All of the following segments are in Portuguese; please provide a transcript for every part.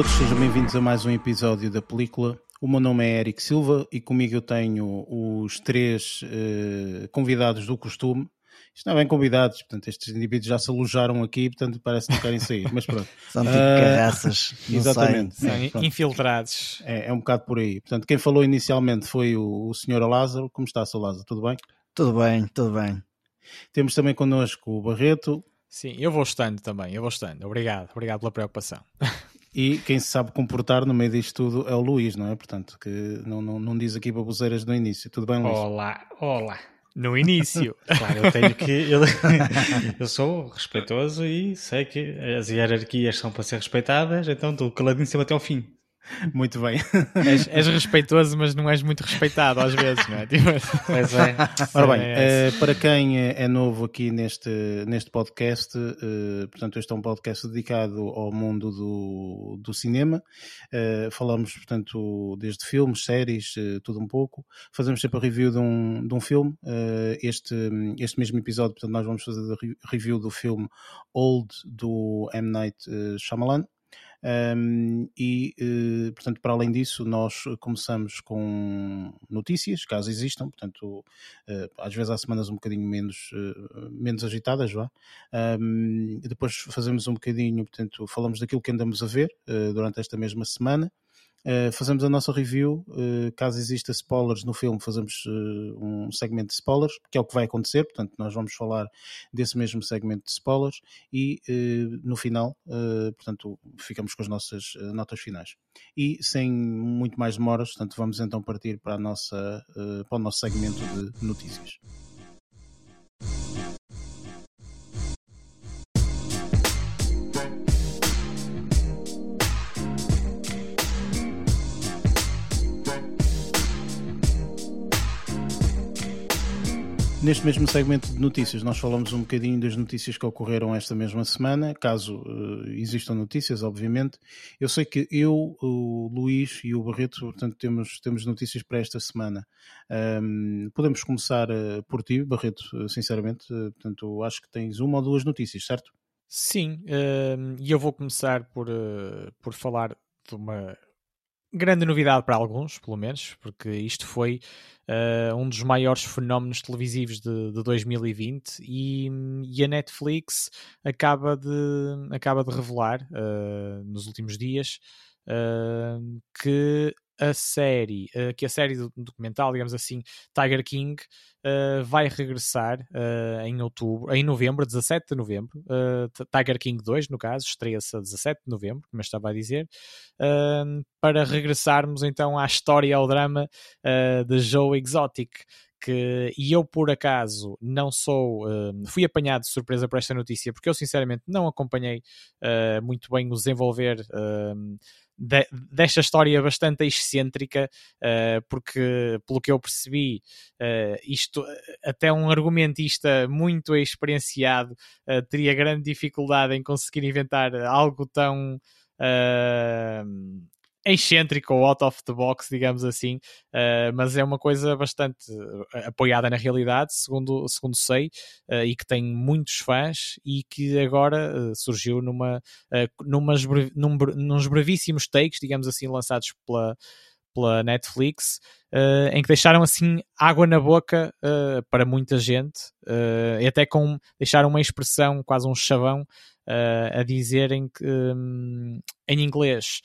todos, sejam bem-vindos a mais um episódio da película. O meu nome é Eric Silva e comigo eu tenho os três uh, convidados do costume. Isto não é bem convidados, portanto, estes indivíduos já se alojaram aqui, portanto, parece que não querem sair, mas pronto. São tipo uh, carraças. Exatamente. São é, infiltrados. É, é, um bocado por aí. Portanto, quem falou inicialmente foi o, o senhor Lázaro. Como está, Sr. Lázaro? Tudo bem? Tudo bem, tudo bem. Temos também connosco o Barreto. Sim, eu vou estando também, eu vou estando. Obrigado, obrigado pela preocupação. E quem se sabe comportar no meio disto tudo é o Luís, não é? Portanto, que não, não, não diz aqui baboseiras no início. Tudo bem, Luís? Olá, olá. No início. claro, eu tenho que. Eu, eu, sou respeitoso e sei que as hierarquias são para ser respeitadas, então estou caladinho sempre até ao fim. Muito bem. És, és, respeitoso, mas não és muito respeitado às vezes, não é? Tipo... Pois é. Ora bem, é para quem é novo aqui neste, neste podcast, uh, portanto, este é um podcast dedicado ao mundo do, do cinema. Uh, falamos, portanto, desde filmes, séries, uh, tudo um pouco. Fazemos sempre a review de um, de um filme. este, este mesmo episódio, portanto, nós vamos fazer a review do filme Old do M. Night Shyamalan. Um, e, uh, portanto, para além disso, nós começamos com notícias, caso existam, portanto, uh, às vezes há semanas um bocadinho menos, uh, menos agitadas, vá. Um, depois fazemos um bocadinho, portanto, falamos daquilo que andamos a ver durante esta mesma semana. Uh, fazemos a nossa review. Uh, caso exista spoilers no filme, fazemos uh, um segmento de spoilers, que é o que vai acontecer. Portanto, nós vamos falar desse mesmo segmento de spoilers e no final, portanto, ficamos com as nossas notas finais. E sem muito mais demoras, portanto, vamos então partir para, a nossa, para o nosso segmento de notícias. Neste mesmo segmento de notícias, nós falamos um bocadinho das notícias que ocorreram esta mesma semana, caso uh, existam notícias, obviamente. Eu sei que eu, o Luís e o Barreto, portanto, temos, temos notícias para esta semana. Um, podemos começar uh, por ti, Barreto, uh, sinceramente. portanto, acho que tens uma ou duas notícias, certo? Sim, e eu vou começar por, por falar de uma grande novidade para alguns, pelo menos, porque isto foi uh, um dos maiores fenómenos televisivos de, de 2020 e, e, a Netflix acaba de, acaba de revelar uh, nos últimos dias uh, que a série, uh, que a série documental, digamos assim, Tiger King, uh, vai regressar uh, em outubro, em novembro, 17 de novembro, Tiger King 2, no caso, estreia-se a 17 de novembro, como eu estava a dizer, para regressarmos então à história, ao drama de Joe Exotic, que, e eu por acaso não sou, uh, fui apanhado de surpresa por esta notícia, porque eu sinceramente não acompanhei uh, muito bem o desenvolver uh, de, desta história bastante excêntrica, uh, porque, pelo que eu percebi, uh, isto, até um argumentista muito experienciado teria grande dificuldade em conseguir inventar algo tão excêntrico ou out of the box, digamos assim, uh, mas é uma coisa bastante eh, apoiada na realidade, segundo, segundo sei, uh, e que tem muitos fãs e que agora uh, surgiu numa, numas, num, nos brevíssimos takes, digamos assim, lançados pela, pela Netflix, em que deixaram assim água na boca para muita gente, e até com deixaram uma expressão, quase um chavão, a dizerem que um, em inglês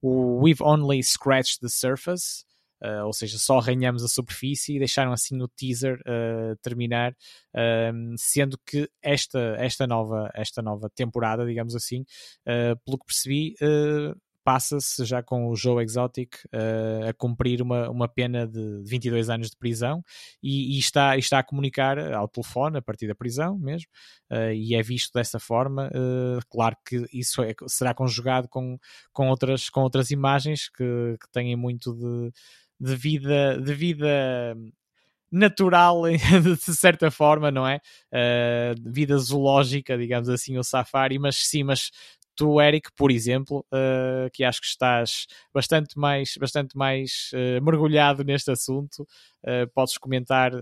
o We've Only Scratched the Surface, uh, ou seja, só arranhamos a superfície e deixaram assim o teaser uh, terminar, uh, sendo que esta, esta, nova, esta nova temporada, digamos assim, uh, pelo que percebi, passa-se já com o Joe Exotic uh, a cumprir uma, uma pena de 22 anos de prisão e, e está, está a comunicar ao telefone a partir da prisão mesmo uh, e é visto dessa forma. Uh, claro que isso é, será conjugado com, com, outras, com outras imagens que, que têm muito de, de vida, de vida natural de certa forma, não é? Uh, vida zoológica, digamos assim, o safari, mas sim, mas tu, Eric, por exemplo, uh, que acho que estás bastante mais, bastante mais uh, mergulhado neste assunto, uh, podes comentar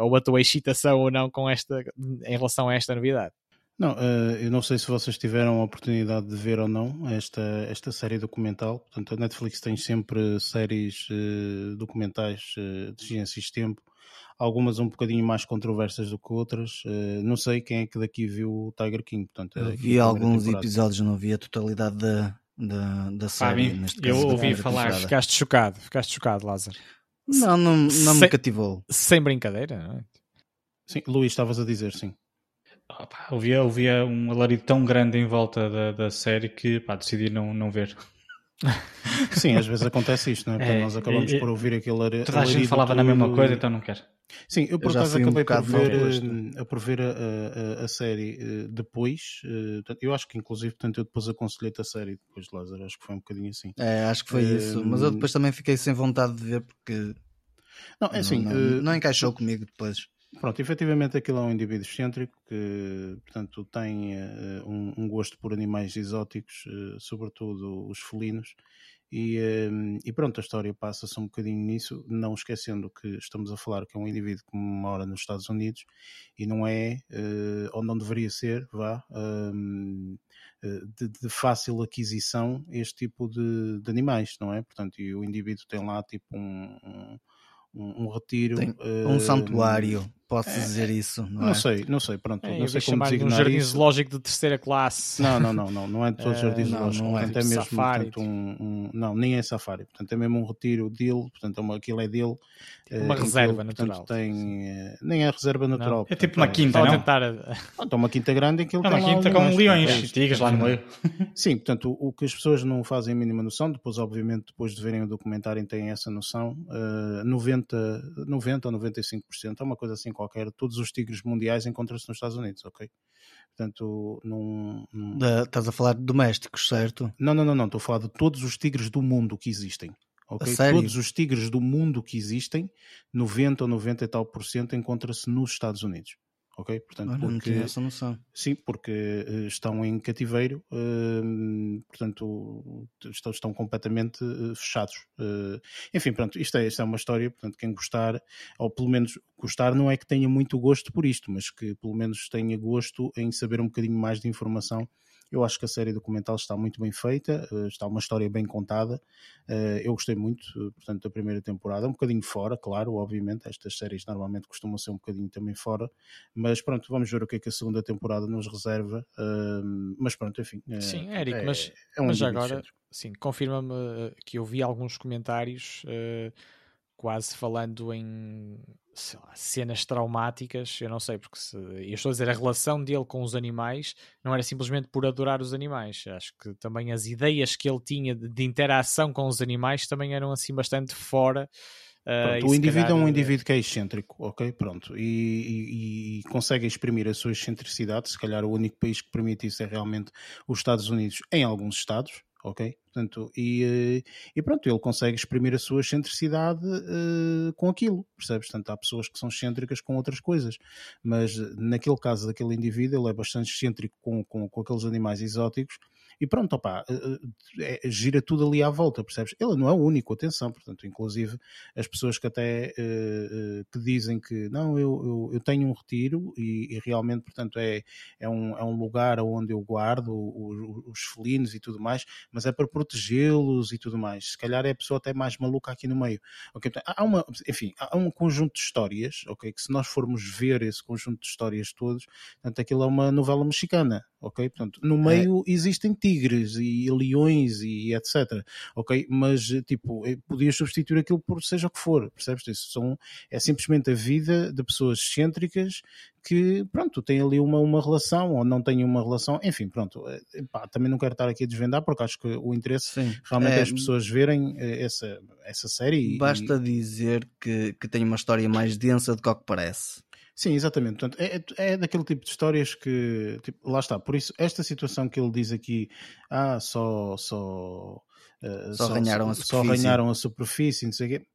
ou a tua excitação ou não com esta, em relação a esta novidade. Não, eu não sei se vocês tiveram a oportunidade de ver ou não esta, esta série documental. Portanto, a Netflix tem sempre séries documentais de ciência e tempo, algumas um bocadinho mais controversas do que outras. não sei quem é que daqui viu o Tiger King. Portanto, eu vi alguns temporada. episódios, não vi a totalidade da, da, da série. Ah, eu ouvi falar, temporada. ficaste chocado, ficaste chocado, Lázaro. Não, não, não me cativou. Sem brincadeira, não é? Sim, Luís, estavas a dizer, sim. Opa, havia, havia um alarido tão grande em volta da, da série que pá, decidi não, não ver. Sim, às vezes acontece isto, não é? é nós acabamos é, por ouvir aquele alarido. Toda a gente falava na mesma coisa, então não quero. Sim, eu por acaso acabei um por, ver, eh, a, por ver a, a, a, série eh, depois. Eh, eu acho que inclusive portanto, eu depois aconselhei-te a série depois de Lázaro, acho que foi um bocadinho assim. É, acho que foi isso. Mas eu depois também fiquei sem vontade de ver porque não, é assim, não, não, não encaixou comigo depois. Pronto, efetivamente aquilo é um indivíduo excêntrico que, portanto, tem uh, um, um, gosto por animais exóticos, uh, sobretudo os felinos, e, uh, e, pronto, a história passa-se um bocadinho nisso, não esquecendo que estamos a falar que é um indivíduo que mora nos Estados Unidos e não é, ou não deveria ser, vá, de, de, fácil aquisição este tipo de, de, animais, não é? Portanto, e o indivíduo tem lá tipo um, um um, retiro. Tem um uh, santuário, posso é, dizer isso. Não, não é? sei, não sei, pronto. É, não sei como designar um jardim isso. zoológico de terceira classe. Não, não, não, não, não é de todos os jardins uh, zoológicos. Não, não é, tipo é mesmo safari. Portanto, um, um, não, nem é safari. Portanto, é mesmo um retiro dele, portanto, aquilo é dele. Tipo uma uh, reserva ele, natural. Portanto, tem, nem é reserva natural. Não. É tipo uma quinta, não? Tentar... Então, uma quinta grande em que ele é uma quinta com leões, tigres lá no meio. Sim, portanto, o, que as pessoas não fazem a mínima noção, depois, obviamente, depois de verem o documentário, têm essa noção. Uh, 90, 90 ou 95%, é uma coisa assim qualquer, todos os tigres mundiais encontram-se nos Estados Unidos, ok? Portanto, num, num... estás a falar de domésticos, certo? Não, não, não, não, estou a falar de todos os tigres do mundo que existem. ok? Todos os tigres do mundo que existem, 90 ou 90 e tal por cento encontra-se nos Estados Unidos ok? Portanto, Olha, porque, não essa noção. Sim, porque uh, estão em cativeiro, uh, portanto, estão, estão completamente uh, fechados. enfim, pronto, isto é, isto é uma história, portanto, quem gostar, ou pelo menos gostar não é que tenha muito gosto por isto, mas que pelo menos tenha gosto em saber um bocadinho mais de informação eu acho que a série documental está muito bem feita, eh, está uma história bem contada. Eh, eu gostei muito, eh, portanto, da primeira temporada. Um bocadinho fora, claro, obviamente. Estas séries normalmente costumam ser um bocadinho também fora. Mas pronto, vamos ver o que é que a segunda temporada nos reserva. Mas pronto, enfim. Sim, Eric, é, mas, é um mas agora, sim, confirma-me que eu vi alguns comentários quase falando em lá, cenas traumáticas, eu não sei, porque se, eu estou a dizer, a relação dele com os animais não era simplesmente por adorar os animais, acho que também as ideias que ele tinha de, de interação com os animais também eram assim bastante fora. Uh, pronto, o indivíduo calhar... é um eh, indivíduo que é excêntrico, ok? Pronto, e, e, e, consegue exprimir a sua excentricidade. Se calhar o único país que permite isso é realmente os Estados Unidos, em alguns estados, ok? Portanto, e, eh, e pronto, ele consegue exprimir a sua excentricidade uh, com aquilo, percebes? Portanto, há pessoas que são excêntricas com outras coisas, mas naquele caso daquele indivíduo, ele é bastante excêntrico com, com, com aqueles animais exóticos e pronto, opá, é, gira tudo ali à volta, percebes? Ele não é o único, atenção, portanto, inclusive as pessoas que até uh, que dizem que não, eu, eu, eu tenho um retiro e, e, realmente, portanto, é, é, um, é um lugar onde eu guardo os, os felinos e tudo mais, mas é para protegê-los e tudo mais. Se calhar é a pessoa até mais maluca aqui no meio. Okay? Há uma, enfim, há um conjunto de histórias, ok? Que se nós formos ver esse conjunto de histórias todos, portanto, aquilo é uma novela mexicana, ok? Portanto, no é. meio é. existem tigres e leões e etc. Ok? Mas, tipo, eh, podias substituir aquilo por seja o que for, percebes? Isso são, é simplesmente a vida de pessoas excêntricas que, pronto, têm ali uma, uma relação ou não têm uma relação, enfim, pronto. Eh, pá, também não quero estar aqui a desvendar porque acho que o interesse Sim. realmente é, é as pessoas verem eh, essa, essa série. Basta e... dizer que, que tem uma história mais densa do que o que parece. Sim, exatamente. Portanto, é, é, é daquele tipo de histórias que, tipo, lá está. Por isso, esta situação que ele diz aqui, ah, só, só, uh, só, arranharam a superfície. Só arranharam a superfície, não sei o quê.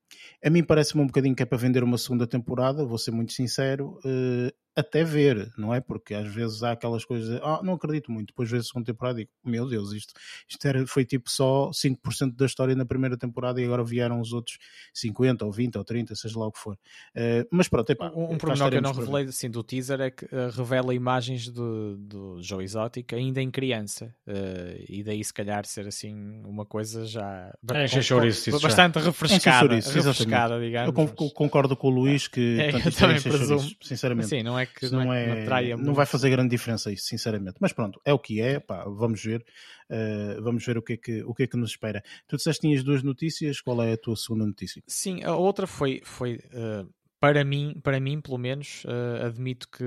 A mim parece-me um bocadinho que é para vender uma segunda temporada, vou ser muito sincero. Uh, até ver, não é? Porque às vezes há aquelas coisas, ah, não acredito muito, depois vês a segunda temporada e digo, meu Deus, isto, isto era, foi tipo só 5% da história na primeira temporada e agora vieram os outros 50 ou 20 ou 30, seja lá o que for. Uh, mas pronto, epá, um, um pormenor que eu não revelei assim, do teaser é que uh, revela imagens do, do Joe Exotic ainda em criança uh, e daí se calhar ser assim uma coisa já é, com, bastante já. refrescada, refrescada digamos. Eu concordo com o Luís que é, eu também presumo, sinceramente. Sim, não é que não, é, não, não vai fazer grande diferença isso, sinceramente. Mas pronto, é o que é, pá, vamos ver. Uh, vamos ver o que, é que, o que é que nos espera. Tu disseste que tinhas duas notícias, qual é a tua segunda notícia? Sim, a outra foi, foi uh, para mim, para mim, pelo menos, uh, admito que,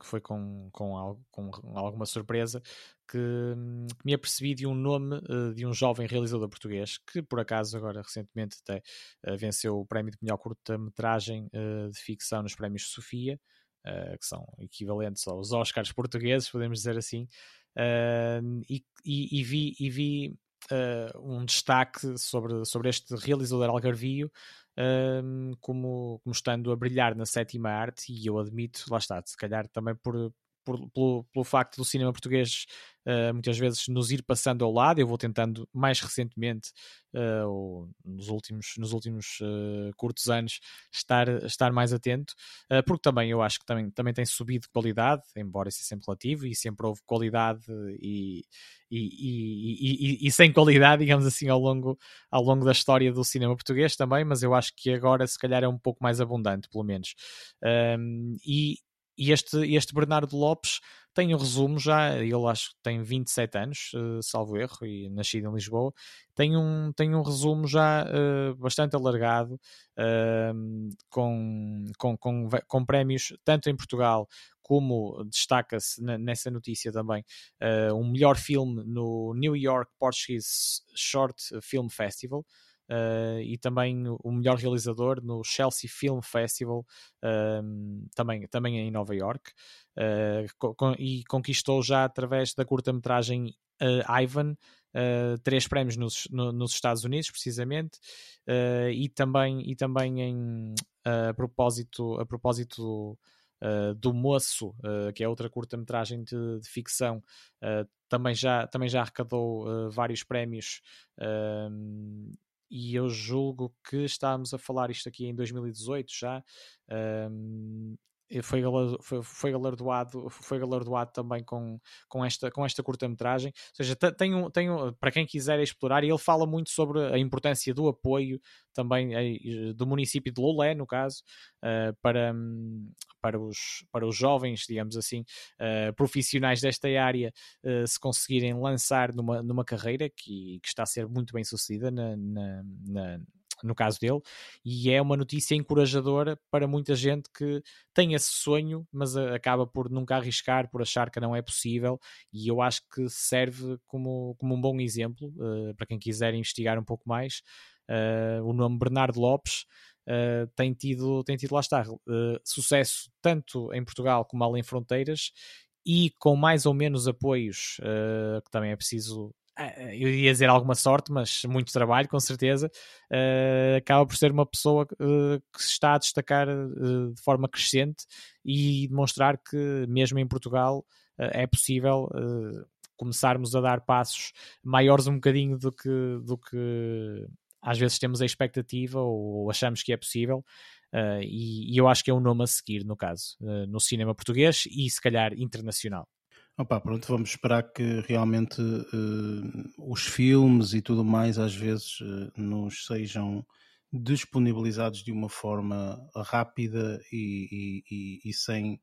que foi com, com, algo, com alguma surpresa que, que me apercebi de um nome de um jovem realizador português que, por acaso, agora recentemente até venceu o prémio de melhor curta-metragem de ficção nos prémios Sofia, que são equivalentes aos Oscars portugueses, podemos dizer assim, e, e, e, vi, e vi um destaque sobre, sobre este realizador algarvio como, como estando a brilhar na sétima arte, e eu admito, lá está, se calhar também por, por, pelo, pelo facto do cinema português uh, muitas vezes nos ir passando ao lado, eu vou tentando mais recentemente, uh, ou nos últimos, nos últimos uh, curtos anos, estar, estar mais atento, porque também eu acho que também, também tem subido de qualidade, embora isso é sempre relativo, e sempre houve qualidade e, e, e, e, sem qualidade, digamos assim, ao longo, ao longo da história do cinema português também, mas eu acho que agora se calhar é um pouco mais abundante, pelo menos. Um, e, e este, este Bernardo Lopes tem um resumo já, ele acho que tem 27 anos, uh, salvo erro, e nascido em Lisboa, tem um, tem um resumo já uh, bastante alargado, uh, com, com, com, com prémios tanto em Portugal como destaca-se nessa notícia também, uh, um melhor filme no New York Portuguese Short Film Festival. Uh, e também o melhor realizador no Chelsea Film Festival, uh, também, também em Nova York, uh, e conquistou já através da curta-metragem Ivan. três prémios nos, no, nos Estados Unidos, precisamente, e também, e também em, a propósito, a propósito Uh, do Moço, uh, que é outra curta-metragem de, de, ficção, uh, também, já, também já arrecadou vários prémios e eu julgo que estávamos a falar isto aqui em 2018 já. Um, foi, foi, foi, galardoado, foi galardoado também com, com esta, com esta curta-metragem. Ou seja, tem um, tem um, para quem quiser explorar, e ele fala muito sobre a importância do apoio também eh, do município de Lolé, no caso, uh, para, para, os, para os jovens, digamos assim, uh, profissionais desta área, uh, se conseguirem lançar numa, numa carreira que, que está a ser muito bem sucedida na, na, na no caso dele, e é uma notícia encorajadora para muita gente que tem esse sonho, mas acaba por nunca arriscar, por achar que não é possível, e eu acho que serve como, como um bom exemplo uh, para quem quiser investigar um pouco mais. Uh, o nome Bernardo Lopes uh, tem, tido, tem tido, lá está, sucesso tanto em Portugal como além fronteiras e com mais ou menos apoios, uh, que também é preciso eh, eu ia dizer alguma sorte, mas muito trabalho, com certeza, uh, acaba por ser uma pessoa uh, que se está a destacar uh, de forma crescente e demonstrar que, mesmo em Portugal, é possível começarmos a dar passos maiores um bocadinho do que, do que às vezes temos a expectativa ou achamos que é possível. E, e, eu acho que é um nome a seguir, no caso, no cinema português e se calhar internacional. Opa, pronto, vamos esperar que realmente uh, os filmes e tudo mais às vezes uh, nos sejam disponibilizados de uma forma rápida e, e, e sem,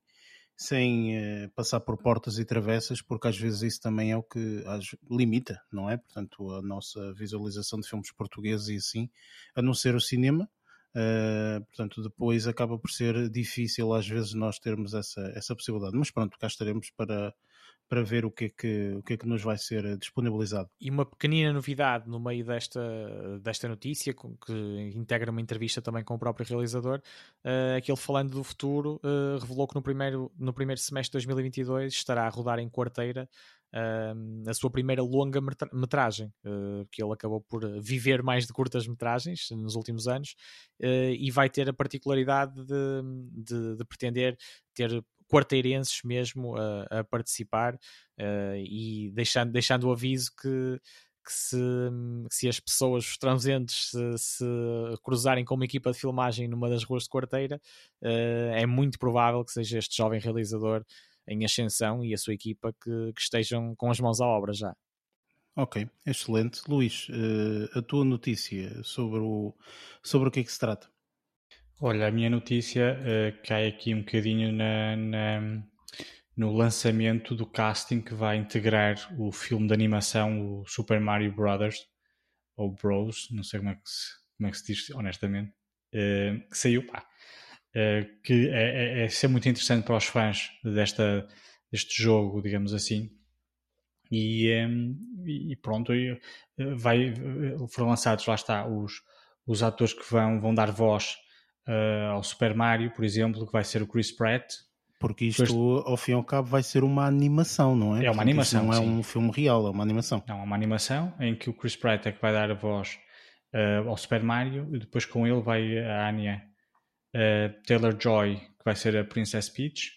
sem uh, passar por portas e travessas, porque às vezes isso também é o que limita, não é? Portanto, a nossa visualização de filmes portugueses e assim, a não ser o cinema. Uh, portanto, depois acaba por ser difícil às vezes nós termos essa, essa possibilidade. Mas pronto, cá estaremos para, para ver o que, é que, o que é que nos vai ser eh, disponibilizado. E uma pequenina novidade no meio desta, desta notícia, que integra uma entrevista também com o próprio realizador, uh, aquele falando do futuro, uh, revelou que no primeiro, no primeiro semestre de 2022 estará a rodar em quarteira uh, a sua primeira longa metragem, que ele acabou por viver mais de curtas metragens nos últimos anos, e vai ter a particularidade de, de, de pretender ter quarteirenses mesmo a, a participar e deixando, deixando o aviso que que se, se as pessoas, os transeuntes, se, se, cruzarem com uma equipa de filmagem numa das ruas de quarteira, uh, é muito provável que seja este jovem realizador em ascensão e a sua equipa que, que estejam com as mãos à obra já. Ok, excelente. Luís, uh, a tua notícia sobre o, sobre o que é que se trata? Olha, a minha notícia uh, cai aqui um bocadinho na, na no lançamento do casting que vai integrar o filme de animação, o Super Mario Brothers, ou Bros, não sei como é que se, como é que se diz honestamente, uh, que saiu, pá, uh, que é, é, é ser muito interessante para os fãs desta, deste jogo, digamos assim. E, um, e pronto, vai, foram lançados, lá está, os, os atores que vão, vão dar voz uh, ao Super Mario, por exemplo, que vai ser o Chris Pratt, porque isto, pois... ao fim e ao cabo, vai ser uma animação, não é? É uma animação. Não é sim. um filme real, é uma animação. Não, é uma animação em que o Chris Pratt é que vai dar a voz uh, ao Super Mario e depois com ele vai a Anya uh, Taylor Joy, que vai ser a Princess Peach,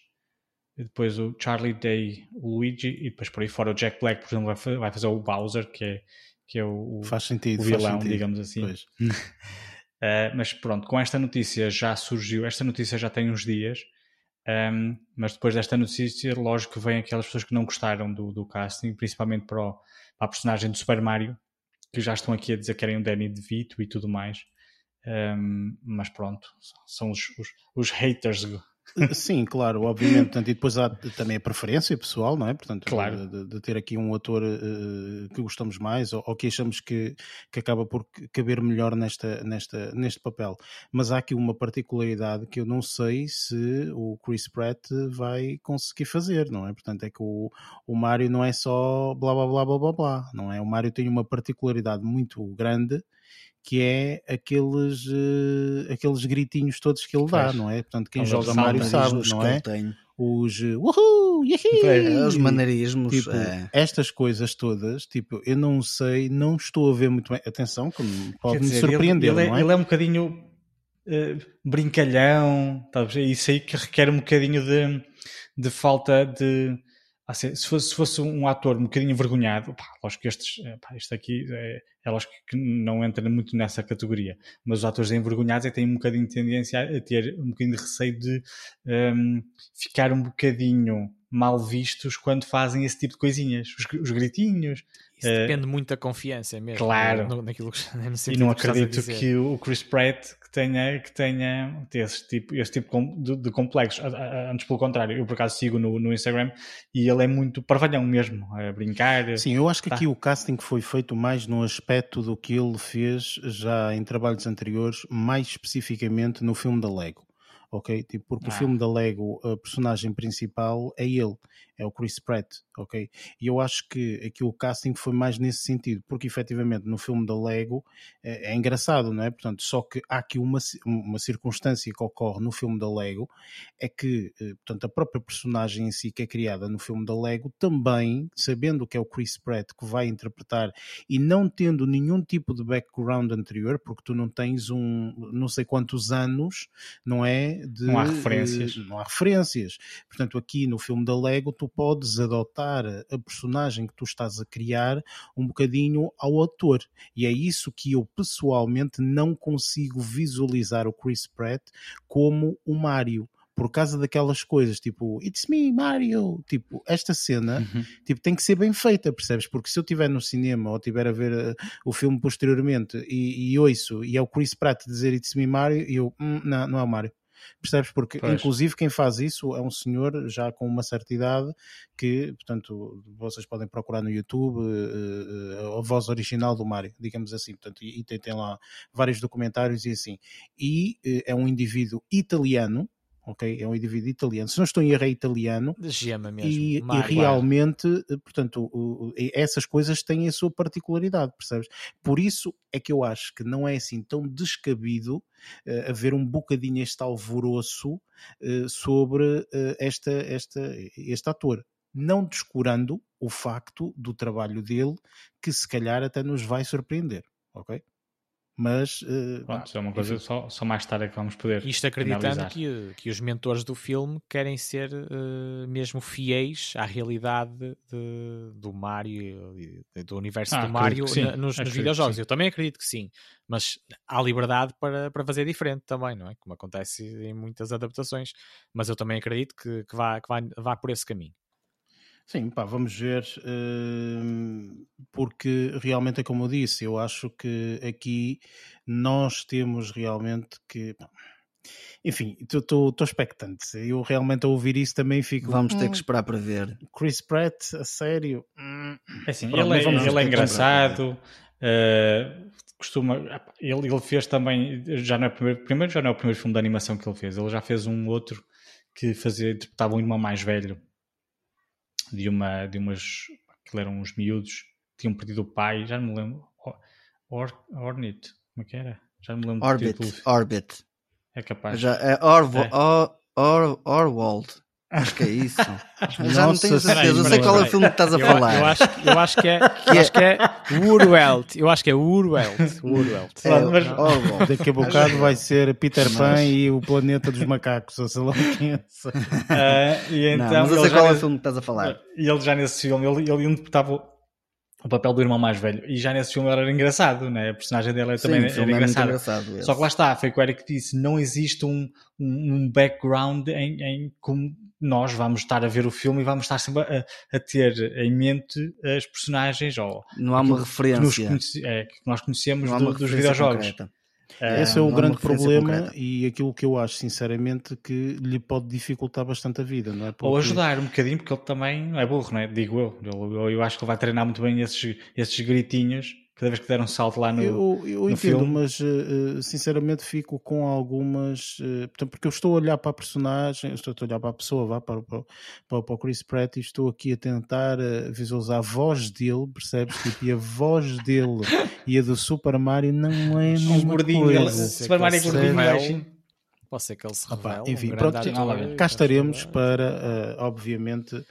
e depois o Charlie Day, o Luigi, e depois por aí fora o Jack Black, por exemplo, vai fazer o Bowser, que é, que é o, faz sentido, o vilão, digamos assim. uh, mas pronto, com esta notícia já surgiu, esta notícia já tem uns dias um, mas depois desta notícia, lógico que vem aquelas pessoas que não gostaram do, do casting, principalmente para, o, para, a personagem do Super Mario, que já estão aqui a dizer que querem o Danny DeVito e tudo mais. Um, mas pronto, são os, os, os haters Sim, claro, obviamente. Portanto, e depois há também a preferência pessoal, não é? Portanto, claro. de, de ter aqui um ator uh, que gostamos mais ou, ou, que achamos que, que acaba por caber melhor nesta, nesta, neste papel. Mas há aqui uma particularidade que eu não sei se o Chris Pratt vai conseguir fazer, não é? Portanto, é que o, o Mário não é só blá blá blá blá blá blá, não é? O Mário tem uma particularidade muito grande que é aqueles, uh, aqueles gritinhos todos que ele dá, não é? Portanto, quem joga Mario sabe, não é? Os uh, uhul, os maneirismos. Tipo, é. Estas coisas todas, tipo, eu não sei, não estou a ver muito bem. Atenção, que pode me surpreender. Ele, ele, não é? ele é um bocadinho uh, brincalhão, talvez, isso aí que requer um bocadinho de, de falta de se fosse, se fosse um ator um bocadinho envergonhado, pá, lógico que estes, eh, pá, este aqui é, é lógico que não entra muito nessa categoria, mas os atores envergonhados é, têm um bocadinho de tendência a ter um bocadinho de receio de um, ehm, ficar um bocadinho mal vistos quando fazem esse tipo de coisinhas, os, os gritinhos. Isso uh, depende muito da confiança mesmo. Claro. No, naquilo que, e não acredito que, que o Chris Pratt que tenha, que tenha esse tipo, esse tipo de, de complexos. Antes, pelo contrário, eu por acaso sigo no, no Instagram e ele é muito parvalhão mesmo, a brincar. Sim, eu acho que tá. aqui o casting foi feito mais no aspecto do que ele fez já em trabalhos anteriores, mais especificamente no filme da Lego ok? Tipo, porque ah. o filme da Lego, a personagem principal é ele, é o Chris Pratt, ok? E eu acho que aqui o casting foi mais nesse sentido, porque efetivamente no filme da Lego é, é engraçado, não é? Portanto, só que há aqui uma, uma circunstância que ocorre no filme da Lego, é que, eh, portanto, a própria personagem em si que é criada no filme da Lego, também, sabendo que é o Chris Pratt que vai interpretar e não tendo nenhum tipo de background anterior, porque tu não tens um, não sei quantos anos, não é? De, não há referências. não há referências. Portanto, aqui no filme da Lego, tu podes adotar a personagem que tu estás a criar um bocadinho ao ator. E é isso que eu pessoalmente não consigo visualizar o Chris Pratt como o Mario por causa daquelas coisas, tipo, It's me, Mario, tipo, esta cena, uhum. tipo, tem que ser bem feita, percebes? Porque se eu estiver no cinema ou estiver a ver uh, o filme posteriormente e, e ouço, e é o Chris Pratt dizer It's me, Mario, e eu, hum, não, não é o Mario. Percebes? Porque, pois. inclusive, quem faz isso é um senhor já com uma certa idade que, portanto, vocês podem procurar no YouTube uh, uh, a voz original do Mário, digamos assim. Portanto, e, e tem, tem, lá vários documentários e assim. E uh, é um indivíduo italiano ok? É um indivíduo italiano. Se não estou em erro, é italiano. De gema mesmo. E, e realmente, eh, portanto, o, o, essas coisas têm a sua particularidade, percebes? Por isso é que eu acho que não é assim tão descabido uh, haver um bocadinho este alvoroço uh, sobre uh, esta, esta, este ator. Não descurando o facto do trabalho dele, que se calhar até nos vai surpreender, ok? Mas uh, Pronto, é uma coisa só, só mais tarde é que vamos poder. Isto acreditando que, que os mentores do filme querem ser uh, mesmo fiéis à realidade de, do Mario, do universo ah, do Mario sim, nos, nos videojogos. Eu também acredito que sim, mas há liberdade para, para fazer diferente também, não é? Como acontece em muitas adaptações. Mas eu também acredito que, que, vá, que vá, vá por esse caminho. Sim, pá, vamos ver, uh, porque realmente é como eu disse, eu acho que aqui nós temos realmente que. Enfim, estou expectante. Eu realmente a ouvir isso também fico. Vamos ter que hum, esperar para ver. Chris Pratt, a sério. Hum. É assim, Pronto, ele, é, ele é engraçado. Uh, costuma. Ele, ele fez também. Já não é primeiro, primeiro já não é o primeiro filme de animação que ele fez. Ele já fez um outro que fazia, interpretava um irmão mais velho de uma de umas que eram uns miúdos tinham perdido o pai, já não me lembro. Or, Ornit, como é que era? Já não me lembro Orbit, Orbit. É capaz. Já, é Orvo, é. Or, Or, Orwald. Acho que é isso. Já não tenho certeza. Eu sei qual é o filme que estás a eu, falar. Eu acho, eu acho que é, que é, acho que é Urwelt. Eu acho que é Urwelt. Urwelt. É, mas, oh, daqui a bocado vai ser Peter Pan mas... e o planeta dos macacos, ou sei lá o que é. Uh, e então, não, mas eu sei qual é o filme que estás a falar. E ele já nesse filme, ele, ele interpretava o papel do irmão mais velho. E já nesse filme era engraçado, né? A personagem dele também Sim, era engraçada. É engraçado Só que lá está, foi o que o Eric disse, não existe um, um background em, em como nós vamos estar a ver o filme e vamos estar sempre a, a ter em mente as personagens ou não há uma referência que, conhece, é, que nós conhecemos do, dos videojogos. Concreta. Esse é o grande problema concreta. e aquilo que eu acho, sinceramente, que lhe pode dificultar bastante a vida, não é? Porque... Ou ajudar um bocadinho, porque ele também é burro, não é? Digo eu. Eu, eu acho que ele vai treinar muito bem esses, esses gritinhos cada vez que der um salto lá no Eu, eu no entendo, filme. mas uh, sinceramente fico com algumas. Uh, portanto, porque eu estou a olhar para a personagem, estou a olhar para a pessoa, vá, para, para, para, o Chris Pratt e estou aqui a tentar uh, visualizar a voz dele, percebes? Tipo, e a voz dele e a do Super Mario não é a mesma um gordinho, coisa. Super Mario é gordinho, Pode ser que ele se revele. Opa, enfim, um pronto, cá estaremos para, uh, obviamente, uh,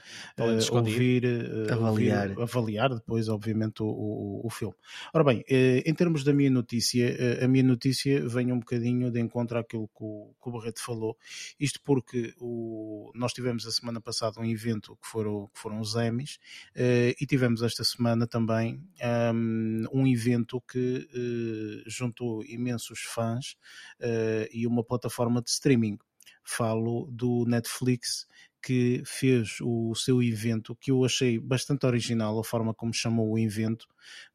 ouvir, uh, avaliar. Ouvir, avaliar depois, obviamente, o, o, o filme. Ora bem, em termos da minha notícia, a minha notícia vem um bocadinho de encontro àquilo que o, que o Barreto falou. Isto porque o, nós tivemos a semana passada um evento que foram, que foram os Emmys e tivemos esta semana também um, um evento que juntou imensos fãs e uma plataforma plataforma de streaming. Falo do Netflix que fez o seu evento, que eu achei bastante original a forma como chamou o evento,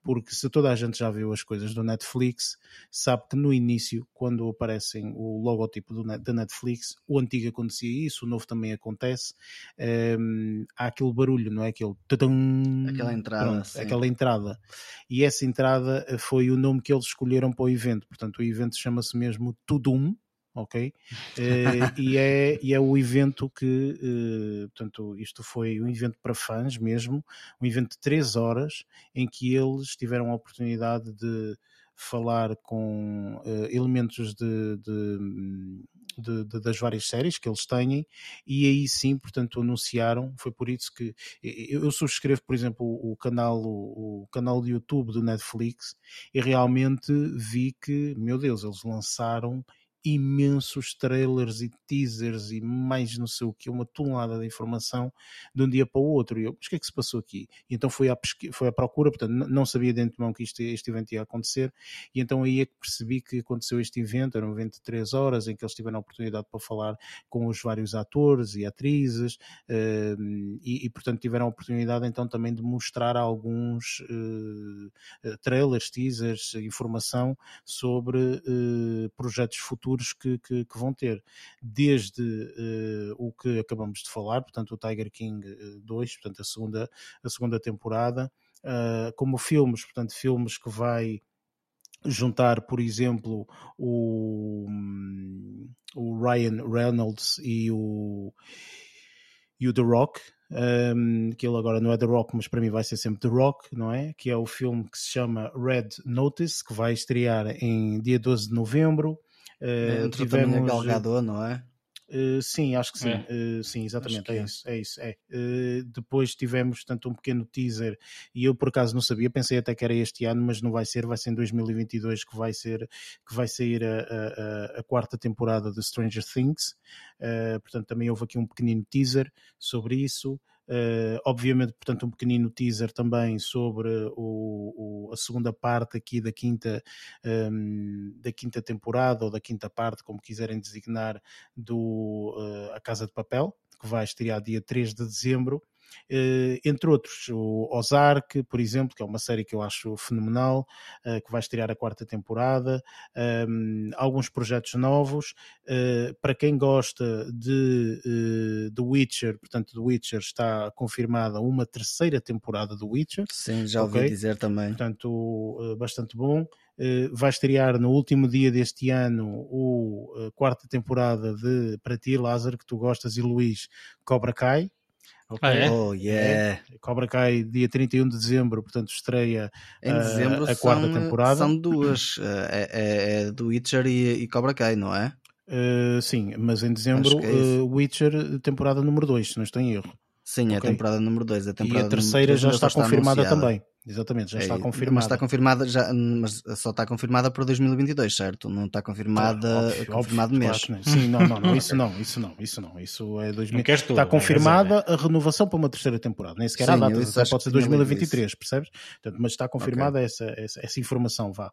porque se toda a gente já viu as coisas do Netflix, sabe que no início, quando aparecem o logotipo do, da Netflix, o antigo acontecia isso, o novo também acontece, um, há aquele barulho, não é? Aquele aquela entrada, pronto, aquela entrada. E essa entrada foi o nome que eles escolheram para o evento, portanto o evento chama-se mesmo Tudum, ok? Uh, e, é, e é o evento que, uh, portanto, isto foi um evento para fãs mesmo, um evento de três horas em que eles tiveram a oportunidade de falar com uh, elementos de, de, de, de, das várias séries que eles têm e aí sim, portanto, anunciaram. Foi por isso que eu, eu subscrevo, por exemplo, o, o canal, o, o, canal de YouTube do Netflix e realmente vi que, meu Deus, eles lançaram imensos trailers e teasers e mais não sei o que, uma tonelada de informação de um dia para o outro. E eu, mas o que é que se passou aqui? E então foi à, foi à procura, portanto, não sabia de antemão que isto, este evento ia acontecer, e então aí é que percebi que aconteceu este evento, era um evento de três horas, em que eles tiveram a oportunidade para falar com os vários atores e atrizes, uh, e, e, portanto tiveram a oportunidade então também de mostrar alguns uh, trailers, teasers, informação sobre uh, projetos futuros futuros que, que, que vão ter, desde uh, o que acabamos de falar, portanto o Tiger King 2, eh, portanto a segunda, a segunda temporada, uh, como filmes, portanto filmes que vai juntar, por exemplo, o, o Ryan Reynolds e o, e o The Rock, um, que ele agora não é The Rock, mas para mim vai ser sempre The Rock, não é? Que é o filme que se chama Red Notice, que vai estrear em dia 12 de novembro. Uh, Entrou tivemos... também a Galgador, não é? Uh, sim, acho que sim. É. Uh, sim, exatamente. É, é, isso. É isso. É. Uh, depois tivemos tanto um pequeno teaser e eu por acaso não sabia, pensei até que era este ano, mas não vai ser, vai ser em 2022 que vai ser que vai sair a, a, a quarta temporada de Stranger Things. portanto, também houve aqui um pequenino teaser sobre isso. Uh, obviamente, portanto, um pequenino teaser também sobre o, o, a segunda parte aqui da quinta, um, ehm, da quinta temporada ou da quinta parte, como quiserem designar, do uh, A Casa de Papel, que vai estrear dia 3 de dezembro. Uh, entre outros, o Ozark, por exemplo, que é uma série que eu acho fenomenal, uh, que vai estrear a quarta temporada, alguns projetos novos. Uh, para quem gosta de The Witcher, portanto, The Witcher está confirmada uma terceira temporada do Witcher. Sim, já ouvi okay? dizer também. Portanto, bastante bom. Uh, vai estrear no último dia deste ano o uh, quarta temporada de Para Ti, Lázaro, que tu gostas, e Luís, Cobra Kai. Okay. Ah, é? Oh, yeah. É. Cobra Kai, dia 31 de dezembro, portanto, estreia em dezembro a quarta são, temporada. São duas, é, é, é do Witcher e, e, Cobra Kai, não é? Uh, sim, mas em dezembro, é uh, Witcher, temporada número 2, se não estou em erro. Sim, okay. é a temporada número 2. E a terceira já está confirmada também. Exatamente, já é, está confirmada. Mas está confirmada, já, mas só está confirmada para 2022, certo? Não está confirmada, claro, óbvio, confirmado óbvio, mês. Claro Sim, não, não, não, isso não, isso não, isso não, isso é 2000. Está confirmada a renovação para uma terceira temporada, nem sequer Sim, a data, pode ser 2023, percebes? Portanto, mas está confirmada okay. essa, essa, essa informação, vá.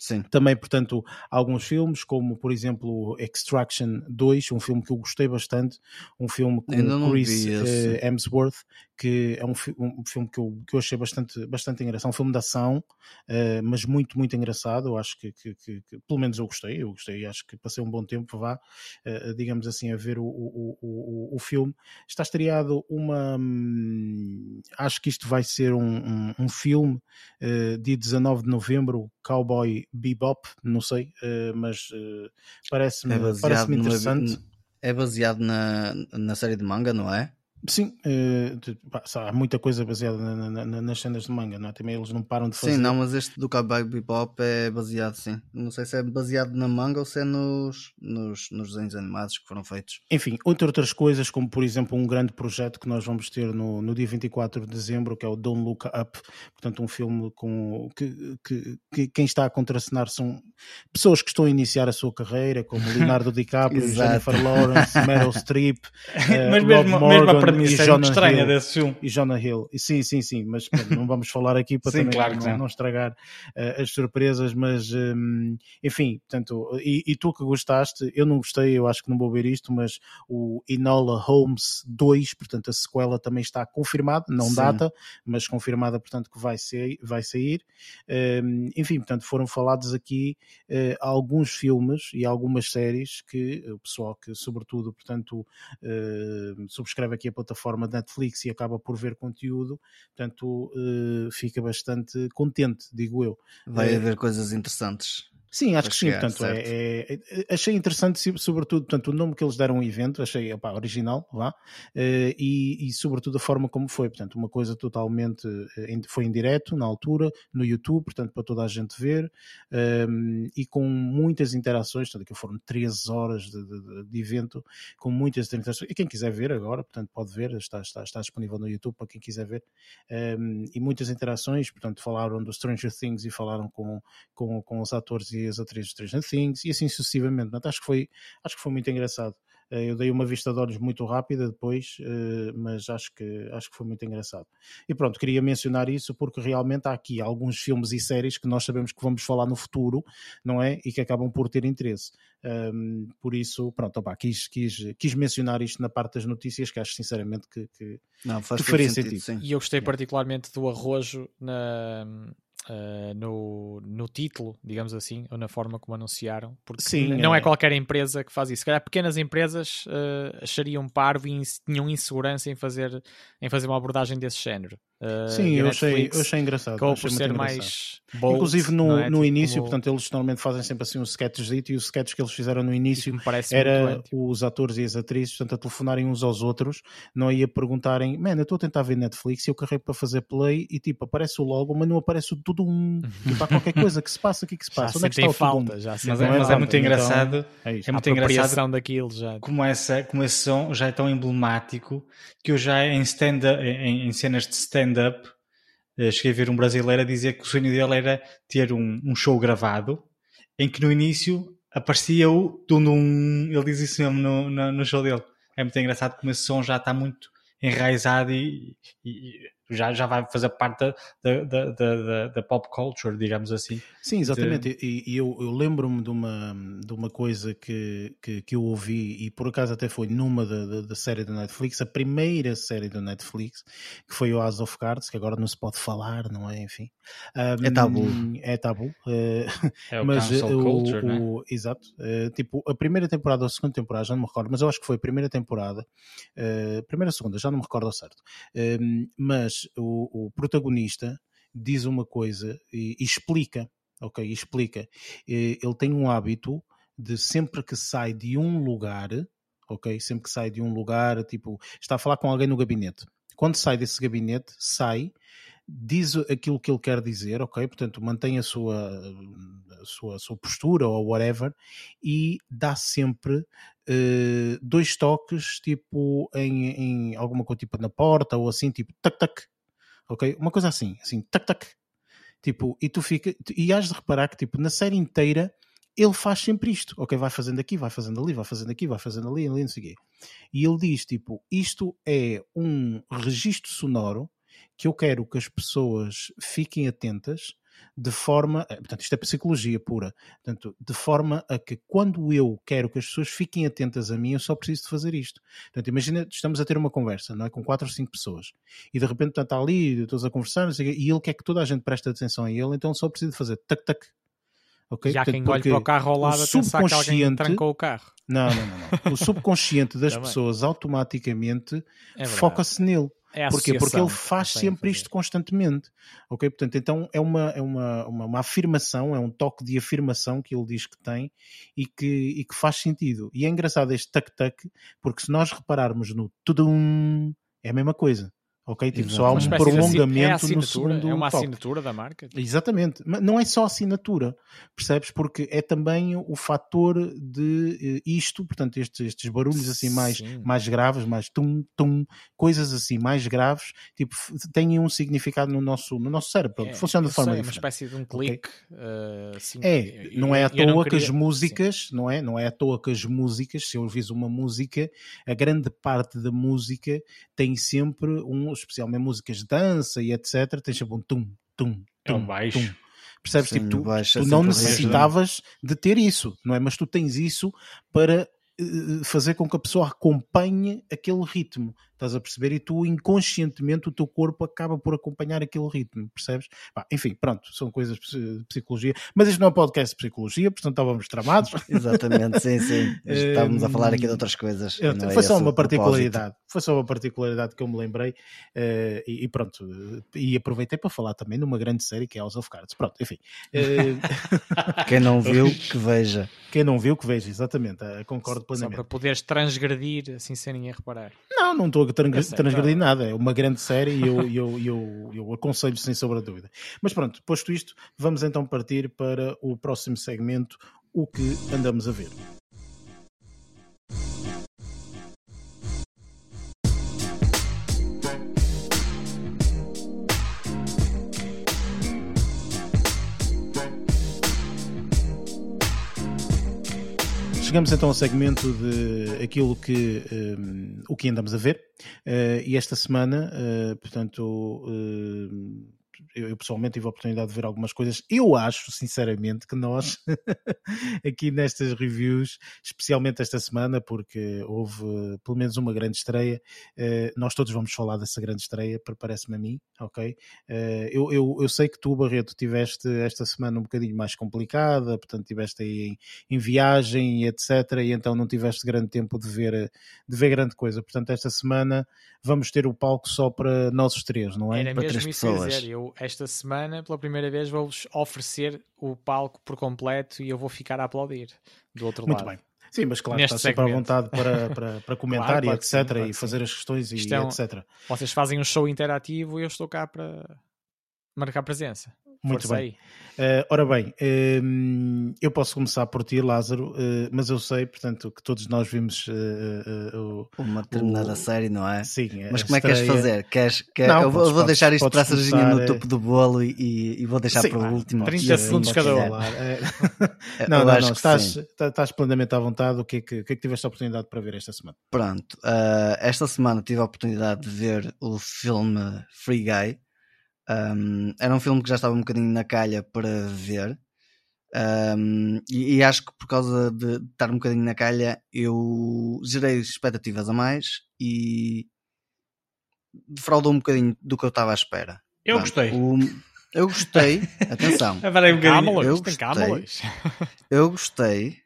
Sim. Também, portanto, alguns filmes, como por exemplo Extraction 2, um filme que eu gostei bastante, um filme com Chris uh, Hemsworth, que é um, um filme que eu, que eu achei bastante, bastante engraçado, um filme de ação, uh, mas muito, muito engraçado. Eu acho que, que, que, pelo menos eu gostei, eu gostei, acho que passei um bom tempo, vá, uh, digamos assim, a ver o, o, o, o filme. Está estreado uma. Hum, acho que isto vai ser um, um, um filme uh, dia 19 de novembro, Cowboy Bebop, não sei, mas parece-me é parece interessante. É baseado na, na série de manga, não é? Sim, uh, há muita coisa baseada na, na, nas cenas de manga, não é? Também eles não param de fazer. Sim, não, mas este do Cowboy Bebop é baseado, sim. Não sei se é baseado na manga ou se é nos, nos, nos desenhos animados que foram feitos. Enfim, entre outras coisas, como por exemplo um grande projeto que nós vamos ter no, no dia 24 de dezembro, que é o Don't Look Up, portanto, um filme com que, que, que quem está a contracenar são pessoas que estão a iniciar a sua carreira, como Leonardo DiCaprio, Jennifer Lawrence, Meryl Streep, uh, mas mesmo, Morgan, mesmo premissa é muito estranha Hill, desse filme. E Jonah Hill. E, sim, sim, sim, mas não vamos falar aqui para sim, também claro não, não, estragar uh, as surpresas, mas um, enfim, portanto, e, e, tu que gostaste, eu não gostei, eu acho que não vou ver isto, mas o Enola Holmes 2, portanto, a sequela também está confirmada, não sim. data, mas confirmada, portanto, que vai, ser, vai sair. Um, enfim, portanto, foram falados aqui uh, alguns filmes e algumas séries que o pessoal que, sobretudo, portanto, uh, subscreve aqui a plataforma Netflix e acaba por ver conteúdo, portanto uh, fica bastante contente, digo eu. Vai haver coisas interessantes. Sim, acho que sim. Portanto, é, é, é, achei interessante, sobretudo, portanto, o nome que eles deram ao evento, achei opa, original, lá, uh, e, e, sobretudo, a forma como foi. Portanto, uma coisa totalmente. Uh, foi em direto, na altura, no YouTube, portanto, para toda a gente ver, um, e com muitas interações. Portanto, que foram 13 horas de, de, de, evento, com muitas interações. E quem quiser ver agora, portanto, pode ver, está, está, está disponível no YouTube para quem quiser ver. Um, e muitas interações, portanto, falaram do Stranger Things e falaram com, com, com os atores e as atrizes de Stranger Things e assim sucessivamente. Portanto, acho que foi, acho que foi muito engraçado. Eh, eu dei uma vista de olhos muito rápida depois, eh, mas acho que, acho que foi muito engraçado. E pronto, queria mencionar isso porque realmente há aqui alguns filmes e séries que nós sabemos que vamos falar no futuro, não é? E que acabam por ter interesse. Um, por isso, pronto, opa, quis, quis, quis mencionar isto na parte das notícias, que acho sinceramente que, que, Não, faz que faria sentido. sentido. E eu gostei particularmente do arrojo na, uh, no, no título, digamos assim, ou na forma como anunciaram, porque Sim, não é. é. qualquer empresa que faz isso. Se calhar pequenas empresas uh, achariam parvo e tinham insegurança em fazer, em fazer uma abordagem desse género. Uh, Sim, eu achei, eu achei engraçado. Acabou por ser mais bold, Inclusive no, é? no tipo, início, como, portanto, eles normalmente fazem sempre assim um sketch e os sketches que eles fizeram no início era os atores e as atrizes, portanto, a telefonarem uns aos outros, não ia perguntarem, man, eu estou a tentar ver Netflix e eu carrego para fazer play e tipo, aparece o logo, mas não aparece o tudo um. Tipo, há qualquer coisa que se passa, o que é que se já passa? Onde é que está o falta, Tudum? já Mas, é, mas é muito então, engraçado. É. É muito engraçado daquilo já. como, essa, como esse som já é tão emblemático que eu já em, stand em, em cenas de stand-up eh, cheguei a ver um brasileiro a dizer que o sonho dele era ter um, um show gravado em que no início aparecia o Dundum, ele diz isso mesmo no, no, no show dele. É muito engraçado como esse som já está muito enraizado e- e já, já vai fazer parte da, da, da, da, da pop culture, digamos assim. Sim, exatamente. E, e eu, eu lembro-me de uma, de uma coisa que, que, que eu ouvi, e por acaso até foi numa da, da, da série da Netflix, a primeira série da Netflix, que foi o House of Cards, que agora não se pode falar, não é? Enfim. Um, É tabu. É tabu. eh, É o mas eh, o, culture, né? o- exato, eh, tipo, a primeira temporada ou a segunda temporada, já não me recordo, mas eu acho que foi a primeira temporada, eh, primeira ou segunda, já não me recordo ao certo. Eh, mas o, o protagonista diz uma coisa e, e explica, ok? Explica. Ele tem um hábito de sempre que sai de um lugar, ok? Sempre que sai de um lugar, tipo, está a falar com alguém no gabinete. Quando sai desse gabinete, sai, diz aquilo que ele quer dizer, ok? Portanto, mantém a sua, a sua, a sua postura ou whatever e dá sempre eh, dois toques, tipo, em, em alguma coisa, tipo na porta ou assim, tipo, tac, tac, ok? Uma coisa assim, assim, tac, tac. Tipo, e tu fica, e has de reparar que, tipo, na série inteira ele faz sempre isto, ok? Vai fazendo aqui, vai fazendo ali, vai fazendo aqui, vai fazendo ali, ali, não sei o quê. E ele diz, tipo, isto é um registro sonoro que eu quero que as pessoas fiquem atentas de forma, eh, portanto, isto é psicologia pura, portanto, de forma a que quando eu quero que as pessoas fiquem atentas a mim, eu só preciso de fazer isto. Portanto, imagina, estamos a ter uma conversa, não é? Com quatro ou cinco pessoas, e de repente portanto, está ali, todos a conversar, e ele quer que toda a gente preste atenção a ele, então só precisa de fazer tac-tac. Ok? Já Portanto, quem olha para o carro ao lado a pensar que alguém subconsciente- trancou o carro. Não, não, não, não. O subconsciente das Também. pessoas automaticamente É foca-se nele. É Porquê? Porque ele faz sempre isto constantemente. Ok? Portanto, então é uma, é uma, uma, uma afirmação, é um toque de afirmação que ele diz que tem e que, e que faz sentido. E é engraçado este tac-tac, porque se nós repararmos no tudum, é a mesma coisa. Ok? Tipo, só há um prolongamento é no segundo É uma assinatura da marca. Exatamente, mas não é só assinatura, percebes? Porque é também o fator de eh, isto, portanto, estes, estes barulhos assim mais, Sim. mais graves, mais tum, tum, coisas assim mais graves, tipo, têm um significado no nosso, no nosso cérebro, É, funciona de forma sei, é uma diferente. espécie de um clique. eh, assim, É, eu- não é à toa que queria- as músicas, não é? Não é à toa que as músicas, se eu ouvis uma música, a grande parte da música tem sempre um, especialmente músicas de dança e etc, tem sempre um tum, tum, É o tum, baixo. tum. Percebes? Sim, tipo, tu, baixo é tu não sempre o ritmo. necessitavas de ter isso, não é? Mas tu tens isso para eh, fazer com que a pessoa acompanhe aquele ritmo. Estás a perceber? E tu, inconscientemente, o teu corpo acaba por acompanhar aquele ritmo, percebes? Pá, enfim, pronto, são coisas de psicologia. Mas isto não é um podcast de psicologia, portanto estávamos tramados. Exatamente, sim, sim. Estávamos a falar aqui de Hum, outras coisas. Eu- é foi só esse uma o propósito. particularidade. Foi só uma particularidade que eu me lembrei. eh, e, e pronto. E aproveitei para falar também numa grande série que é House of Cards. Pronto, enfim. Eh, Quem não viu, que veja. quem não viu, que veja, exatamente. eh, concordo Só plenamente. para poderes transgredir assim sem ninguém reparar. Não, não estou a transgredir claro. nada. É uma grande série e eu, eu, eu, eu aconselho sem sombra de dúvida. Mas pronto, posto isto, vamos então partir para o próximo segmento, o que andamos a ver. Chegamos então ao segmento de aquilo que um, o que andamos a ver Eh, e esta semana, eh, portanto, eh, eu, eu, pessoalmente tive a oportunidade de ver algumas coisas. Eu acho, sinceramente, que nós, aqui nestas reviews, especialmente esta semana, porque houve pelo menos uma grande estreia, uh, nós todos vamos falar dessa grande estreia, parece-me a mim, ok? Uh, eu, eu, eu sei que tu, Barreto, tiveste esta semana um bocadinho mais complicada, portanto, tiveste aí em, em viagem e etc. E então não tiveste grande tempo de ver, de ver grande coisa. Portanto, esta semana vamos ter o palco só para nós três, não é? Era para mesmo isso pessoas. dizer. Eu, esta semana, pela primeira vez, vou-vos oferecer o palco por completo e eu vou ficar a aplaudir do outro Muito lado. Muito bem. Sim, mas claro, está sempre segmento. à vontade para, para, para comentar claro, e etc. Sim, e fazer as questões e, é um, etc. Vocês fazem um show interativo e eu estou cá para marcar presença. Muito bem. Uh, ora bem, uh, eu posso começar por ti, Lázaro, uh, mas eu sei, portanto, que todos nós vimos uma determinada o... série, não é? Sim. Mas como estreia... é que queres fazer? Queres, quer... não, eu vou, podes, vou deixar isto para a cerejinha no topo do bolo e, e vou deixar sim, para o último. 30 segundos cada um. não, não, não, estás, estás plenamente à vontade. O que, é que, o que é que tiveste a oportunidade para ver esta semana? Pronto, esta semana tive a oportunidade de ver o filme Free Guy um, era um filme que já estava um bocadinho na calha para ver. Um, e, e, acho que por causa de estar um bocadinho na calha, eu gerei expectativas a mais e defraudou um bocadinho do que eu estava à espera. Eu gostei. O, eu gostei, atenção. Um eu gostei, eu gostei.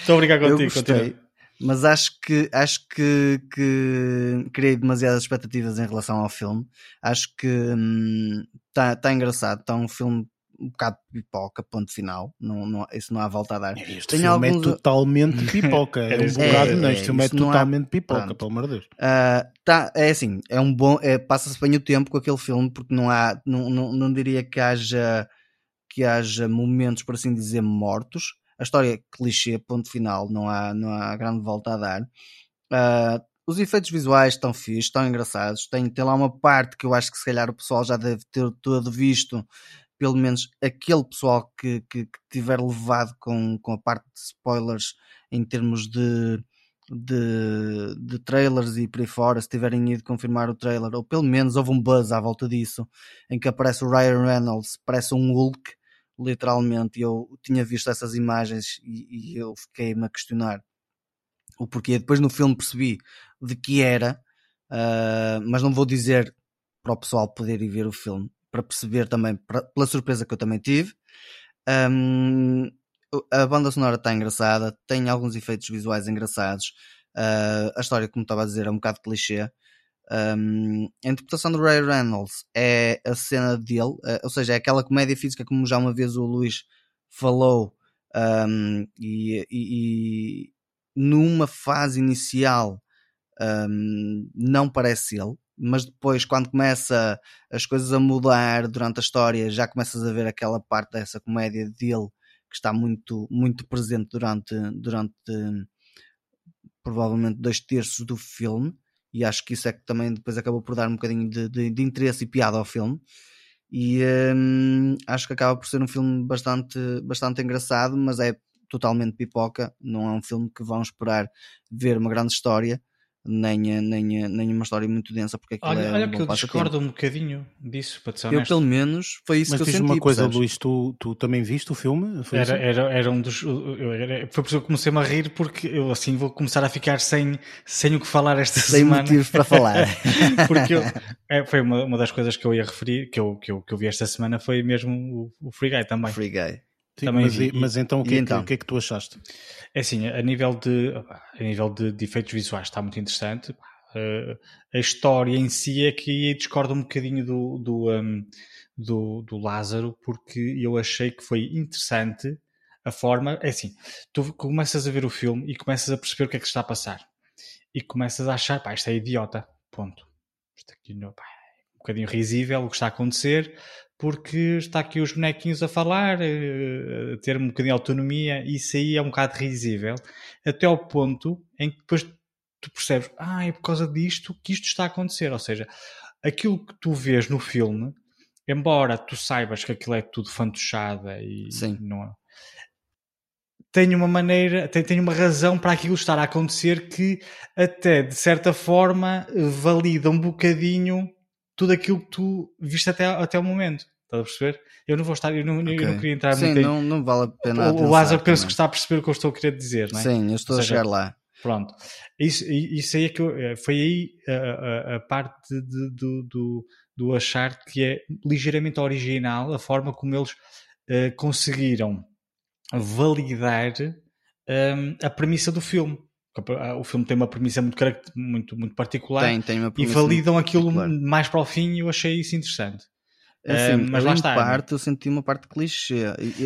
Estou a brincar contigo. Eu gostei, mas acho que acho que, que criei demasiadas expectativas em relação ao filme. Acho que está hum, tá engraçado, está um filme um bocado pipoca, ponto final. Não, não, isso não há volta a dar. Este Tem filme é alguns... é totalmente pipoca. é um bocado, é, não. Este é, filme é totalmente há... pipoca, Pronto. pelo amor de Deus. Uh, tá, é assim, é um bom. É, Passa-se bem o tempo com aquele filme, porque não há. Não, não, não diria que haja que haja momentos, por assim dizer, mortos a história é clichê, ponto final, não há, não há grande volta a dar. Uh, os efeitos visuais estão fixos, estão engraçados. Tem, tem lá uma parte que eu acho que se calhar o pessoal já deve ter todo visto, pelo menos aquele pessoal que, que, que tiver levado com, com a parte de spoilers em termos de, de, de trailers e por aí fora, se tiverem ido confirmar o trailer, ou pelo menos houve um buzz à volta disso, em que aparece o Ryan Reynolds, parece um Hulk, literalmente. Eu tinha visto essas imagens e, e eu fiquei-me a questionar o porquê. Depois no filme percebi de que era, uh, mas não vou dizer para o pessoal poder ir ver o filme, para perceber também, para, pela surpresa que eu também tive. Um, a banda sonora está engraçada, tem alguns efeitos visuais engraçados. Uh, a história, como estava a dizer, é um bocado clichê. Um, a interpretação do Ray Reynolds é a cena dele, uh, ou seja, é aquela comédia física como já uma vez o Luís falou, um, e, e, e, numa fase inicial um, não parece ele, mas depois, quando começa as coisas a mudar durante a história, já começas a ver aquela parte dessa comédia dele que está muito, muito presente durante, durante provavelmente dois terços do filme e acho que isso é que também depois acabou por dar um bocadinho de, de, de interesse e piada ao filme. E hum, acho que acaba por ser um filme bastante, bastante engraçado, mas é totalmente pipoca, não é um filme que vão esperar ver uma grande história, nem, nem, nem uma história muito densa, porque aquilo olha, é olha um que eu discordo um bocadinho disso, para ser Eu, pelo menos, foi isso Mas que eu senti. Mas uma coisa, percebes? Luís, tu, tu também viste o filme? Foi era, era, era um dos... Era, foi por isso que eu comecei-me a rir, porque eu assim vou começar a ficar sem, sem o que falar esta sem semana. Sem motivos para falar. porque eu, é, foi uma, uma das coisas que eu ia referir, que eu, que eu, que eu vi esta semana, foi mesmo o, o Free Guy também. Free Guy. Sim, Também mas, vi, mas então o que, é então? que, que, é que tu achaste? É assim, a nível de, a nível de, de efeitos visuais está muito interessante. Uh, a história em si é que discordo um bocadinho do, do, um, do, do, Lázaro, porque eu achei que foi interessante a forma. É assim, tu começas a ver o filme e começas a perceber o que é que está a passar, e começas a achar, pá, isto é idiota, ponto. Isto aqui não, pá, é um bocadinho risível o que está a acontecer, porque está aqui os bonequinhos a falar, eh, a ter um bocadinho de autonomia, e isso aí é um bocado risível, até ao ponto em que depois tu percebes, ah, é por causa disto que isto está a acontecer. Ou seja, aquilo que tu vês no filme, embora tu saibas que aquilo é tudo fantochada e Sim. não é, tem uma maneira, tem, tem uma razão para aquilo estar a acontecer que até de certa forma valida um bocadinho tudo aquilo que tu viste até, até o momento. Estás a perceber? Eu não vou estar, eu não, okay. eu não queria entrar Sim, muito não, não vale a pena. O, o Lázaro penso que está a perceber o que eu estou a querer dizer, não é? Sim, eu estou seja, a chegar lá. Pronto. Isso, isso aí é que eu, eh, foi aí a, a, a parte de, do, do, do, achar que é ligeiramente original a forma como eles uh, conseguiram validar um, ehm, a premissa do filme. O filme tem uma premissa muito, muito, muito particular tem, tem e validam aquilo mais para o fim e eu achei isso interessante. É assim, uh, mas lá está. parte eu senti uma parte clichê.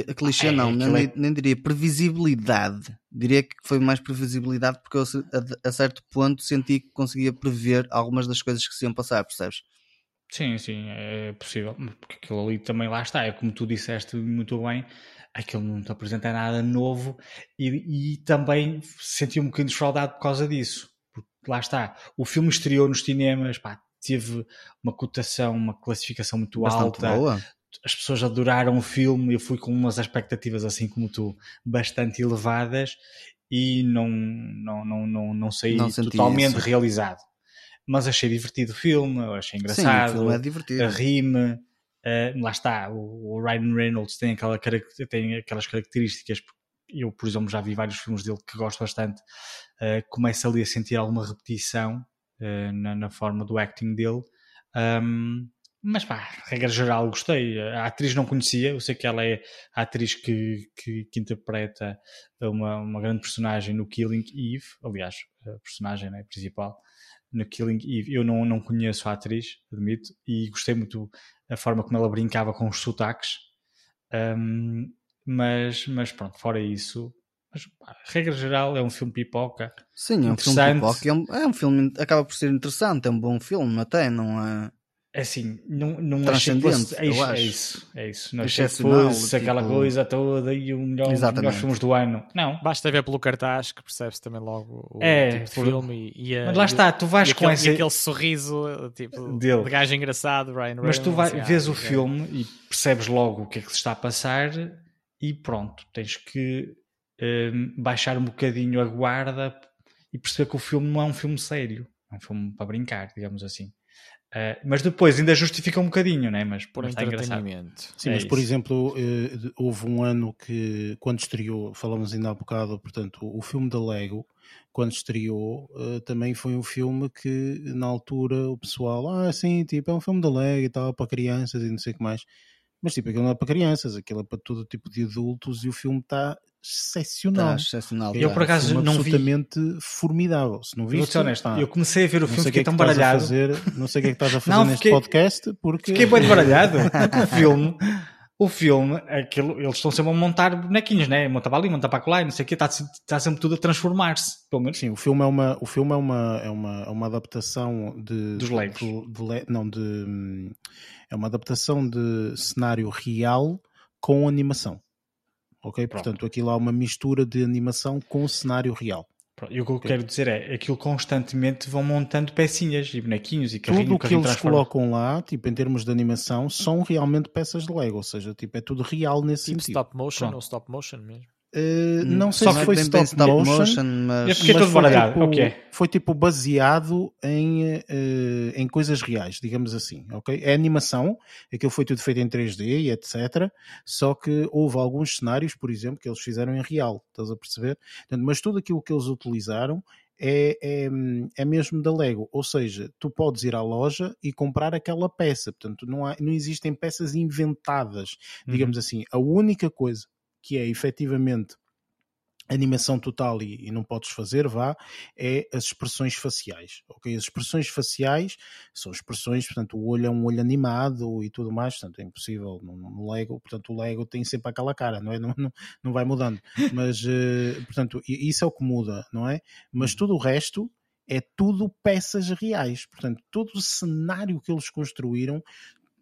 A clichê ah, não, é, nem, é... nem, diria previsibilidade. Diria que foi mais previsibilidade porque eu a, a, certo ponto senti que conseguia prever algumas das coisas que se iam passar, percebes? Sim, sim, é possível. Porque aquilo ali também lá está. É como tu disseste muito bem, aquilo não te apresenta nada novo e, e também senti um bocadinho desfraudado por causa disso. Porque lá está, o filme estreou nos cinemas, pá, teve uma cotação, uma classificação muito Bastante alta. Boa. As pessoas adoraram o filme, eu fui com umas expectativas assim como tu, bastante elevadas e não, não, não, não, não saí não totalmente isso. realizado. Mas achei divertido o filme, achei engraçado. Sim, o filme é divertido. A rime, uh, lá está, o, o, Ryan Reynolds tem, aquela, tem aquelas características, eu, por exemplo, já vi vários filmes dele que gosto bastante, uh, começo ali a sentir alguma repetição uh, na, na, forma do acting dele. Um, mas pá, regra geral, gostei. A atriz não conhecia, eu sei que ela é a atriz que, que, que interpreta uma, uma grande personagem no Killing Eve, aliás, a personagem né, principal no Killing Eve. Eu não, não conheço a atriz, admito, e gostei muito da forma como ela brincava com os sotaques. Um, mas, mas pronto, fora isso, mas, pá, regra geral, é um filme pipoca. Sim, é um filme pipoca. É um, é um filme, acaba por ser interessante, é um bom filme, até não é. É assim, não, não achei que fosse, é, isso, é isso, é isso. Não achei que fosse tipo... aquela coisa toda e o melhor, os melhores filmes do ano. Não. Basta ver pelo cartaz que percebe-se também logo o é, tipo de por... filme e, e Mas lá está, tu vais com aquele, esse... aquele sorriso tipo, Dele. de gajo engraçado, Ryan Mas tu vai, vês o filme e percebes logo o que é que se está a passar e pronto, tens que um, baixar um bocadinho a guarda e perceber que o filme não é um filme sério, é um filme para brincar, digamos assim. Uh, mas depois ainda justifica um bocadinho, né? mas por entretenimento. Sim, é mas por exemplo, uh, houve um ano que, quando estreou, falamos ainda há bocado, portanto, o filme da Lego, quando estreou, uh, também foi um filme que na altura o pessoal, ah, sim, tipo, é um filme da Lego e tal, para crianças e não sei o que mais. Mas tipo, aquilo não é para crianças, aquilo é para todo tipo de adultos e o filme está excepcional. Está excepcional. Eu por acaso não absolutamente vi. formidável. Se não viste, honesto, eu comecei a ver o filme, fiquei é tão baralhado. Fazer, não sei o que é que estás a fazer não, neste fiquei, podcast, porque... Fiquei bem baralhado. o filme, o filme, aquilo, eles estão sempre a montar bonequinhos, né? Monta para ali, monta para lá, não sei o que, está, está sempre tudo a transformar-se, pelo menos. Sim, o filme é uma, o filme é uma, é uma, é uma adaptação de... Dos Legos. De, de, não, de... É uma adaptação de cenário real com animação ok? Pronto. Portanto, aquilo há uma mistura de animação com cenário real. Pronto. E o que eu okay. quero dizer é, aquilo constantemente vão montando pecinhas e bonequinhos e carrinho, Tudo o que eles colocam lá, tipo, em termos de animação, são realmente peças de Lego, ou seja, tipo, é tudo real nesse tipo sentido. stop motion Pronto. ou stop motion mesmo. Uh, não sei Só se foi stop, stop motion, motion, mas, eu fiquei mas todo baralhado. Tipo, okay. foi tipo baseado em, uh, em coisas reais, digamos assim, ok? É animação, aquilo foi tudo feito em 3D e etc. Só que houve alguns cenários, por exemplo, que eles fizeram em real, estás a perceber? mas tudo aquilo que eles utilizaram é, é, é, mesmo da Lego. Ou seja, tu podes ir à loja e comprar aquela peça. Portanto, não, há, não existem peças inventadas, digamos uhum. assim. A única coisa que é efetivamente animação total e, e, não podes fazer, vá, é as expressões faciais, ok? As expressões faciais são expressões, portanto, o olho é um olho animado e tudo mais, portanto, é impossível no, no Lego, portanto, o Lego tem sempre aquela cara, não é? Não, não, não vai mudando, mas, uh, portanto, isso é o que muda, não é? Mas tudo o resto é tudo peças reais, portanto, todo o cenário que eles construíram,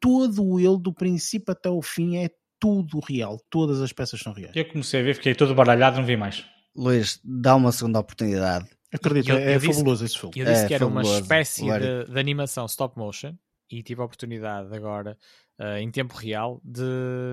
todo ele, do princípio até o fim, é tudo real, todas as peças são reais. Eu comecei a ver, fiquei todo baralhado, não vi mais. Luís, dá uma segunda oportunidade. Acredito, é, é fabuloso esse filme. Eu disse é, que era fabuloso. uma espécie de, de, animação stop motion e tive a oportunidade agora, uh, em tempo real, de,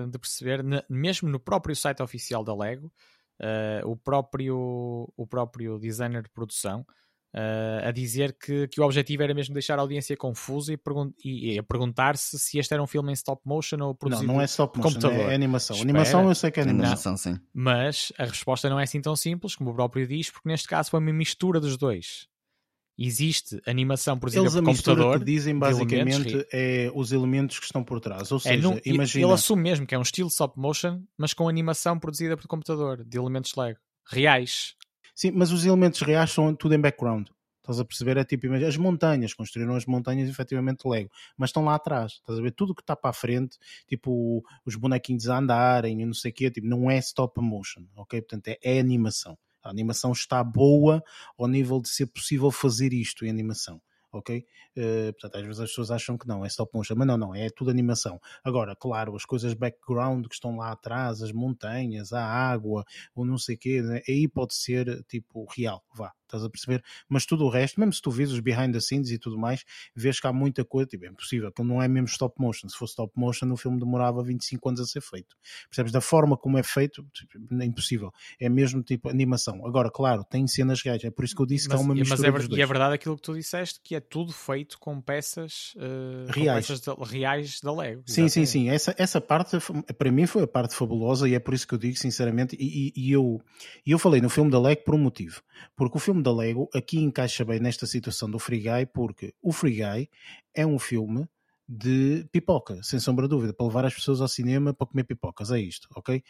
de perceber, ne, mesmo no próprio site oficial da Lego, uh, o, próprio, o próprio designer de produção uh, a dizer que, que o objetivo era mesmo deixar a audiência confusa e, pergun e, e a perguntar-se se este era um filme em stop motion ou produzido Não, não é stop motion, computador. é animação. Espera. Animação eu sei que é animação. Animação, sim. Mas a resposta não é assim tão simples, como o próprio diz, porque neste caso foi uma mistura dos dois. Existe animação produzida Eles por computador. que dizem elementos, basicamente é os elementos que estão por trás. Ou É, seja, num- imagina. Ele assume mesmo que é um estilo stop motion, mas com animação produzida por computador, de elementos Lego. Reais. Sim, mas os elementos reais são tudo em background. Estás a perceber? É tipo, as montanhas, construíram as montanhas efetivamente de Lego, mas estão lá atrás. Estás a ver? Tudo que está para a frente, tipo os bonequinhos a andarem e não sei o quê, tipo, não é stop motion, ok? Portanto, é, é animação. A animação está boa ao nível de ser possível fazer isto em animação. Ok? Eh, portanto, às vezes as pessoas acham que não, é stop motion, mas não, não, é tudo animação. Agora, claro, as coisas background que estão lá atrás, as montanhas, a água, ou não sei o quê, né? aí pode ser tipo real, vá, estás a perceber? Mas tudo o resto, mesmo se tu vês os behind the scenes e tudo mais, vês que há muita coisa, tipo, é impossível, que não é mesmo stop motion. Se fosse stop motion, o filme demorava 25 anos a ser feito. Percebes? Da forma como é feito, tipo, é impossível. É mesmo tipo animação. Agora, claro, tem cenas reais, é por isso que eu disse que há uma mas mistura é, ver- dois. e é verdade aquilo que tu disseste, que é tudo feito com peças, com Reais. peças de- reais da Lego. Sim, sim, exatamente. sim. Essa, essa parte, para mim, foi a parte fabulosa e é por isso que eu digo, sinceramente, e, e- e eu, e eu falei no filme da Lego por um motivo. Porque o filme da Lego aqui encaixa bem nesta situação do Free Guy, porque o Free Guy é um filme de pipoca, sem sombra de dúvida, para levar as pessoas ao cinema para comer pipocas, é isto, ok?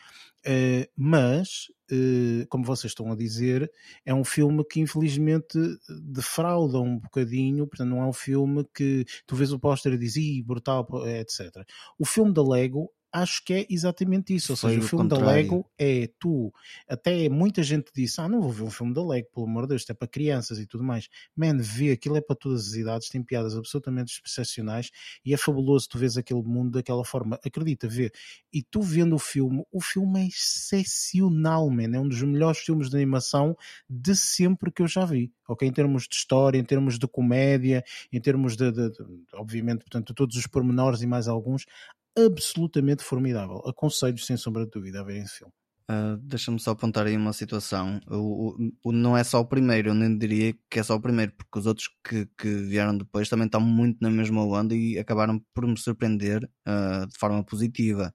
Eh, mas, eh, como vocês estão a dizer, é um filme que infelizmente defrauda um bocadinho, portanto não é um filme que tu vês o póster e dizes, brutal, pô", etc. O filme da Lego acho que é exatamente isso, ou seja, o o filme da contrário. Lego é tu, até muita gente disse, ah não vou ver um filme da Lego, pelo amor de Deus, isto é para crianças e tudo mais, man, vê, aquilo é para todas as idades, tem piadas absolutamente excepcionais e é fabuloso tu vês aquele mundo daquela forma, acredita, vê, e tu vendo o filme, o filme é excepcional, man, é um dos melhores filmes de animação de sempre que eu já vi, ok? Em termos de história, em termos de comédia, em termos de, de- de- obviamente, portanto, todos os pormenores e mais alguns, absolutamente formidável. Aconselho, sem sombra de dúvida, a verem esse filme. Ah, Deixa-me só apontar aí uma situação. O, o- o- não é só o primeiro, eu nem diria que é só o primeiro, porque os outros que, que vieram depois também estão muito na mesma onda e acabaram por me surpreender ah, de forma positiva.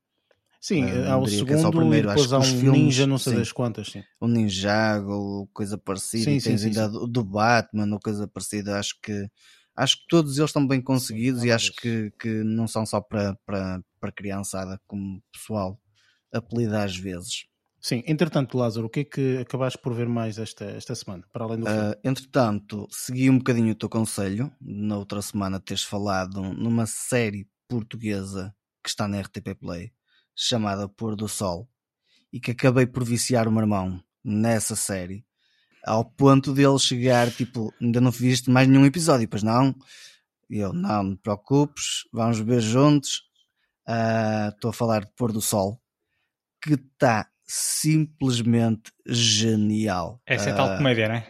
Sim, Ah, há o é segundo só o primeiro, e acho depois que há um filmes, ninja, não sei sim. das quantas, sim. O Ninjago coisa parecida, Sim, sim, tens sim, ainda do, do Batman ou coisa parecida. Acho que acho que todos eles estão bem conseguidos há e acho que, que não são só para, para, para criançada, como pessoal apelida às vezes. Sim, entretanto, Lázaro, o que é que acabaste por ver mais esta, esta semana, para além do filme? Ah, entretanto, segui um bocadinho o teu conselho, na outra semana teres falado numa série portuguesa que está na RTP Play, chamada Pôr do Sol, e que acabei por viciar o meu irmão nessa série, ao ponto dele chegar, tipo, ainda não viste mais nenhum episódio, pois não? E eu, não, não te preocupes, vamos ver juntos. Ah, Estou a falar de Pôr do Sol, que está simplesmente genial. Essa é Ah, tal comédia, não é?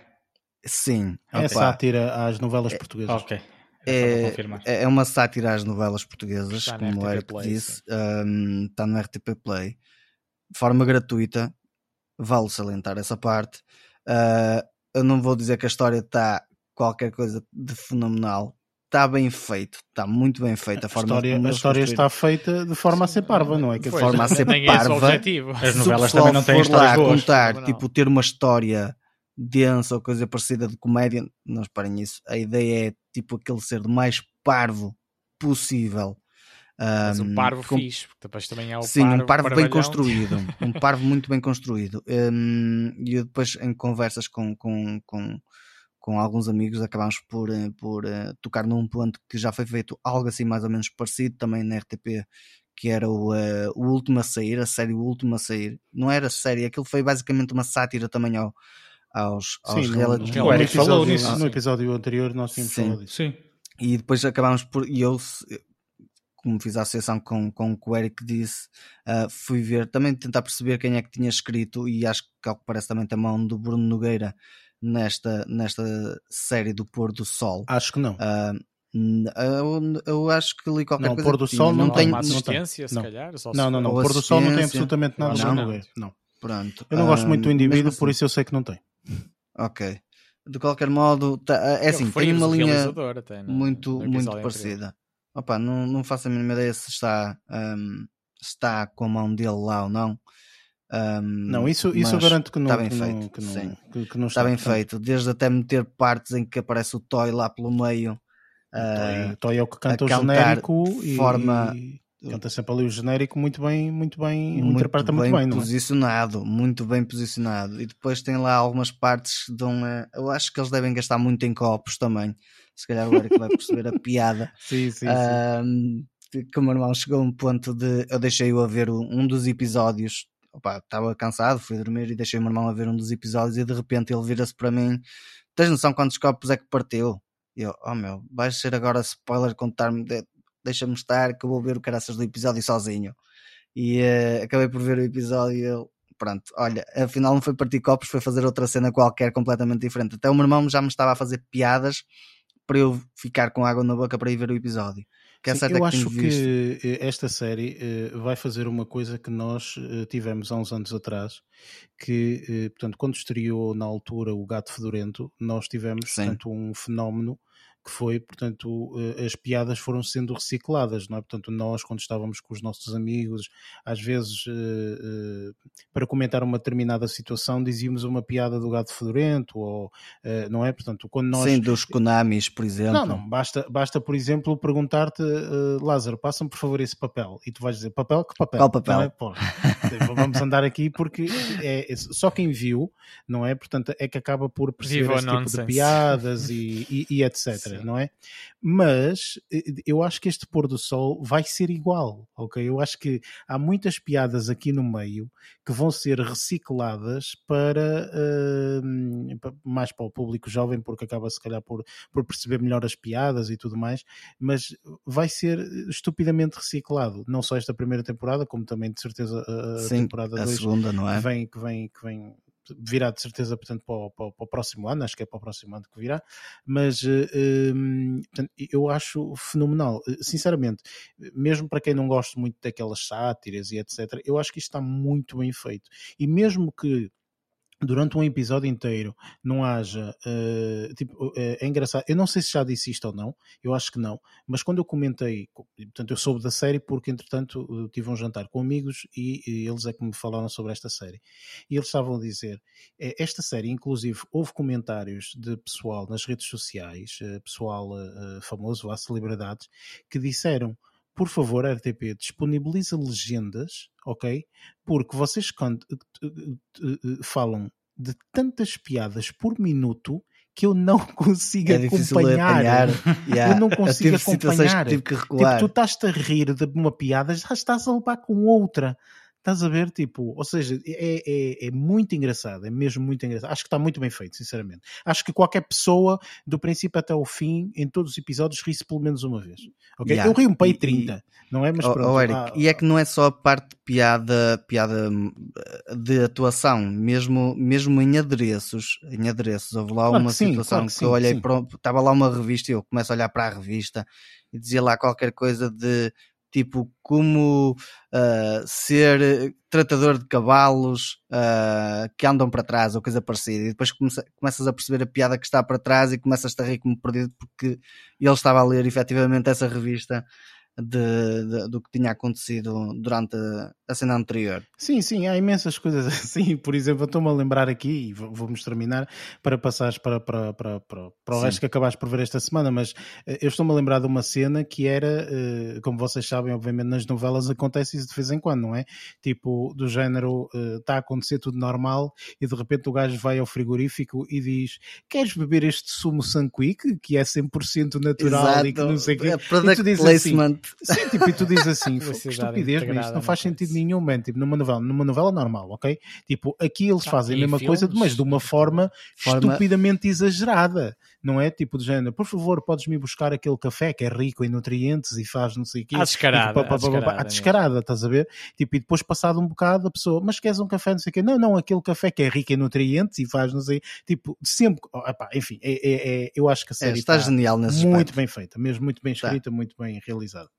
Sim, é opa, sátira às novelas portuguesas. Ok. É, confirmar. é uma sátira às novelas portuguesas, Está como o Eric Play, disse, um, está no RTP Play, de forma gratuita, vale salientar essa parte. Uh, eu não vou dizer que a história está qualquer coisa de fenomenal, está bem feito, está muito bem feita. A A, forma história, como a história está feita de forma a ser parva, não é? Que Pois, forma a ser nem é parva. objetivo. As novelas também não têm histórias lá contar, Não, não. tipo, ter uma história densa ou coisa parecida de comédia, não esperem isso. A ideia é, tipo, aquele ser o mais parvo possível. Mas um parvo com- fixe, porque depois também há o Sim, parvo, um parvo bem construído. Um parvo muito bem construído. E eu depois, em conversas com, com, com, com alguns amigos, acabámos por, eh, por eh, tocar num ponto que já foi feito algo assim mais ou menos parecido também na RTP, que era o, eh, o Último a Sair, a série O Último a Sair. Não era série, aquilo foi basicamente uma sátira também ao, aos, aos Sim, no, reality no, show. no O Eric falou nisso. no episódio anterior nós tínhamos Sim. falado disso. Sim. E depois acabámos por. E eu, como fiz a associação com, com o que o Eric disse, ah, fui ver, também tentar perceber quem é que tinha escrito, e acho que, ao que parece, também tem a mão do Bruno Nogueira nesta, nesta série do Pôr do Sol. Acho que não. Ah, n- eu, eu acho que li qualquer Não, coisa. Pôr do Sol não Não, tem- não assistência, se Não. calhar. só se Não, não, não. Pôr do Sol não tem absolutamente nada acho que Bruno não. Não. Pronto. Eu não gosto Ah, muito do mesmo indivíduo, assim- por isso eu sei que não tem. Ok. de qualquer modo, tá, é assim, tem uma linha até, no, muito, muito parecida. Opa, não, não faço a mínima ideia se está, um, se está com a mão dele lá ou não. Um, não, isso, isso eu garanto que não está bem que feito. Não, que não, sim. Que, que não está, está bem feito, desde até meter partes em que aparece o Toy lá pelo meio. Uh, o Toy é o que canta o genérico forma e canta sempre ali o genérico muito bem, muito bem, muito interpreta bem muito bem, é? posicionado, muito bem posicionado. E depois tem lá algumas partes de um, eu acho que eles devem gastar muito em copos também. Se calhar o Eric vai perceber a piada. sim, sim, sim. que o meu irmão chegou a um ponto de eu deixei-o a ver um dos episódios opa, estava cansado, fui dormir e deixei o meu irmão a ver um dos episódios e de repente ele vira-se para mim: Tens noção quantos copos é que partiu? E eu, oh meu, vais ser agora spoiler contar-me, de... deixa-me estar que eu vou ver o caraças do episódio sozinho. E uh, acabei por ver o episódio e eu, pronto, olha, afinal não foi partir copos, foi fazer outra cena qualquer completamente diferente. Até o meu irmão já me estava a fazer piadas para eu ficar com água na boca para ir ver o episódio. Que é Sim, eu acho que eh, esta série uh, vai fazer uma coisa que nós uh, tivemos há uns anos atrás, que, uh, portanto, quando estreou na altura o Gato Fedorento, nós tivemos, portanto, um fenómeno que foi, portanto, eh, as piadas foram sendo recicladas, não é? Portanto, nós, quando estávamos com os nossos amigos, às vezes, eh, eh, para comentar uma determinada situação, dizíamos uma piada do gato fedorento, ou, não é? Portanto, quando nós... Sim, dos Konamis, por exemplo. Não, não, basta, basta por exemplo, perguntar-te, Lázaro, passa-me, por favor, esse papel, e tu vais dizer, papel? Que papel? Qual papel? É? Pô, vamos andar aqui porque é, é, só quem viu, não é? Portanto, é que acaba por perceber Viva esse tipo de piadas e, e, e etc não é? Mas eh, eu acho que este pôr do sol vai ser igual, ok? Eu acho que há muitas piadas aqui no meio que vão ser recicladas para uh, mais para o público jovem, porque acaba se calhar por, por perceber melhor as piadas e tudo mais, mas vai ser estupidamente reciclado, não só esta primeira temporada, como também de certeza a, Sim, temporada 2 segunda, não é? que vem, que vem, que vem virá de certeza portanto, para o, para, para, o próximo ano, acho que é para o próximo ano que virá, mas uh, portanto, eu acho fenomenal, eh, sinceramente, mesmo para quem não gosta muito daquelas sátiras e etc, eu acho que isto está muito bem feito, e mesmo que durante um episódio inteiro não haja. Uh, tipo, uh, é engraçado. Eu não sei se já disse isto ou não, eu acho que não, mas quando eu comentei, portanto, eu soube da série porque, entretanto, tive um jantar com amigos e, e, eles é que me falaram sobre esta série. E eles estavam a dizer: é, esta série, inclusive, houve comentários de pessoal nas redes sociais, uh, pessoal famoso, há celebridades, que disseram por favor, RTP, disponibiliza legendas, ok? Porque vocês falam de tantas piadas por minuto que eu não consigo é acompanhar. Yeah. Eu não consigo acompanhar. Que tive que tipo, tu estás-te a rir de uma piada, já estás a levar com outra. Estás a ver, tipo, ou seja, é, é, é, muito engraçado, é mesmo muito engraçado. Acho que está muito bem feito, sinceramente. Acho que qualquer pessoa, do princípio até o fim, em todos os episódios, ri-se pelo menos uma vez. Okay? Yeah. Eu rio um pai 30, não é? Mas oh, pronto. Oh, Eric, ah, e é que não é só a parte de piada, piada hum, de atuação, mesmo, mesmo em adereços, em adereços, houve lá claro uma sim, situação claro que, que, eu olhei para, estava lá uma revista e eu começo a olhar para a revista e dizia lá qualquer coisa de tipo como uh, ser tratador de cavalos uh, que andam para trás ou coisa parecida. E depois começa, começas a perceber a piada que está para trás e começas a rir como perdido porque ele estava a ler efetivamente essa revista de, de, do que tinha acontecido durante a cena anterior. Sim, sim, há imensas coisas assim. Por exemplo, estou-me a lembrar aqui, e vamos terminar para passares para, para, para, para, para o sim. resto que acabaste por ver esta semana, mas eh, eu estou-me a lembrar de uma cena que era, eh, como vocês sabem, obviamente nas novelas acontece isso de vez em quando, não é? Tipo, do género, está eh, a acontecer tudo normal e de repente o gajo vai ao frigorífico e diz: Queres beber este sumo Sanquic, que é 100% natural Exato. e que não sei o quê? É product e tu dizes placement. Assim, sim, tipo, e tu dizes assim: estupidez, mas isto não faz sentido nenhum, man. Tipo, numa novela, numa novela normal, ok? Tipo, aqui eles ah, fazem a mesma filmes, coisa, mas de uma forma, forma, estupidamente exagerada, não é? Tipo, de género, por favor, podes-me buscar aquele café que é rico em nutrientes e faz não sei o quê. À descarada. Tipo, à descarada, estás a ver? Tipo, e depois passado um bocado a pessoa, mas queres um café, não sei o quê? Não, não, aquele café que é rico em nutrientes e faz não sei, tipo, sempre, epá, enfim, é, é, é, eu acho que a é, série é, está, está genial nesse muito aspecto. bem feita, mesmo muito bem escrita, tá. muito bem realizada.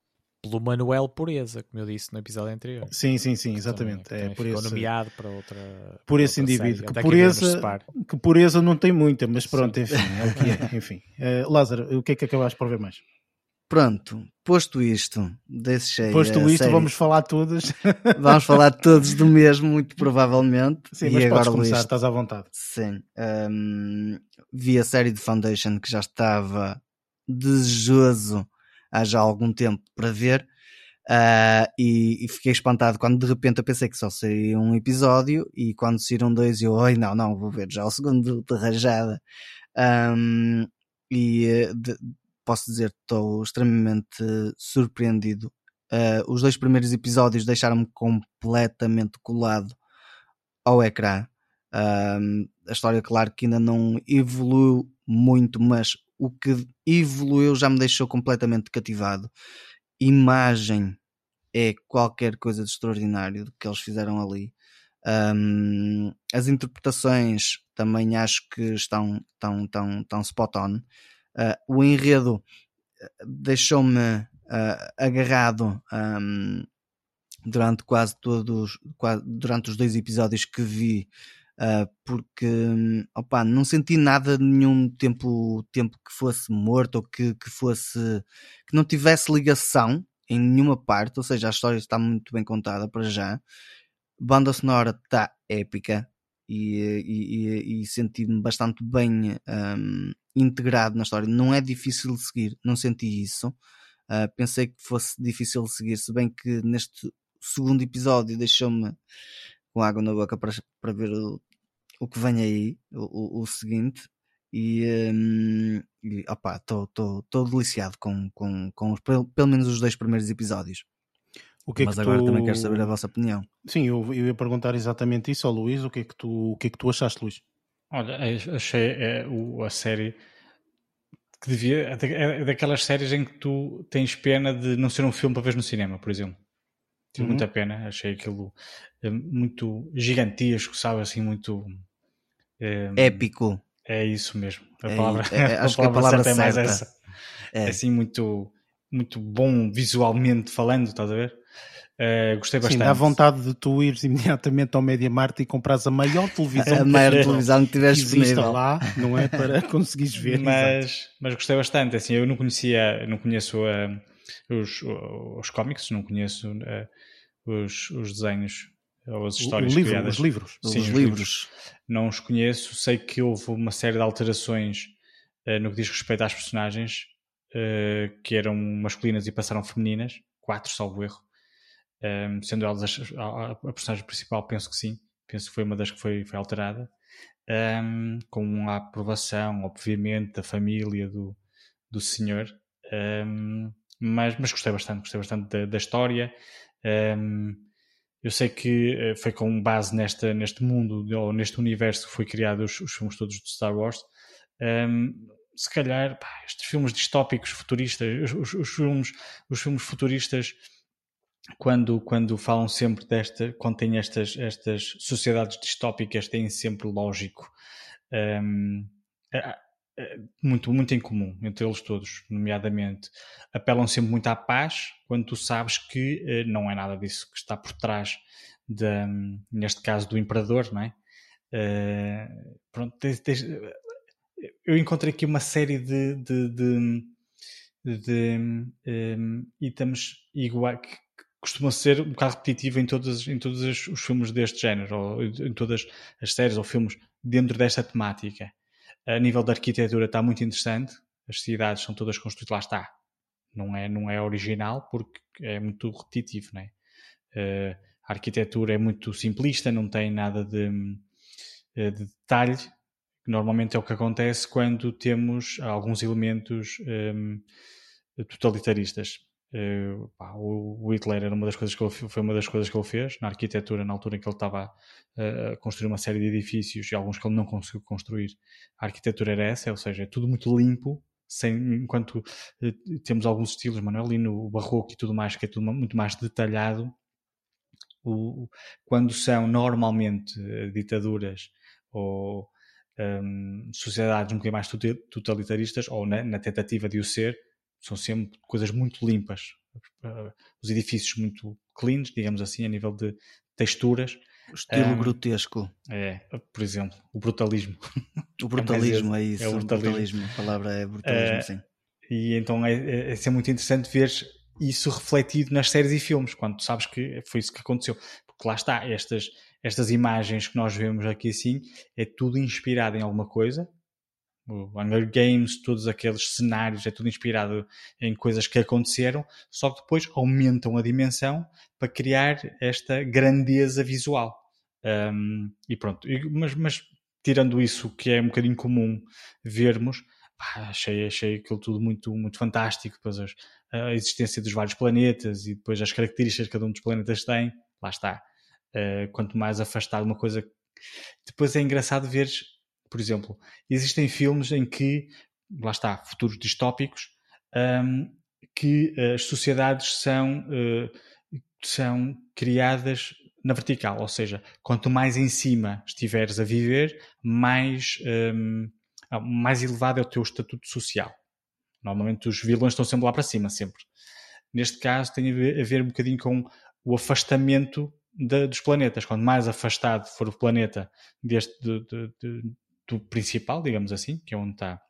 Pelo Manuel Pureza, como eu disse no episódio anterior. Sim, sim, sim, exatamente. Também, é por ficou esse, nomeado para outra. por esse outra indivíduo. série. Que pureza, que pureza não tem muita, mas pronto, enfim, é o que é. Enfim. Uh, Lázaro, o que é que acabaste por ver mais? Pronto, posto isto, deixei. Posto isto, série. vamos falar todos. Vamos falar todos do mesmo, muito provavelmente. Sim, e mas agora podes começar, estás à vontade. Sim. hum, vi a série de Foundation que já estava desejoso há já algum tempo para ver. ah, e, e fiquei espantado quando de repente eu pensei que só sairia um episódio e quando saíram dois eu, oi, não, não, vou ver já o segundo de rajada. Hum, e eh, de- posso dizer que estou extremamente surpreendido. Ah, os dois primeiros episódios deixaram-me completamente colado ao ecrã. Ahm, a história, claro, que ainda não evoluiu muito, mas o que evoluiu já me deixou completamente cativado. Imagem é qualquer coisa de extraordinário que eles fizeram ali. Ahm, as interpretações também acho que estão, estão, estão, estão spot on. Ah, o enredo ah, deixou-me ah, agarrado ahm, durante quase todos, quase, durante os dois episódios que vi, ah, porque opa, não senti nada nenhum tempo, tempo que fosse morto ou que, que fosse que não tivesse ligação em nenhuma parte, ou seja, a história está muito bem contada para já. Banda sonora está épica e, e, e, e senti-me bastante bem hum, integrado na história. Não é difícil de seguir, não senti isso. Uh, pensei que fosse difícil de seguir, se bem que neste segundo episódio deixou-me com água na boca para, para ver o, o que vem aí, o, o, o seguinte. E, hum, e opá, estou deliciado com, com, com os, pelo, pelo menos os dois primeiros episódios. O que é Mas que agora tu... também quero saber a vossa opinião. Sim, eu, eu ia perguntar exatamente isso ao Luís. O que é que tu, o que é que tu achaste, Luís? Olha, achei é, o, a série que devia. É é daquelas séries em que tu tens pena de não ser um filme para ver no cinema, por exemplo. Tive Uhum. muita pena, achei aquilo eh, muito gigantesco, sabe? Assim, muito. eh, Épico. É isso mesmo. A É- palavra, é- acho que a palavra certa é mais certa. essa. É. Assim, muito, muito bom visualmente falando, estás a ver? Eh, gostei Sim, bastante. dá vontade de tu ires imediatamente ao Media Mart e comprares a maior televisão A maior televisão que tiver que exista disponível. lá, não é? Para conseguires ver. mas, mas gostei bastante. Assim, eu não conhecia, não conheço eh, os, os cómics, não conheço eh, os, os desenhos ou as histórias o livro, criadas. os livros. Os Sim, os livros. Não os conheço. Sei que houve uma série de alterações eh, no que diz respeito às personagens eh, que eram masculinas e passaram femininas, quatro, salvo erro. Um, sendo elas as- a, a- a personagem principal, penso que sim. Penso que foi uma das que foi, foi alterada. Um, com a aprovação, obviamente, da família do, do senhor. Um, mas, mas gostei bastante, gostei bastante da, da história. Um, eu sei que eh, foi com base nesta, neste mundo, ou neste universo que foi criado os, os filmes todos de Star Wars. Um, se calhar, pá, estes filmes distópicos, futuristas, os, os- filmes, os filmes futuristas, quando, quando falam sempre desta, quando têm estas, estas sociedades distópicas, têm sempre lógico. um, muito, muito em comum entre eles todos, nomeadamente apelam sempre muito à paz quando tu sabes que eh, não é nada disso que está por trás, da, neste caso, do imperador, não é? Eh, pronto, tens- tens- eu encontrei aqui uma série de, de, de, de, em, itens igual que costuma ser um bocado repetitivo em todos, em todos os os filmes deste género, ou em todas as séries ou filmes dentro desta temática. A nível da arquitetura está muito interessante, as cidades são todas construídas, lá está. Não é, não é original porque é muito repetitivo, não é? Eh, a arquitetura é muito simplista, não tem nada de, eh, de detalhe, normalmente é o que acontece quando temos alguns elementos em, totalitaristas. Pá, o o Hitler era uma das coisas que ele, foi uma das coisas que ele fez na arquitetura na altura em que ele estava a, a construir uma série de edifícios e alguns que ele não conseguiu construir. A arquitetura era essa, ou seja, é tudo muito limpo, sem, enquanto eh, temos alguns estilos, mano, ali no barroco e tudo mais, que é tudo muito mais detalhado. O, quando são normalmente eh, ditaduras ou hum, sociedades um bocadinho mais totalitaristas, ou na, na tentativa de o ser, são sempre coisas muito limpas. os edifícios muito cleans, digamos assim, a nível de texturas. O estilo um, grotesco. É, por exemplo, o brutalismo. O brutalismo é, é isso. É o brutalismo. brutalismo. A palavra é brutalismo, uh, sim. E então é, é, é muito interessante ver isso refletido nas séries e filmes, quando sabes que foi isso que aconteceu. Porque lá está, estas, estas imagens que nós vemos aqui assim, é tudo inspirado em alguma coisa. O Hunger Games, todos aqueles cenários, é tudo inspirado em coisas que aconteceram, só que depois aumentam a dimensão para criar esta grandeza visual. Um, e pronto, mas, mas tirando isso, que é um bocadinho comum vermos, achei, achei aquilo tudo muito, muito fantástico. Depois as, a existência dos vários planetas e depois as características que cada um dos planetas tem, lá está. Uh, quanto mais afastado uma coisa. Depois é engraçado ver, por exemplo, existem filmes em que, lá está, futuros distópicos, um, que as sociedades são, uh, são criadas na vertical, ou seja, quanto mais em cima estiveres a viver, mais, um, mais elevado é o teu estatuto social. Normalmente os vilões estão sempre lá para cima, sempre. Neste caso tem a ver, a ver um bocadinho com o afastamento de, dos planetas. Quanto mais afastado for o planeta deste de, de, do principal, digamos assim, que é onde está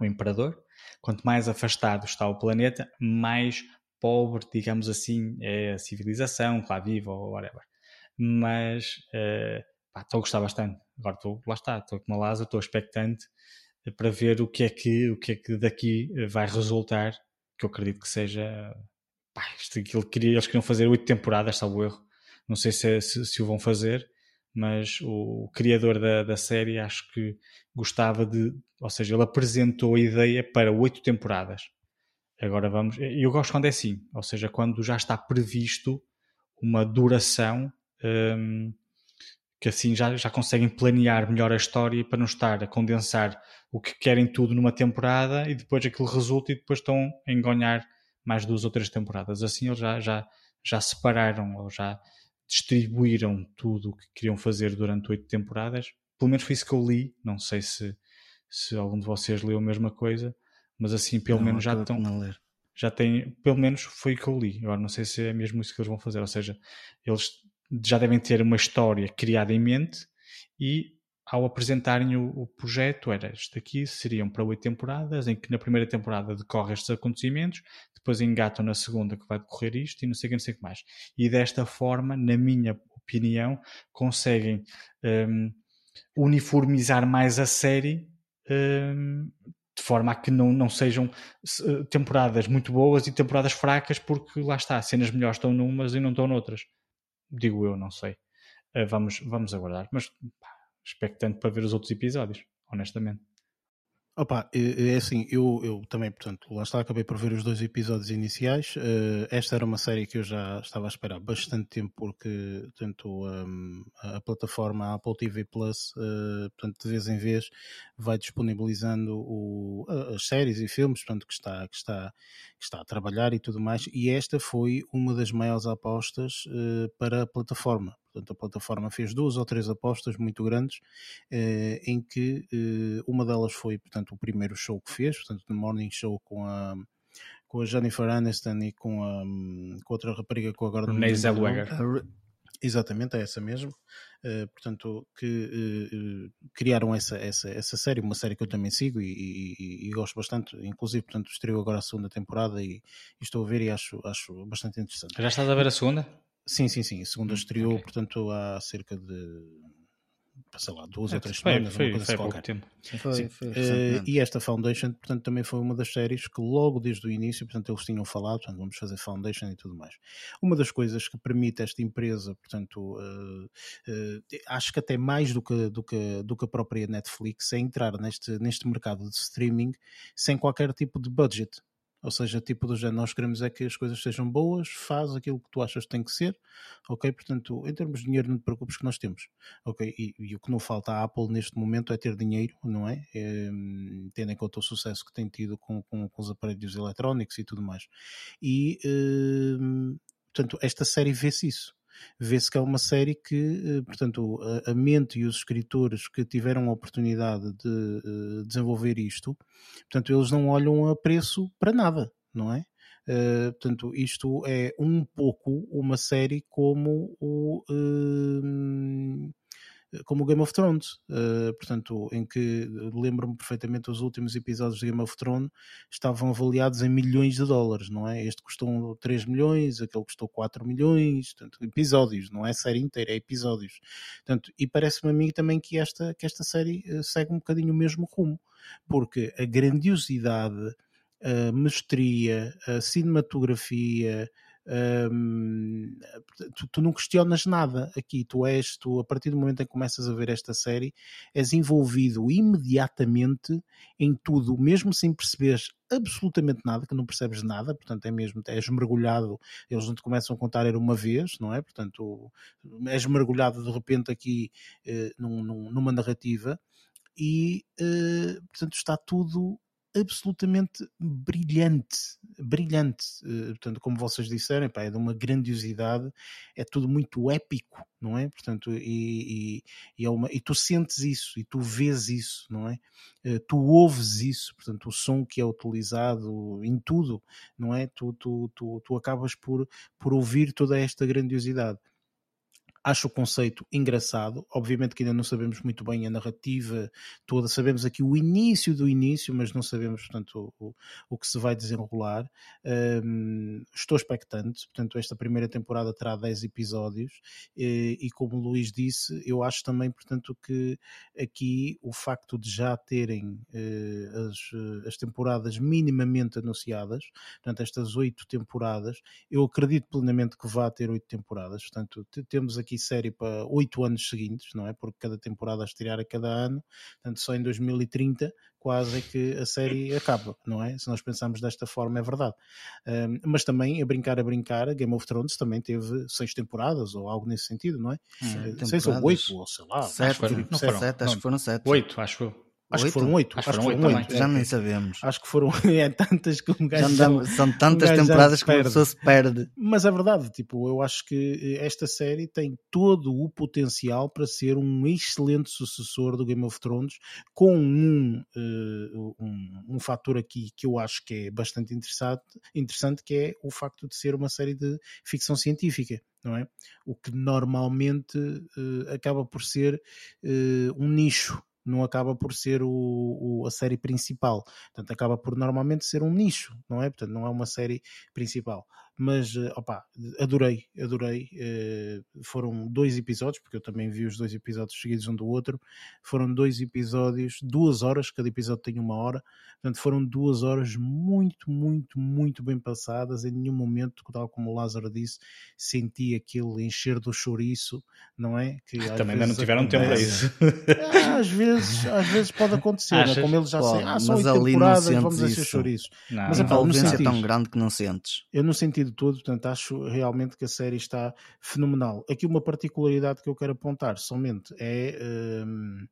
o imperador, quanto mais afastado está o planeta, mais pobre, digamos assim, é a civilização, lá viva ou whatever. Mas uh, estou a gostar bastante. Agora estou, lá está, estou com uma lasa, estou expectante para ver o que é que, o que, é que daqui eh, vai resultar, que eu acredito que seja. Pá, isto, aquilo que eles queriam fazer oito temporadas, salvo erro. Não sei se, é, se, se, o vão fazer, mas o, criador da, da série acho que gostava de. Ou seja, ele apresentou a ideia para oito temporadas. Agora vamos. Eu gosto quando é assim, ou seja, quando já está previsto uma duração. Hum, que assim já, já conseguem planear melhor a história para não estar a condensar o que querem tudo numa temporada e depois aquilo resulta e depois estão a engonhar mais duas ou três temporadas. Assim eles já, já, já separaram ou já distribuíram tudo o que queriam fazer durante oito temporadas. Pelo menos foi isso que eu li. Não sei se, se algum de vocês leu a mesma coisa, mas assim pelo não, menos já estão. Já tem, pelo menos foi o que eu li. Agora não sei se é mesmo isso que eles vão fazer. Ou seja, eles já devem ter uma história criada em mente e ao apresentarem o, o projeto era este aqui seriam para oito temporadas em que na primeira temporada decorre estes acontecimentos depois engatam na segunda que vai decorrer isto e não sei o que, não sei o que mais e desta forma, na minha opinião conseguem um, uniformizar mais a série um, de forma a que não, não sejam eh, temporadas muito boas e temporadas fracas porque lá está, cenas melhores estão numas e não estão noutras digo eu, não sei. Uh, vamos, vamos aguardar, mas pá, expectante para ver os outros episódios, honestamente. Opa, é, é assim, eu, eu também, portanto, lá está, acabei por ver os dois episódios iniciais. Uh, esta era uma série que eu já estava a esperar bastante tempo, porque, tanto um, a plataforma a Apple TV Plus, uh, portanto, de vez em vez, vai disponibilizando o, as séries e filmes, portanto, que está, que, está, que está a trabalhar e tudo mais. E esta foi uma das maiores apostas uh, para a plataforma. Portanto, a plataforma fez duas ou três apostas muito grandes, eh, em que eh, uma delas foi, portanto, o primeiro show que fez, portanto, no Morning Show com a com a Jennifer Aniston e com a com outra rapariga com agora Renée Zellweger. Exatamente, é essa mesmo. Uh, portanto, que uh, criaram essa, essa, essa série, uma série que eu também sigo e, e, e, gosto bastante. Inclusive, portanto, estreou agora a segunda temporada e, e, estou a ver e acho, acho bastante interessante. Já estás a ver a segunda? Sim, sim, sim. A segunda hum, estreou, okay. portanto, há cerca de sei lá, duas é, ou três foi, semanas, foi, uma coisa foi assim qualquer. Tempo. Foi, foi uh, e esta Foundation, portanto, também foi uma das séries que logo desde o início, portanto, eles tinham falado, portanto, vamos fazer Foundation e tudo mais. Uma das coisas que permite esta empresa, portanto, uh, uh, acho que até mais do que, do, que, do que a própria Netflix, é entrar neste, neste mercado de streaming sem qualquer tipo de budget. Ou seja, tipo do género, nós queremos é que as coisas sejam boas, faz aquilo que tu achas que tem que ser, ok? Portanto, em termos de dinheiro, não te preocupes que nós temos, ok? E, e o que não falta à Apple neste momento é ter dinheiro, não é? é tendo em conta o sucesso que tem tido com, com, com os aparelhos eletrónicos e tudo mais. E, é, portanto, esta série vê-se isso vê-se que é uma série que, eh, portanto, a, mente e os escritores que tiveram a oportunidade de uh, desenvolver isto, portanto, eles não olham a preço para nada, não é? Uh, portanto, isto é um pouco uma série como o. Uh, como o Game of Thrones, uh, portanto, em que lembro-me perfeitamente os últimos episódios de Game of Thrones estavam avaliados em milhões de dólares, não é? Este custou 3 milhões, aquele custou 4 milhões, portanto, episódios, não é série inteira, é episódios. Portanto, e parece-me a mim também que esta, que esta série segue um bocadinho o mesmo rumo, porque a grandiosidade a mestria, a cinematografia, tu, tu, não questionas nada aqui, tu és, tu a partir do momento em que começas a ver esta série, és envolvido imediatamente em tudo, mesmo sem perceberes absolutamente nada, que não percebes nada, portanto é mesmo, és mergulhado, eles não te começam a contar era uma vez, não é? Portanto, és mergulhado de repente aqui uh, num, num, numa narrativa. E, uh, portanto, está tudo absolutamente brilhante, brilhante. Eh, portanto, como vocês disseram, é de uma grandiosidade, é tudo muito épico, não é? Portanto, e, e, e, é uma, e tu sentes isso, e tu vês isso, não é? Eh, tu ouves isso, portanto, o som que é utilizado em tudo, não é? Tu, tu, tu, tu acabas por, por ouvir toda esta grandiosidade. Acho o conceito engraçado. Obviamente que ainda não sabemos muito bem a narrativa toda. Sabemos aqui o início do início, mas não sabemos, portanto, o, o que se vai desenrolar. Um, estou expectante. Portanto, esta primeira temporada terá 10 episódios. E, e, como o Luís disse, eu acho também, portanto, que aqui o facto de já terem uh, as, eh, as temporadas minimamente anunciadas, portanto, estas oito temporadas, eu acredito plenamente que vá ter oito temporadas. Portanto, temos aqui aqui série para oito anos seguintes, não é? Porque cada temporada a estrear a cada ano, portanto só em 2030 quase é que a série acaba, não é? Se nós pensarmos desta forma é verdade. Um, mas também, a brincar, a brincar, Game of Thrones também teve seis temporadas ou algo nesse sentido, não é? Hum, seis ou oito, ou sei lá. Sete, acho, que foram, sete, acho que foram sete. Oito, acho eu. Acho que foram oito. Acho, que foram oito. Já nem sabemos. Acho que foram é tantas que um gajo. Já são tantas um temporadas que uma pessoa se perde. Mas é verdade, tipo, eu acho que esta série tem todo o potencial para ser um excelente sucessor do Game of Thrones, com um, uh, um, um fator aqui que eu acho que é bastante interessante, interessante, que é o facto de ser uma série de ficção científica. Não é? O que normalmente uh, acaba por ser uh, um nicho não acaba por ser o, o, a série principal. Portanto, acaba por normalmente ser um nicho, não é? Portanto, não é uma série principal mas eh, opa, adorei, adorei. Uh, foram dois episódios, porque eu também vi os dois episódios seguidos um do outro. Foram dois episódios, duas horas, cada episódio tem uma hora, portanto foram duas horas muito, muito, muito bem passadas. Em nenhum momento, tal como o Lázaro disse, senti aquele encher do chouriço, não é? Que também ainda não tiveram tempo para isso. Ah, às vezes, às vezes pode acontecer, né? como eles já sabem, ah, são oito temporadas, vamos encher. Não, mas a envolvência é tão grande que não sentes. Eu não senti de todo, portanto acho realmente que a série está fenomenal. Aqui uma particularidade que eu quero apontar somente é um,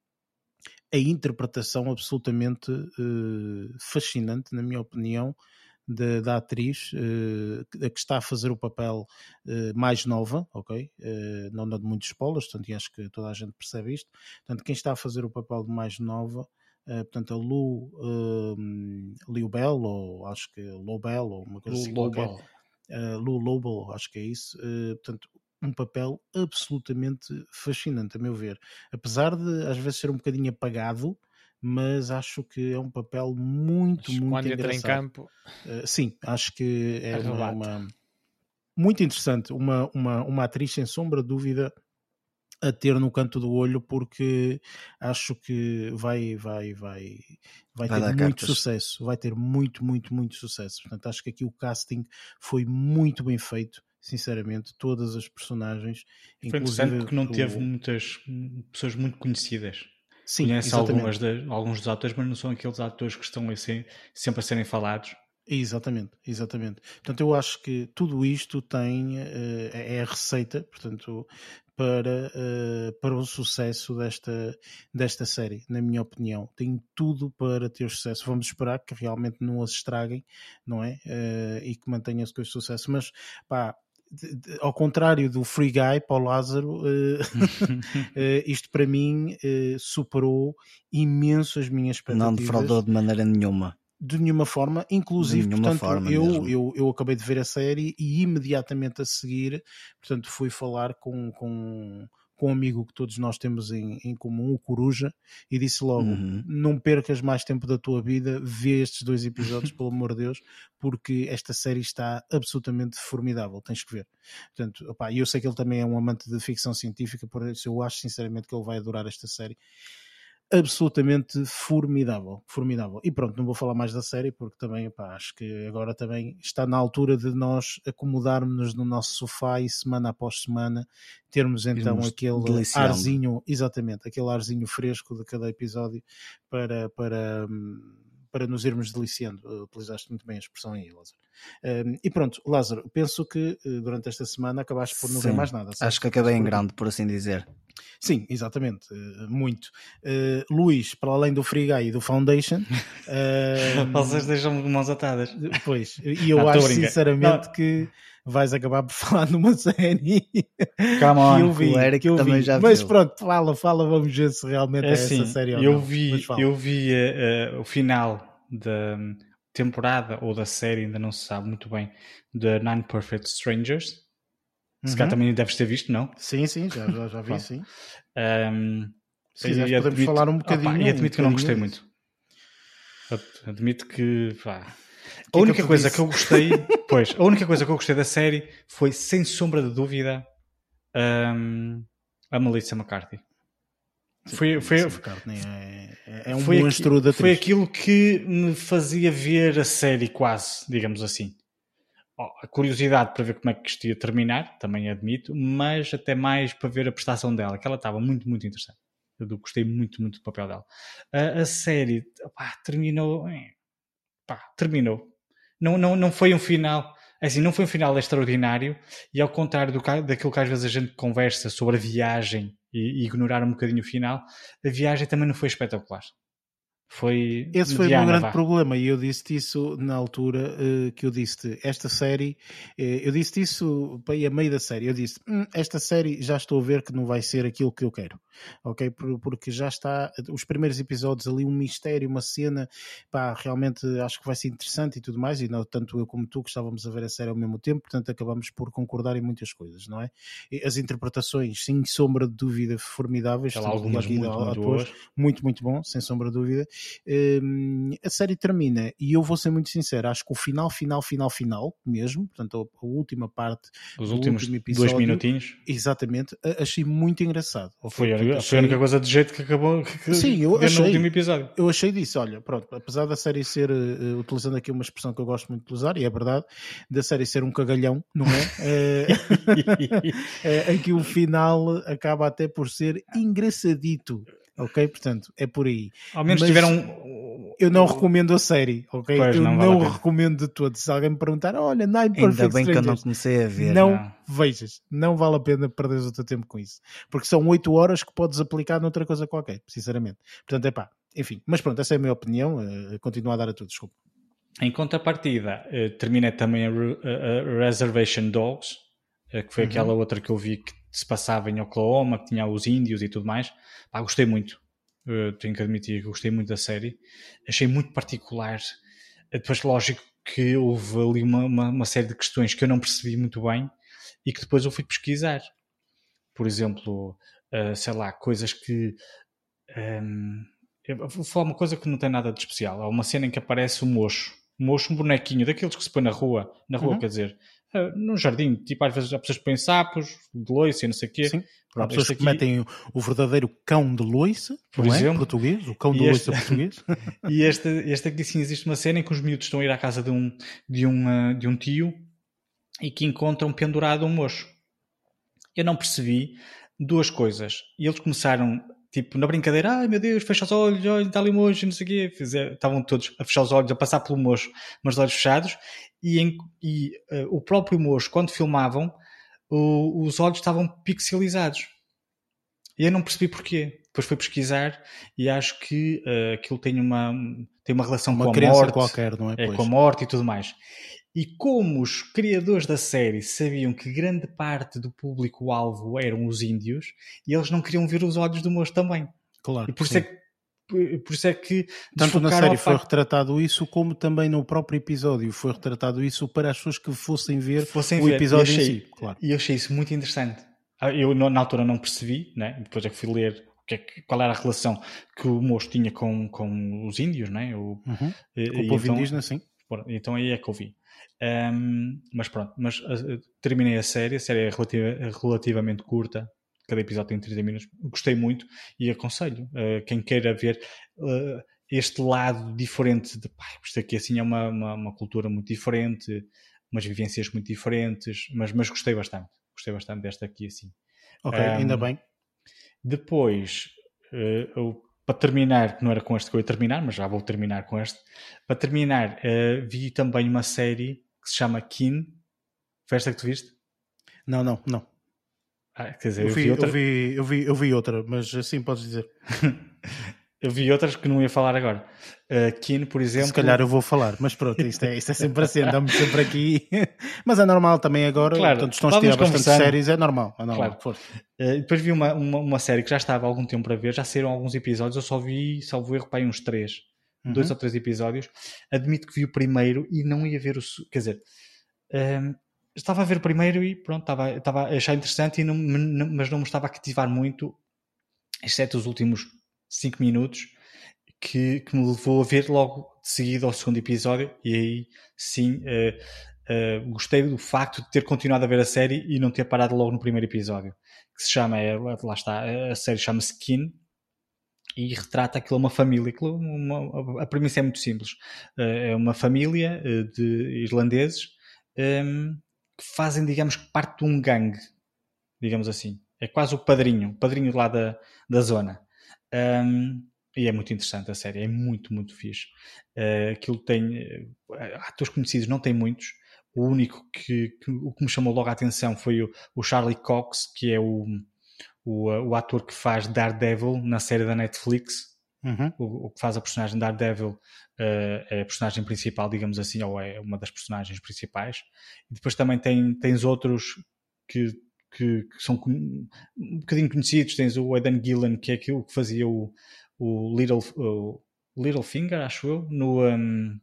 a interpretação absolutamente uh, fascinante, na minha opinião, da, da atriz uh, a que está a fazer o papel uh, mais nova, ok? Uh, não dando muitos spoilers, portanto, acho que toda a gente percebe isto. Portanto, quem está a fazer o papel de mais nova, portanto, a Lu, Liu Bell, ou acho que Lou Bell, ou uma coisa Lu, assim. Bell uh, Lou Lobo, acho que é isso, uh, portanto, um papel absolutamente fascinante, a meu ver. Apesar de às vezes ser um bocadinho apagado, mas acho que é um papel muito, muito quando engraçado. entra em campo. Uh, sim, acho que é uma, uma, muito interessante, uma, uma, uma atriz sem sombra de dúvida a ter no canto do olho porque acho que vai vai vai vai, vai ter muito cartas. sucesso vai ter muito muito muito sucesso portanto acho que aqui o casting foi muito bem feito sinceramente todas as personagens foi interessante porque não teve muitas pessoas muito conhecidas Sim, Conhece algumas de, alguns dos atores, mas não são aqueles atores que estão assim, sempre a serem falados. Exatamente, exatamente. Portanto, eu acho que tudo isto tem, uh, é a receita, portanto, para, uh, para o sucesso desta, desta série, na minha opinião. Tem tudo para ter sucesso. Vamos esperar que realmente não as estraguem, não é? Uh, e que mantenham-se com este sucesso. Mas, pá, ao contrário do Free Guy, Paulo Lázaro, isto para mim superou imenso as minhas expectativas. Não defraudou de maneira nenhuma De nenhuma forma, inclusive, nenhuma portanto, forma eu, eu, eu acabei de ver a série e imediatamente a seguir, portanto, fui falar com, com, com um amigo que todos nós temos em, em comum, o Coruja, e disse logo: Uhum. não percas mais tempo da tua vida, vê estes dois episódios, pelo amor de Deus, porque esta série está absolutamente formidável, tens que ver. Portanto, opá, e eu sei que ele também é um amante de ficção científica, por isso eu acho sinceramente que ele vai adorar esta série. Absolutamente formidável, formidável. E pronto, não vou falar mais da série porque também acho que agora também está na altura de nós acomodarmos-nos no nosso sofá e semana após semana termos então Irmos aquele deliciando. arzinho, exatamente, aquele arzinho fresco de cada episódio para, para, para nos irmos deliciando. Uh, Utilizaste muito bem a expressão aí, Lázaro. Um, e pronto, Lázaro, penso que uh, durante esta semana acabaste por não ver Sim, mais nada. certo? Acho que acabei em grande, por assim dizer. Sim, exatamente, uh, muito. Uh, Luís, para além do Free Guy e do Foundation, uh, Vocês deixam-me de mãos atadas. Pois, e eu Não, acho sinceramente Não. que vais acabar por falar numa série Come on. que eu vi. Eric que eu também vi. já Mas viu. pronto, fala, fala, vamos ver se realmente é, É assim, essa série ou eu não. vi, Mas eu vi eh, eh, o final da temporada ou da série, ainda não se sabe muito bem, da Nine Perfect Strangers. Se calhar Uhum. também deves ter visto, não? Sim, sim, já, já, já vi, sim. Ahm, Se quiseres, podemos admito- falar um Opa, bocadinho. e admito que eu não um gostei muito. Ad- Admito que. pá. que é A que única eu te coisa disse? que eu gostei, pois, a única coisa que eu gostei da série foi, sem sombra de dúvida, ahm, a Melissa McCarthy. Foi, foi, McCartney é, é- é um foi, monstro aqui- da foi atriz. aquilo que me fazia ver a série quase, digamos assim. A curiosidade para ver como é que isto ia terminar, também admito, mas até mais para ver a prestação dela, que ela estava muito, muito interessante. Eu gostei muito, muito do papel dela. A, a série opá, terminou. pá, terminou. Não, não, não foi um final. é Assim, não foi um final extraordinário e ao contrário do, daquilo que às vezes a gente conversa sobre a viagem e, e ignorar um bocadinho o final, a viagem também não foi espetacular. Foi Esse foi o meu grande vá. problema e eu disse isso na altura eh, que eu disse esta série, eh, eu disse isso para ir a meio da série, eu disse "Hum, esta série já estou a ver que não vai ser aquilo que eu quero, ok? Por- Porque já está, os primeiros episódios ali, um mistério, uma cena, pá, realmente acho que vai ser interessante e tudo mais, e não, tanto eu como tu que estávamos a ver a série ao mesmo tempo, portanto acabamos por concordar em muitas coisas, não é? As interpretações, sem sombra de dúvida, formidáveis, algumas muito, muito muito, muito bom, sem sombra de dúvida. Hum, a série termina, e eu vou ser muito sincero, acho que o final, final, final, final, mesmo, portanto, a, última parte, Os últimos último dois episódio, minutinhos. exatamente, achei muito engraçado. Foi, foi achei- a única coisa de jeito que acabou que, Sim, eu achei. no último episódio. Eu achei disso, olha, pronto, apesar da série ser, eh, utilizando aqui uma expressão que eu gosto muito de usar, e é verdade, da série ser um cagalhão, não é? É, em que o final acaba até por ser engraçadito, ok? Portanto, é por aí. Ao menos Mas tiveram. Eu não recomendo a série, ok? Pois, eu não não, vale recomendo de todo. Se alguém me perguntar, olha, Nine Ainda Perfect bem que eu não comecei a ver. não, não. vejas. Não vale a pena perderes o teu tempo com isso. Porque são 8 horas que podes aplicar noutra coisa qualquer, sinceramente. Portanto, é pá, enfim. Mas pronto, essa é a minha opinião. eh, continuo a dar a tudo, desculpa. Em contrapartida, eh, termina também a, Re- a- Reservation Dogs, eh, que foi Uhum. aquela outra que eu vi que se passava em Oklahoma, que tinha os índios e tudo mais. Pá, gostei muito. Eh, tenho que admitir que gostei muito da série. Achei muito particular. Eh, Depois, lógico que houve ali uma, uma, uma série de questões que eu não percebi muito bem e que depois eu fui pesquisar. Por exemplo, eh, sei lá, coisas que. ehm, eu vou falar uma coisa que não tem nada de especial. Há uma cena em que aparece um mocho. Um mocho, um bonequinho, daqueles que se põe na rua. Na rua, Uhum. quer dizer, eh, num jardim. Tipo, às vezes há pessoas que põem sapos, de loiça e não sei o quê. Sim. Há Pronto, pessoas este que aqui- metem o, verdadeiro cão de loiça, Por não é? exemplo. Português, o cão de E loiça este- português. E este, este aqui sim existe uma cena em que os miúdos estão a ir à casa de um, de um, ah, de um tio e que encontram pendurado um mocho. Eu não percebi duas coisas. E eles começaram, tipo, na brincadeira, ai meu Deus, fecha os olhos, olha, está ali o mocho, não sei o quê. Fizer- estavam todos a fechar os olhos, a passar pelo mocho, mas os olhos fechados. E, em- e, ah, o próprio mocho, quando filmavam, o- os olhos estavam pixelizados. E eu não percebi porquê. Depois fui pesquisar e acho que ah, aquilo tem uma, tem uma relação Uma com a morte. qualquer, não é? É, com a morte e tudo mais. E como os criadores da série sabiam que grande parte do público-alvo eram os índios, e eles não queriam ver os olhos do moço também. Claro. E por isso é que por isso é que tanto na série foi retratado isso como também no próprio episódio foi retratado isso para as pessoas que fossem ver fossem o ver. episódio achei, em si claro. e eu achei isso muito interessante ah, eu na altura não percebi né? depois é que fui ler é qual era a relação que o moço tinha com, com os índios né? o, uhum. e, com o povo então, indígena sim então aí é que eu vi um, mas pronto mas uh, terminei a série a série é relativa, relativamente curta cada episódio tem 30 minutos. Gostei muito e aconselho uh, quem queira ver uh, este lado diferente de pá, isto aqui assim é uma, uma, uma, cultura muito diferente, umas vivências muito diferentes, mas, mas gostei bastante. Gostei bastante desta aqui assim. Ok, um, ainda bem. Depois, uh, eu, para terminar, não era com este que eu ia terminar, mas já vou terminar com este. Para terminar, vi também uma série que se chama Kin. Foi esta que tu viste? Não, não, não. Ah, quer dizer, eu, vi, eu, vi outra... eu, vi, eu, vi, eu vi outra, mas assim podes dizer. eu vi outras que não ia falar agora. Uh, Kino, por exemplo. Se calhar eu vou falar, mas pronto, isto é, isto é sempre assim, andamos sempre aqui. mas é normal também agora, claro, portanto, estão a tirar bastante séries, é normal. É normal claro. Uh, depois vi uma, uma, uma, série que já estava há algum tempo para ver, já saíram alguns episódios, eu só vi, salvo erro, para uns três, uhum. dois ou três episódios. Admito que vi o primeiro e não ia ver o. Quer dizer. Uh, estava a ver primeiro e pronto, estava, estava a achar interessante, e não, mas não me estava a cativar muito, exceto os últimos 5 minutos, que, que, me levou a ver logo de seguida ao segundo episódio, e aí sim uh, uh, gostei do facto de ter continuado a ver a série e não ter parado logo no primeiro episódio, que se chama, é, lá está, a série chama-se Skin, e retrata aquilo uma família. Aquilo, uma, a premissa é muito simples. Uh, é uma família de irlandeses um, ehm, fazem, digamos, parte de um gangue, digamos assim. É quase o padrinho, o padrinho lá da, da zona. Um, e é muito interessante a série, é muito, muito fixe. Uh, aquilo tem. Uh, atores conhecidos não tem muitos. O único que, que, o que me chamou logo a atenção foi o, o Charlie Cox, que é o, o, o, ator que faz Daredevil na série da Netflix. Uhum. O, o, que faz a personagem Daredevil uh, é a personagem principal, digamos assim, ou é uma das personagens principais. E depois também tem, tens outros que, que, que são um bocadinho conhecidos. Tens o Eden Gillen, que é aquilo que fazia o, o, Little, o Littlefinger, acho eu, no, um,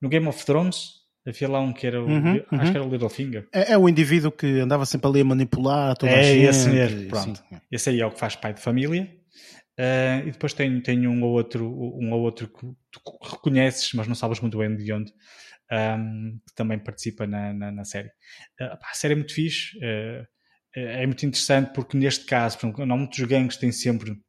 no Game of Thrones. Havia lá um que era o, uhum, acho uhum. que era o Littlefinger. É, é, o indivíduo que andava sempre ali a manipular toda é a gente. É esse mesmo, pronto. Assim. Esse aí é o que faz pai de família. Uh, e depois tem, um ou outro, um ou outro que tu reconheces, mas não sabes muito bem de onde, um, que também participa na, na, na série. Uh, a série é muito fixe, uh, é muito interessante porque neste caso, exemplo, não muitos gangues têm sempre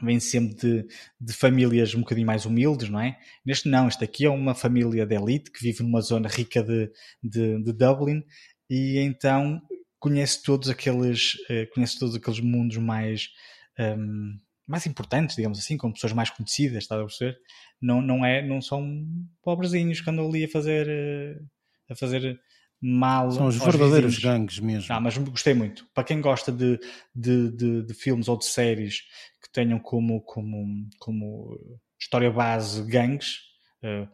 vêm sempre de, de, famílias um bocadinho mais humildes, não é? Neste não, este aqui é uma família de elite que vive numa zona rica de, de, de Dublin e então conhece todos aqueles, conhece todos aqueles mundos mais um, mais importantes, digamos assim, com pessoas mais conhecidas, está a perceber? Não, não, é, não são pobrezinhos que andam ali a fazer, eh, a fazer mal. São os verdadeiros vizinhos. gangues mesmo. Ah, mas gostei muito. Para quem gosta de, de, de, de, filmes ou de séries que tenham como, como, como história base gangues, uh,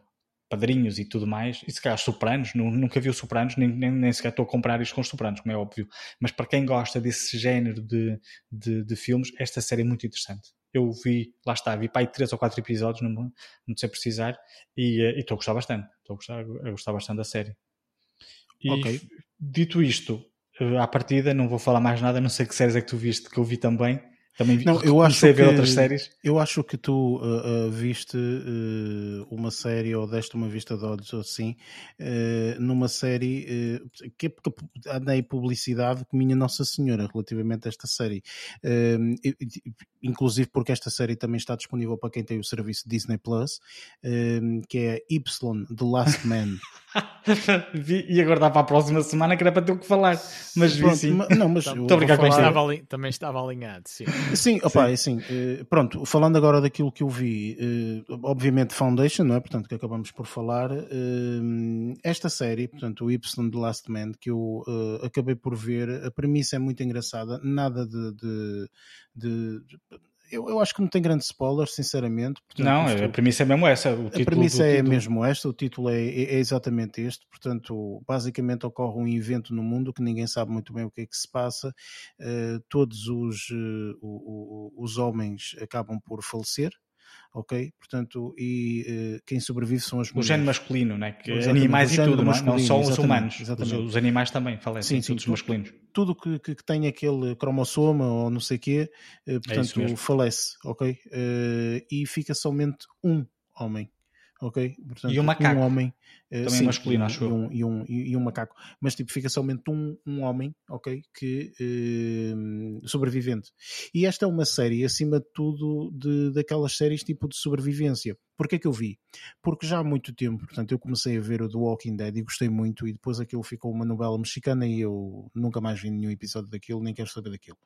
padrinhos e tudo mais, e se calhar Sopranos, nunca vi o Sopranos, nem, nem, nem sequer estou a comprar isto com os Sopranos, como é óbvio, mas para quem gosta desse género de, de, de filmes, esta série é muito interessante. Eu vi, lá está, vi aí três ou quatro episódios, não, não sei precisar, e eh, estou a gostar bastante, estou a gostar, a gostar bastante da série. E okay. dito isto, eh, à partida, não vou falar mais nada, não sei que séries é que tu viste, que eu vi também, também não, eu acho a ver que, outras séries. Eu acho que tu uh, uh, viste uh, uma série ou deste uma vista de olhos assim, numa série que, que andei publicidade com minha Nossa Senhora relativamente a esta série. inclusive porque esta série também está disponível para quem tem o serviço Disney Plus, que é Y, The Last Man. e aguardar para a próxima semana que era para ter o que falar. Mas Pronto, sim. Não, mas também, estava, também estava alinhado, sim. Sim, opa, sim. assim, pronto, falando agora daquilo que eu vi, eh, obviamente Foundation, não é? Portanto, que acabamos por falar, eh, esta série, portanto, o Y The Last Man, que eu acabei por ver, a premissa é muito engraçada, nada de, de, de eu, eu, acho que não tem grande spoiler, sinceramente. Portanto, não, isto, a premissa é mesmo essa. a premissa é título. mesmo esta, o título é, é, é, exatamente este. Portanto, basicamente ocorre um evento no mundo que ninguém sabe muito bem o que é que se passa. Uh, todos os, uh, os homens acabam por falecer. Ok? Portanto, e uh, quem sobrevive são as mulheres. O género masculino, né? que animais e tudo, não, não só os humanos, os, os, animais também falecem, sim, sim, todos masculinos. Tudo que, que, que, tem aquele cromossoma ou não sei o quê, uh, portanto, é falece, ok? Uh, e fica somente um homem ok? Portanto, e um macaco. Um homem. Uh, Também sim, masculino, e, acho e um, e, um, e, um macaco. Mas tipo, fica somente um, um homem, ok? Que uh, sobrevivente. E esta é uma série, acima de tudo, de, daquelas séries tipo de sobrevivência. Porquê que eu vi? Porque já há muito tempo, portanto, eu comecei a ver o The Walking Dead e gostei muito, e depois aquilo ficou uma novela mexicana e eu nunca mais vi nenhum episódio daquilo, nem quero saber daquilo.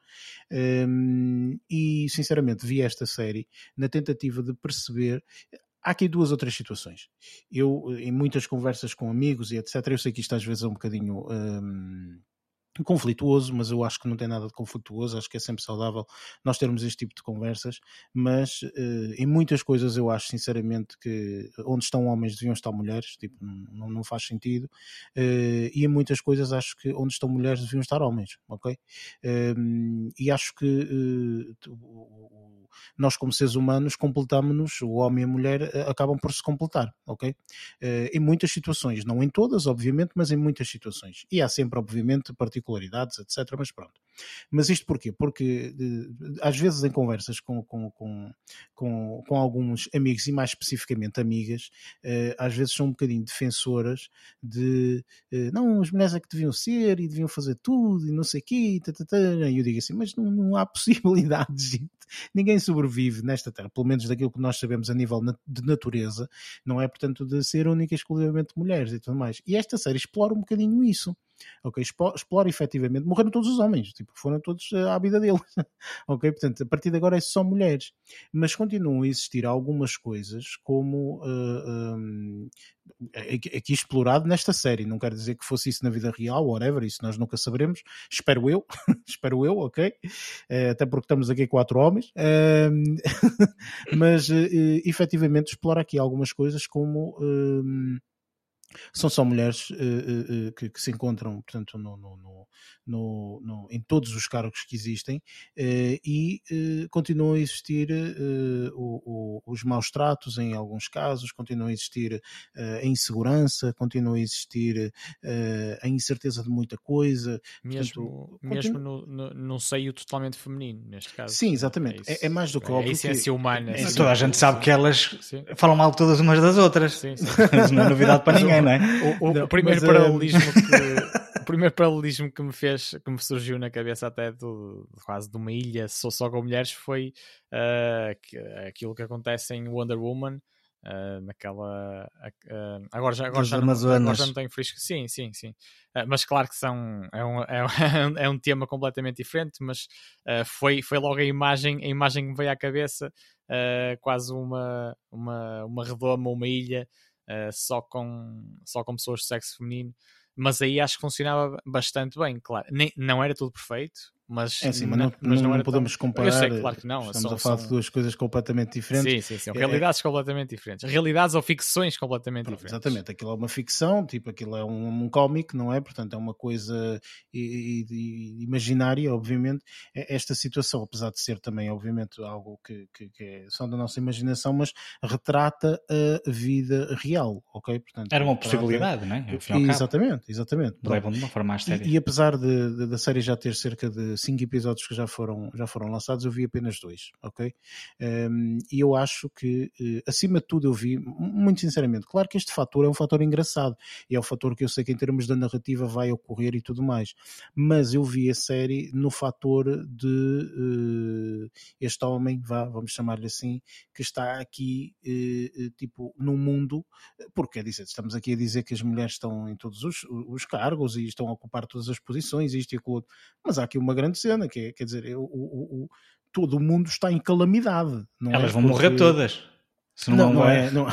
Um, e sinceramente vi esta série na tentativa de perceber há aqui duas ou três situações. Eu, em muitas conversas com amigos e etc., eu sei que isto às vezes é um bocadinho. Hum, conflituoso, mas eu acho que não tem nada de conflituoso, acho que é sempre saudável nós termos este tipo de conversas, mas uh, em muitas coisas eu acho sinceramente que onde estão homens deviam estar mulheres, tipo, não, não faz sentido, uh, e em muitas coisas acho que onde estão mulheres deviam estar homens, ok? Uh, e acho que eh, nós como seres humanos completamos-nos, o homem e a mulher acabam por se completar, ok? em muitas situações, não em todas, obviamente, mas em muitas situações. E há sempre, obviamente, particularidades particularidades, etc. Mas pronto. Mas isto porquê? Porque às vezes em conversas com, com, com, com, com alguns amigos e mais especificamente amigas, eh, às vezes são um bocadinho defensoras de eh, não, as mulheres é que deviam ser e deviam fazer tudo e não sei o quê, e eu digo assim, mas não, não há possibilidades, gente. ninguém sobrevive nesta terra, pelo menos daquilo que nós sabemos a nível de natureza, não é portanto de ser única e exclusivamente mulheres e tudo mais. E esta série explora um bocadinho isso ok? Explora efetivamente, morreram todos os homens, tipo, foram todos eh, à vida deles, ok? Portanto, a partir de agora é só mulheres, mas continuam a existir algumas coisas como uh, um, aqui explorado nesta série, não quero dizer que fosse isso na vida real, whatever, isso nós nunca saberemos, espero eu, espero eu, ok? Uh, até porque estamos aqui quatro homens, uh, mas uh, efetivamente explora aqui algumas coisas como são só mulheres uh, uh, que, que, se encontram, portanto, no, no, no, no em todos os cargos que existem uh, e continuam a existir o, o, os maus tratos em alguns casos, continuam a existir a insegurança, continua a existir a incerteza de muita coisa. Mesmo, portanto, mesmo continua... no, no, num seio totalmente feminino, neste caso. Sim, exatamente. É, é, é mais do que é óbvio. A essência humana. É, toda a gente sabe que elas sim. falam mal todas umas das outras. Sim, sim. não é novidade para ninguém não é? O, o, não, o primeiro mas, paralelismo que, o primeiro paralelismo que me fez, que me surgiu na cabeça até do, quase de uma ilha só, só com mulheres foi uh, que, aquilo que acontece em Wonder Woman. Uh, naquela uh, agora já agora já, não, agora já não tenho frisco sim sim sim uh, mas claro que são é um, é, um, é um tema completamente diferente mas foi foi logo a imagem a imagem que me veio à cabeça quase uma uma uma redoma uma ilha uh, só, com, só com pessoas de sexo feminino, mas aí acho que funcionava bastante bem, claro. Nem, não era tudo perfeito, mas, é assim, mas não, mas não, não podemos tão... comparar. Eu sei, claro que não. Estamos são, a falar são... de duas coisas completamente diferentes. Sim, sim, sim. É, realidades é... completamente diferentes. Realidades ou ficções completamente Pronto, diferentes. Exatamente. Aquilo é uma ficção, tipo, aquilo é um, um cómic, não é? Portanto, é uma coisa i, i, imaginária, obviamente. Esta situação, apesar de ser também, obviamente, algo que, que, que é só da nossa imaginação, mas retrata a vida real, ok? Portanto, Era uma retrata... possibilidade, não é? Exatamente, exatamente. Levam de uma forma mais séria. E, e apesar de, de, da série já ter cerca de cinco episódios que já foram, já foram lançados, eu vi apenas dois, ok? Um, e eu acho que, uh, acima de tudo, eu vi, muito sinceramente, claro que este fator é um fator engraçado e é um fator que eu sei que em termos da narrativa vai ocorrer e tudo mais, mas eu vi a série no fator de uh, este homem, vá, vamos chamar-lhe assim, que está aqui, uh, tipo, no mundo, porque é dizer, estamos aqui a dizer que as mulheres estão em todos os, os cargos e estão a ocupar todas as posições, isto e aquilo, mas há aqui uma grande cena, que é, quer dizer, o, o, o todo o mundo está em calamidade. Elas é? vão Porque... morrer todas. Se não, não, é, não,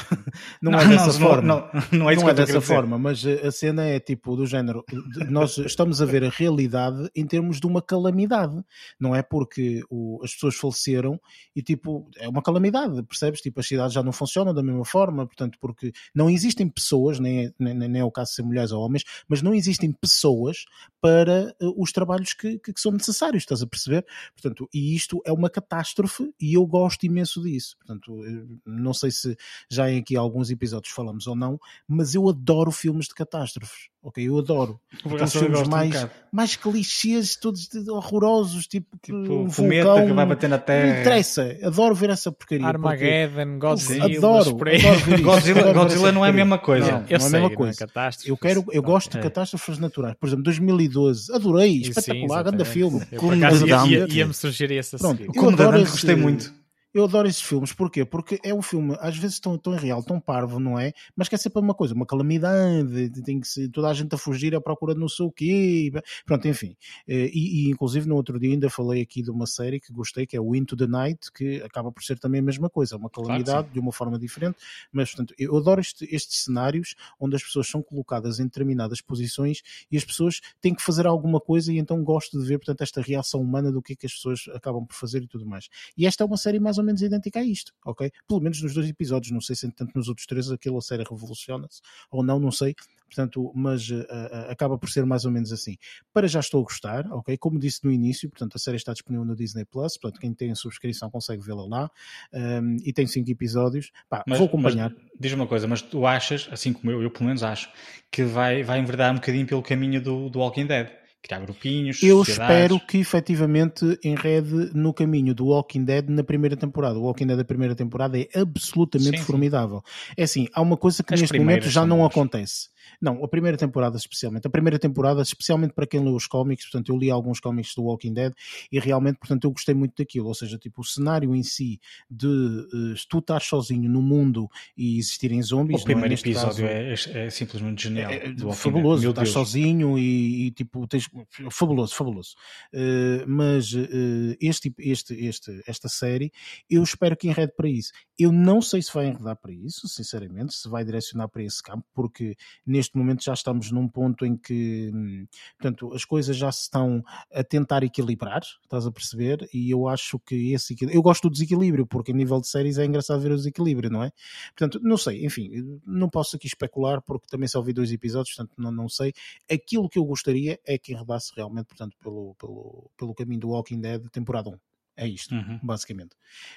não, não, é dessa forma. Não, não, é, não é dessa forma, mas a cena é tipo do género. Nós estamos a ver a realidade em termos de uma calamidade, não é porque o, as pessoas faleceram e tipo é uma calamidade, percebes? Tipo, as cidades já não funcionam da mesma forma, portanto, porque não existem pessoas, nem, é, nem, nem é o caso de ser mulheres ou homens, mas não existem pessoas para uh, os trabalhos que, que, que são necessários, estás a perceber? Portanto, e isto é uma catástrofe e eu gosto imenso disso. Portanto, não sei se já em aqui alguns episódios falamos ou não, mas eu adoro filmes de catástrofes. Ok, eu adoro. Aqueles filmes mais, um mais clichês, todos horrorosos, tipo, tipo um vulcão, que vai bater na terra. Não interessa, adoro ver essa porcaria. Armageddon, Godzilla. Adoro, adoro ver Godzilla, adoro Godzilla não é a mesma coisa. Não, eu não é a mesma é coisa. eu, quero, eu gosto de é. catástrofes naturais. Por exemplo, 2012, adorei, espetacular, grande filme. Como ia-me ia, sugerir essa Pronto, Como da gostei muito. Eu adoro esses filmes, porquê? Porque é um filme, às vezes tão, tão irreal, tão parvo, não é? Mas que é sempre uma coisa, uma calamidade, tem que ser toda a gente a fugir à procura de não sei o quê. Pronto, enfim. Eh, e, e, inclusive no outro dia ainda falei aqui de uma série que gostei, que é o Into the Night, que acaba por ser também a mesma coisa, uma calamidade claro de uma forma diferente. Mas, portanto, eu adoro este, estes cenários onde as pessoas são colocadas em determinadas posições e as pessoas têm que fazer alguma coisa e então gosto de ver, portanto, esta reação humana do que é que as pessoas acabam por fazer e tudo mais. E esta é uma série mais ou menos idêntica a isto, ok? Pelo menos nos dois episódios, não sei se tanto nos outros três aquilo a série revoluciona-se ou não, não sei, portanto, mas uh, uh, acaba por ser mais ou menos assim. Para já estou a gostar, ok? Como disse no início, portanto, a série está disponível no Disney Plus, portanto, quem tem a subscrição consegue vê-la lá um, ehm, e tem cinco episódios. Pá, mas, vou acompanhar. Diz uma coisa, mas tu achas, assim como eu, eu pelo menos acho, que vai, vai enverdar um bocadinho pelo caminho do, do Walking Dead? Criar grupinhos. Eu espero que efetivamente enrede no caminho do Walking Dead na primeira temporada. O Walking Dead da primeira temporada é absolutamente sim, formidável. Sim. É assim, há uma coisa que As neste momento já não acontece não, a primeira temporada especialmente. A primeira temporada, especialmente para quem lê os cómics, portanto, eu li alguns cómics do Walking Dead e realmente, portanto, eu gostei muito daquilo. Ou seja, tipo, o cenário em si de uh, tu estar sozinho no mundo e existirem zombies. O primeiro é? episódio caso, é, é, simplesmente genial. É, é fabuloso, estás sozinho e, e, tipo, tens. Fabuloso, fabuloso. Uh, mas uh, este, este, este, esta série, eu espero que enrede para isso. Eu não sei se vai enredar para isso, sinceramente, se vai direcionar para esse campo, porque neste momento já estamos num ponto em que, hum, portanto, as coisas já se estão a tentar equilibrar, estás a perceber? E eu acho que esse eu gosto do desequilíbrio, porque a nível de séries é engraçado ver o desequilíbrio, não é? Portanto, não sei, enfim, não posso aqui especular, porque também só vi dois episódios, portanto, não, não sei. Aquilo que eu gostaria é que enredasse realmente, portanto, pelo, pelo, pelo caminho do Walking Dead, temporada 1. É isto, uhum. basicamente.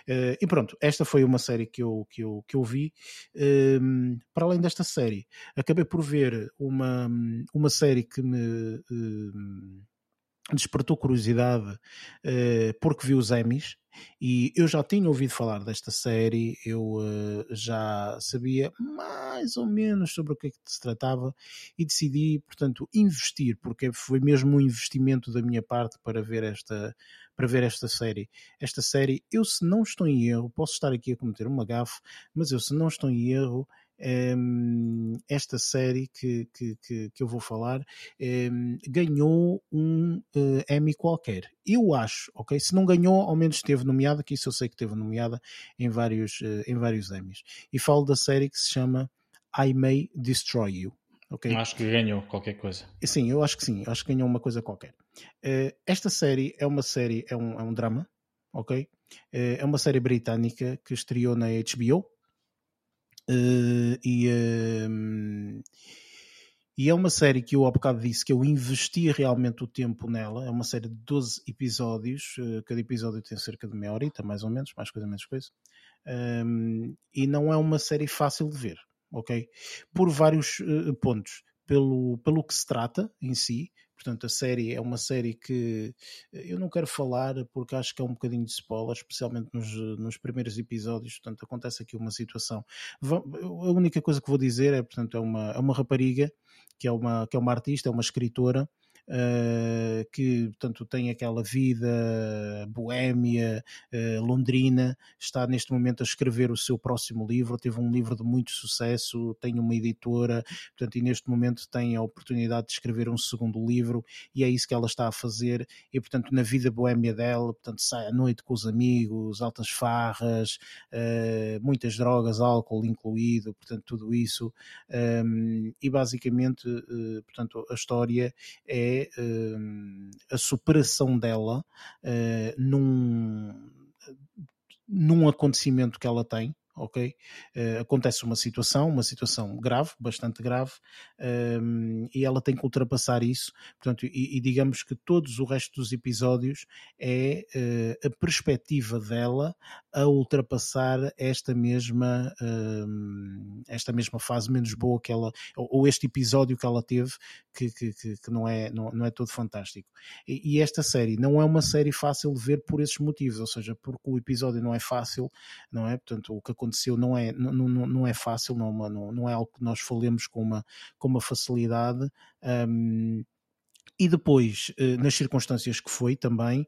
Uh, e pronto, esta foi uma série que eu, que eu, que eu vi. Uh, para além desta série, acabei por ver uma, uma série que me uh, despertou curiosidade eh, porque vi os Emmys. E eu já tinha ouvido falar desta série, eu já sabia mais ou menos sobre o que, é que se tratava e decidi, portanto, investir, porque foi mesmo um investimento da minha parte para ver esta, para ver esta série. Esta série, eu se não estou em erro, posso estar aqui a cometer uma gafe, mas eu se não estou em erro, ehm, esta série que, que, que, eu vou falar ehm, ganhou um uh, Emmy qualquer. Eu acho, ok? Se não ganhou, ao menos esteve nomeada, que isso eu sei que esteve nomeada em vários, uh, em vários Emmys. E falo da série que se chama I May Destroy You. Okay? Acho que ganhou qualquer coisa. Sim, eu acho que sim, acho que ganhou uma coisa qualquer. Uh, esta série é uma série, é um, é um drama, ok? Uh, é uma série britânica que estreou na HBO uh, e, ehm, e é uma série que eu há bocado disse que eu investi realmente o tempo nela. É uma série de 12 episódios, cada episódio tem cerca de meia horita, mais ou menos, mais coisa, menos coisa. Ehm, e não é uma série fácil de ver ok? Por vários pontos. Pelo, pelo que se trata em si, portanto, a série é uma série que eu não quero falar porque acho que é um bocadinho de spoiler, especialmente nos, nos primeiros episódios. Portanto, acontece aqui uma situação. A única coisa que vou dizer é, portanto, é uma, é uma rapariga que é uma, que é uma artista, é uma escritora que portanto tem aquela vida boémia, uh, londrina, está neste momento a escrever o seu próximo livro, teve um livro de muito sucesso, tem uma editora, portanto, e neste momento tem a oportunidade de escrever um segundo livro e é isso que ela está a fazer. E portanto na vida boémia dela, portanto sai à noite com os amigos, altas farras, uh, muitas drogas, álcool incluído, portanto tudo isso. Um, e basicamente portanto a história é uh, a superação dela num num acontecimento que ela tem ok? Uh, acontece uma situação, uma situação grave, bastante grave, um, e ela tem que ultrapassar isso, portanto, e, e, digamos que todos o resto dos episódios é uh, a perspectiva dela a ultrapassar esta mesma, uh, esta mesma fase menos boa que ela, ou, este episódio que ela teve, que, que, que, não, é, não, não é todo fantástico. E, e esta série não é uma série fácil de ver por esses motivos, ou seja, porque o episódio não é fácil, não é? Portanto, o que acontece aconteceu não é, não, não, não é fácil, não, é não, não é algo que nós falemos com uma, com uma facilidade. Um, e depois eh, nas circunstâncias que foi também,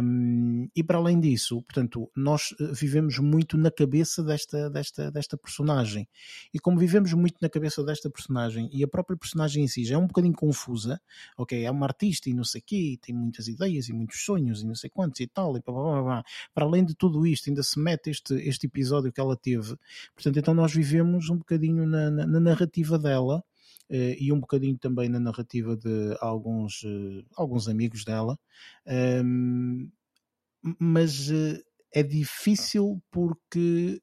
um, e para além disso, portanto, nós eh, vivemos muito na cabeça desta, desta, desta personagem. E como vivemos muito na cabeça desta personagem, e a própria personagem em si já é um bocadinho confusa, ok, é uma artista e não sei o quê, tem muitas ideias e muitos sonhos e não sei quantos e tal, e blá, blá, blá, para além de tudo isto, ainda se mete este, este episódio que ela teve. Portanto, então nós vivemos um bocadinho na, na, na narrativa dela e um bocadinho também na narrativa de alguns, uh, alguns amigos dela. Mas uh, é difícil porque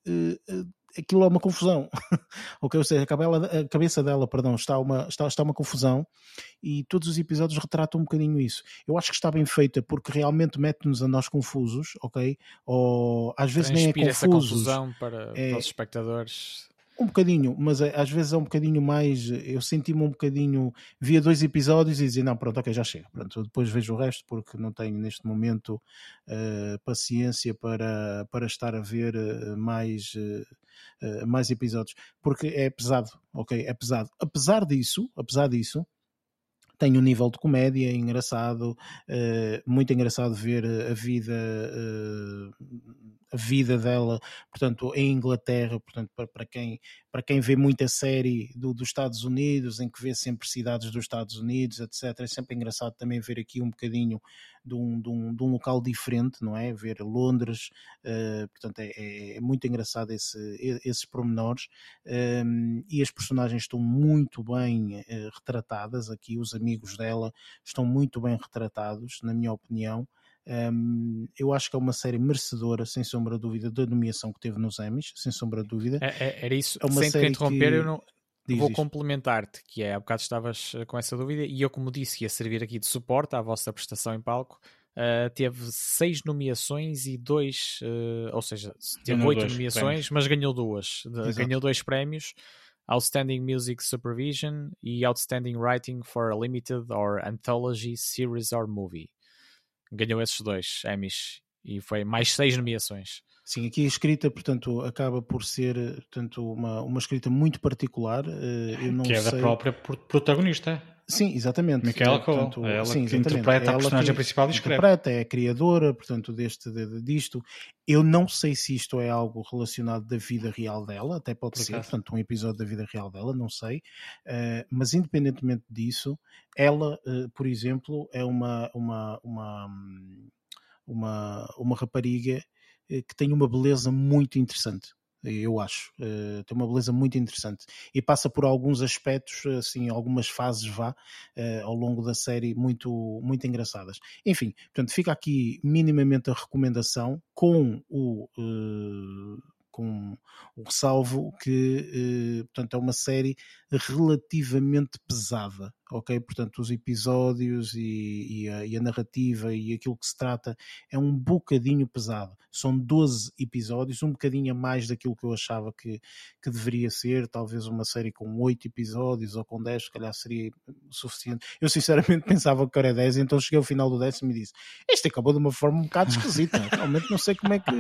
aquilo é uma confusão. ok, ou seja, a, cabeça dela, perdão, está uma, está, está uma confusão e todos os episódios retratam um bocadinho isso. Eu acho que está bem feita porque realmente mete-nos a nós confusos, ok? Ou às vezes nem é confusos. essa confusão para, é, para os espectadores. Um bocadinho, mas é, às vezes é um bocadinho mais. Eu senti-me um bocadinho. Via dois episódios e dizia: não, pronto, ok, já chega. Pronto, depois vejo o resto porque não tenho neste momento uh, paciência para, para estar a ver mais, uh, mais episódios. Porque é pesado, ok? É pesado. Apesar disso, apesar disso, tem um nível de comédia engraçado, uh, muito engraçado ver a vida, uh, a vida dela, portanto, em Inglaterra, portanto, para, para, quem, para quem vê muita série do, dos Estados Unidos, em que vê sempre cidades dos Estados Unidos, etc. É sempre engraçado também ver aqui um bocadinho de um, de um, de um local diferente, não é? Ver Londres, uh, portanto, é, é, é, muito engraçado esse, esses pormenores um, ehm, e as personagens estão muito bem uh, retratadas aqui, os amigos dela estão muito bem retratados, na minha opinião. Um, eu acho que é uma série merecedora, sem sombra de dúvida, da nomeação que teve nos Emmys, sem sombra de dúvida. É, é, era isso, é uma sem série interromper, que... eu não, Diz Vou complementar-te, que é, há bocado estavas eh, com essa dúvida, e eu, como disse, ia servir aqui de suporte à vossa prestação em palco. Uh, teve seis nomeações e dois, uh, ou seja, teve oito nomeações, prémios. mas ganhou duas. De, ganhou dois prémios: Outstanding Music Supervision e Outstanding Writing for a Limited or Anthology Series or Movie. Ganhou esses dois Emmys e foi mais seis nomeações. Sim, aqui a escrita, portanto, acaba por ser portanto, uma, uma escrita muito particular. Eh, eu não que é sei... da própria protagonista. Sim, exatamente. Michaela Cole, é ela sim, que interpreta a personagem principal e escreve. Interpreta, é a criadora, portanto, deste, de, disto. Eu não sei se isto é algo relacionado da vida real dela, até pode por ser, caso. portanto, um episódio da vida real dela, não sei. Uh, mas independentemente disso, ela, uh, por exemplo, é uma, uma, uma, uma, uma rapariga eh, que tem uma beleza muito interessante eu acho. Uh, tem uma beleza muito interessante e passa por alguns aspectos, assim, algumas fases vá uh, ao longo da série muito, muito engraçadas. Enfim, portanto, fica aqui minimamente a recomendação com o. Uh, com o ressalvo que portanto, é uma série relativamente pesada ok? Portanto, os episódios e, e, a, e, a, narrativa e aquilo que se trata é um bocadinho pesado. São 12 episódios, um bocadinho a mais daquilo que eu achava que, que deveria ser. Talvez uma série com 8 episódios ou com 10, se calhar seria suficiente. Eu sinceramente pensava que era 10, então cheguei ao final do décimo e disse: Este acabou de uma forma um bocado esquisita. Realmente não sei como é que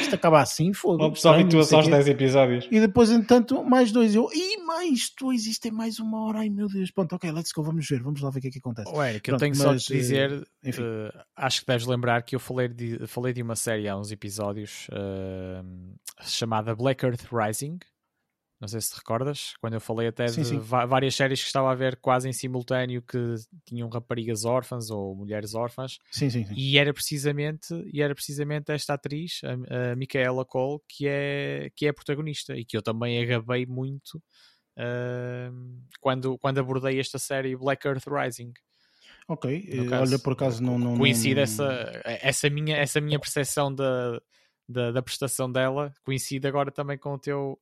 isto acaba assim. Fogo. O pessoal habitua-se aos 10 episódios. E depois, entanto, mais dois. Eu, e mais dois, é mais uma hora. Ai meu Deus, pronto, ok, let's Francisco, vamos ver, vamos lá ver o que é que acontece. Oh, Eric, eu tenho mas, só de dizer, uh, uh, acho que deves lembrar que eu falei de, falei de uma série há uns episódios chamada Black Earth Rising. Não sei se te recordas, quando eu falei até sim, de sim. várias séries que estava a ver quase em simultâneo que tinham raparigas órfãs ou mulheres órfãs. Sim, sim, sim. E era precisamente, e era precisamente esta atriz, a, a Micaela Cole, que é, que é a protagonista e que eu também agabei muito uh, quando, quando abordei esta série Black Earth Rising. Ok, caso, olha, por acaso não. não coincide não... Essa, essa, minha, essa minha percepção da, da, da prestação dela, coincide agora também com o teu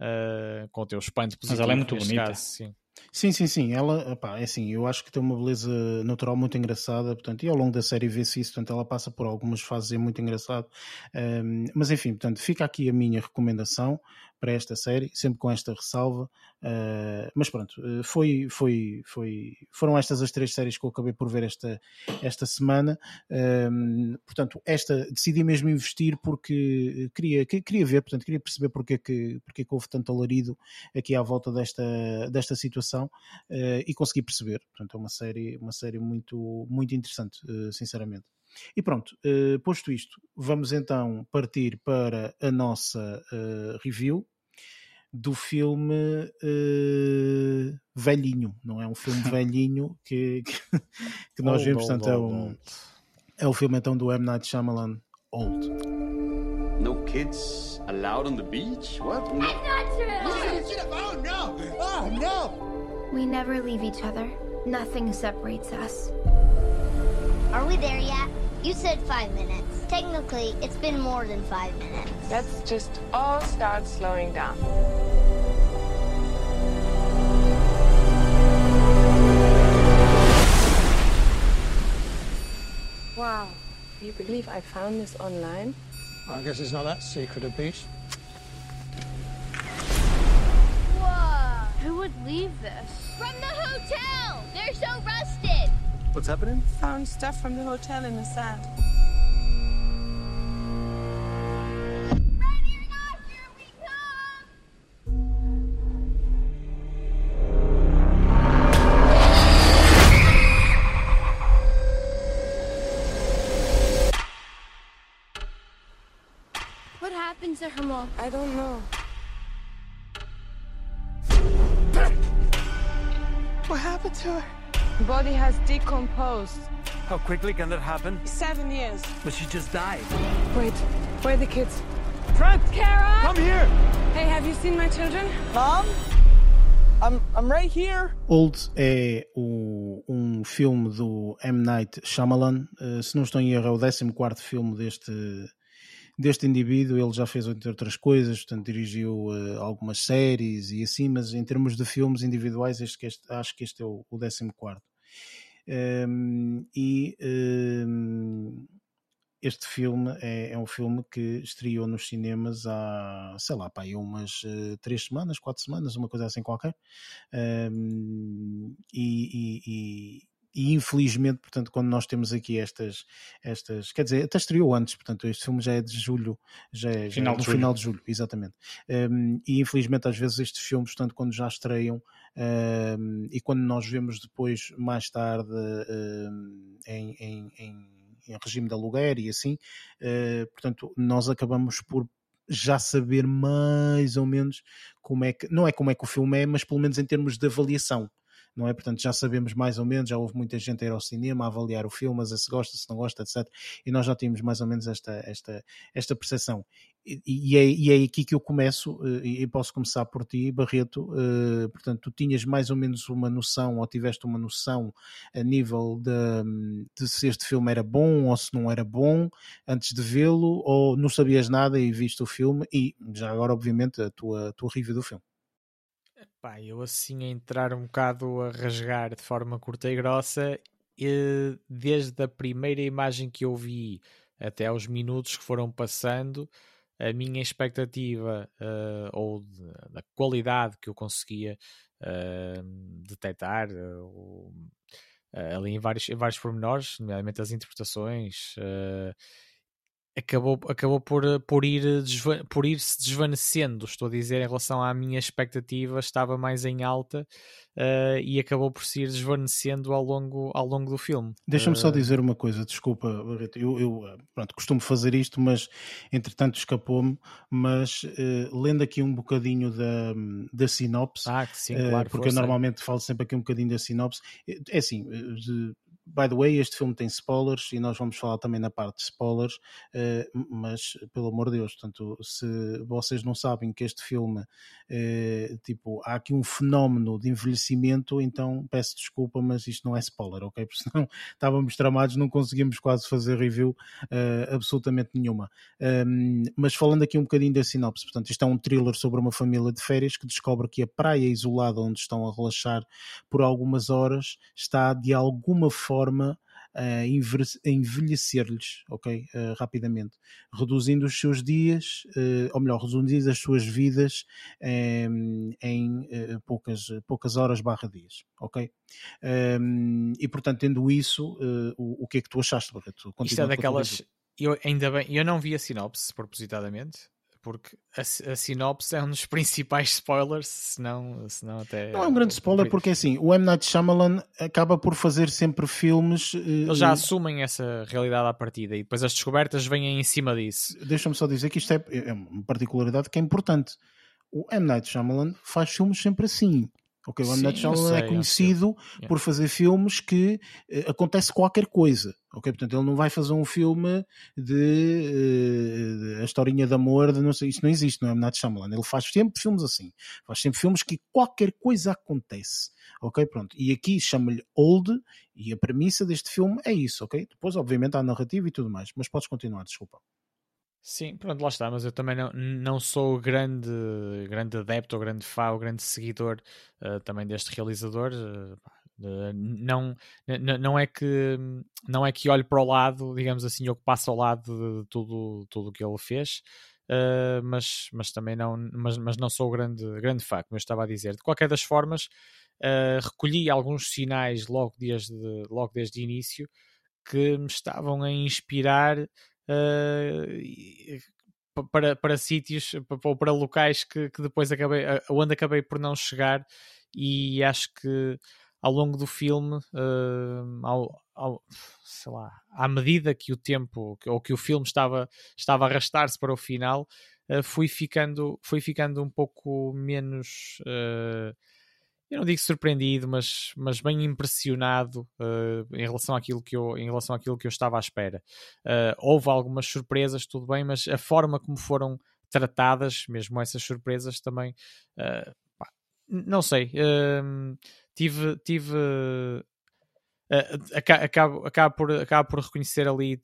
uh, com o teu espanto positivo. Mas ela é muito bonita. Caso, sim. Sim, sim, sim. Ela, opá, é assim, eu acho que tem uma beleza natural muito engraçada, portanto, e ao longo da série vê-se isso, portanto, ela passa por algumas fases é muito engraçado. Um, mas enfim, portanto, fica aqui a minha recomendação para esta série, sempre com esta ressalva. Uh, mas pronto, uh, foi, foi, foi, foram estas as três séries que eu acabei por ver esta, esta semana. Uh, portanto, esta decidi mesmo investir porque queria, queria ver, portanto, queria perceber porque é que, porque é que houve tanto alarido aqui à volta desta, desta situação eh, e consegui perceber. Portanto, é uma série, uma série muito, muito interessante, sinceramente. E pronto, uh, posto isto, vamos então partir para a nossa uh, review do filme uh, velhinho, não é um filme velhinho que, que, que nós vemos, portanto é, um, é o filme então do M. Night Shyamalan, Old. No kids allowed on the beach? What? No. Oh no! Oh no! We never leave each other. Nothing separates us. Are we there yet? You said five minutes. Technically, it's been more than five minutes. Let's just all start slowing down. Wow. Do you believe I found this online? I guess it's not that secret a beach. Whoa! Who would leave this? From the hotel! They're so rusted! What's happening? Found stuff from the hotel in the sand. What happened to her mom? I don't know. What happened to her? Body has decomposed. How quickly can that happen? Seven years. But she just died. Wait, where are the kids? Trent! Kara! Come here! Hey, have you seen my children? Mom? I'm, I'm right here. Old é o, um filme do M. Night Shyamalan. Uh, se não estou em erro, é o 14 filme deste, deste indivíduo. Ele já fez, entre outras coisas, portanto, dirigiu uh, algumas séries e assim, mas em termos de filmes individuais, este, este, acho que este é o, o 14. Um, e um, este filme é, é, um filme que estreou nos cinemas há, sei lá, pá, umas uh, três semanas, quatro semanas, uma coisa assim qualquer. Um, e, e, infelizmente, portanto, quando nós temos aqui estas, estas, quer dizer, até estreou antes, portanto, este filme já é de julho, já é, final, já é no julho. final de julho, exatamente. Um, e infelizmente, às vezes, estes filmes, portanto, quando já estreiam um, e quando nós vemos depois, mais tarde, um, em, em, em, em, regime de aluguer e assim, uh, portanto, nós acabamos por já saber mais ou menos como é que, não é como é que o filme é, mas pelo menos em termos de avaliação não é? Portanto, já sabemos mais ou menos, já houve muita gente a ir ao cinema a avaliar o filme, a se gosta, se não gosta, etc. E nós já tínhamos mais ou menos esta, esta, esta percepção. E, e, é, e é aqui que eu começo, eh, e posso começar por ti, Barreto. Uh, portanto, tu tinhas mais ou menos uma noção, ou tiveste uma noção a nível de, de se este filme era bom ou se não era bom antes de vê-lo, ou não sabias nada e viste o filme, e já agora, obviamente, a tua, a tua review do filme. Pá, eu assim a entrar um bocado a rasgar de forma curta e grossa, e desde a primeira imagem que eu vi até aos minutos que foram passando, a minha expectativa uh, ou da qualidade que eu conseguia uh, detectar uh, ali em vários, em vários pormenores, nomeadamente as interpretações, acabou, acabou por, por, ir por ir se desvanecendo. Estou a dizer, em relação à minha expectativa, estava mais em alta uh, e acabou por se ir desvanecendo ao longo, ao longo do filme. Deixa-me uh... só dizer uma coisa, desculpa, Barreto. Eu, eu pronto, costumo fazer isto, mas entretanto escapou-me. Mas uh, lendo aqui um bocadinho da, da sinopse, ah, sim, claro, porque eu normalmente falo sempre aqui um bocadinho da sinopse. É assim, de, by the way, este filme tem spoilers e nós vamos falar também na parte de spoilers, uh, mas pelo amor de Deus, portanto, se vocês não sabem que este filme, uh, tipo, há aqui um fenómeno de envelhecimento, então peço desculpa, mas isto não é spoiler, ok? Porque senão estávamos tramados, não conseguimos quase fazer review uh, absolutamente nenhuma. Um, mas falando aqui um bocadinho da sinopse, portanto, isto é um thriller sobre uma família de férias que descobre que a praia isolada onde estão a relaxar por algumas horas está de alguma forma forma a envelhecer-lhes, ok? Uh, rapidamente, reduzindo os seus dias, uh, ou melhor, reduzindo as suas vidas um, em uh, poucas, poucas horas barra dias, ok? Um, e portanto, tendo isso, o, o, que é que tu achaste, Barreto? Isto é daquelas. Eu ainda bem, eu não vi a sinopse propositadamente, porque a, a, sinopse é um dos principais spoilers, se não, se não até... Não é um grande spoiler porque assim, o M. Night Shyamalan acaba por fazer sempre filmes... Eles já uh, assumem essa realidade à partida e depois as descobertas vêm em cima disso. Deixa-me só dizer que isto é, é uma particularidade que é importante. O M. Night Shyamalan faz filmes sempre assim. Ok, o M. Night Shyamalan é conhecido por fazer filmes que uh, acontece qualquer coisa. Ok, portanto ele não vai fazer um filme de uh, a historinha de amor, de não sei, isso não existe, não é M. Night Shyamalan. Ele faz sempre filmes assim. Faz sempre filmes que qualquer coisa acontece. Ok, pronto. E aqui chama-lhe Old e a premissa deste filme é isso, ok? Depois, obviamente, há a narrativa e tudo mais. Mas podes continuar, desculpa. Sim, pronto, lá está, mas eu também não, não sou grande, grande adepto ou grande fã ou grande seguidor uh, também deste realizador. Uh, não, não é que não é que olhe para o lado, digamos assim, ou que passe ao lado de tudo tudo que ele fez, mas, mas também não, mas, mas não sou grande grande fã, como eu estava a dizer. De qualquer das formas, recolhi alguns sinais logo desde logo desde o início que me estavam a inspirar uh, para, para sítios ou para locais que, que depois acabei, onde acabei por não chegar. E acho que ao longo do filme, uh, ao, ao, sei lá, à medida que o tempo ou que o filme estava, estava a arrastar-se para o final, uh, fui, ficando, fui ficando um pouco menos uh, eu não digo surpreendido, mas, mas bem impressionado uh, em, relação àquilo que eu, em relação àquilo que eu estava à espera. Uh, houve algumas surpresas, tudo bem, mas a forma como foram tratadas, mesmo essas surpresas também, uh, pá, não sei, tive, tive acabo, acabo, por, acabo por reconhecer ali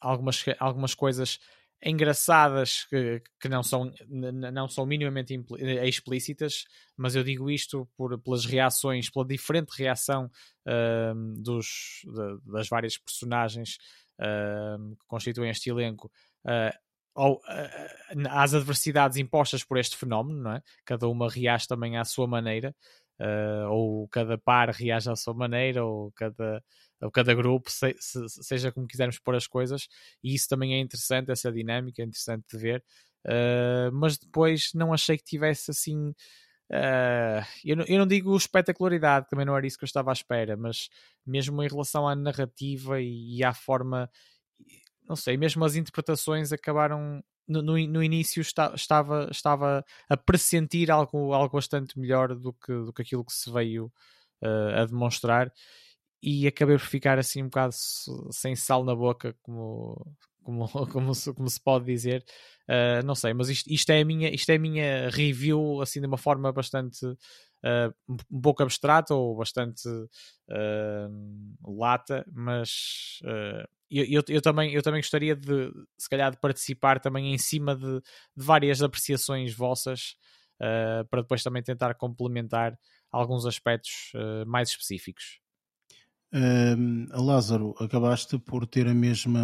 algumas, algumas coisas engraçadas que, que não, são, não são minimamente eh, explícitas, mas eu digo isto por, pelas reações, pela diferente reação uh, dos, de, das várias personagens uh, que constituem este elenco. Uh, ou, às adversidades impostas por este fenómeno, não é? Cada uma reage também à sua maneira, ou cada par reage à sua maneira, ou cada, cada grupo, se, se, seja como quisermos pôr as coisas, e isso também é interessante, essa dinâmica é interessante de ver. Uh, mas depois não achei que tivesse assim. Uh, eu, não, eu não digo espetacularidade, também não era isso que eu estava à espera, mas mesmo em relação à narrativa e, e à forma, não sei, mesmo as interpretações acabaram. No, no, no início estava, estava a pressentir algo, algo bastante melhor do que, do que aquilo que se veio uh, a demonstrar e acabei por ficar assim um bocado sem sal na boca, como, como, como, se, como se pode dizer. Uh, não sei, mas isto, isto, é a minha, isto é a minha review assim de uma forma bastante uh, um pouco abstrata ou bastante uh, lata, mas eu, eu, eu, também, eu também gostaria de se calhar de participar também em cima de, de várias apreciações vossas para depois também tentar complementar alguns aspectos mais específicos. Uh, Lázaro, acabaste por ter a mesma,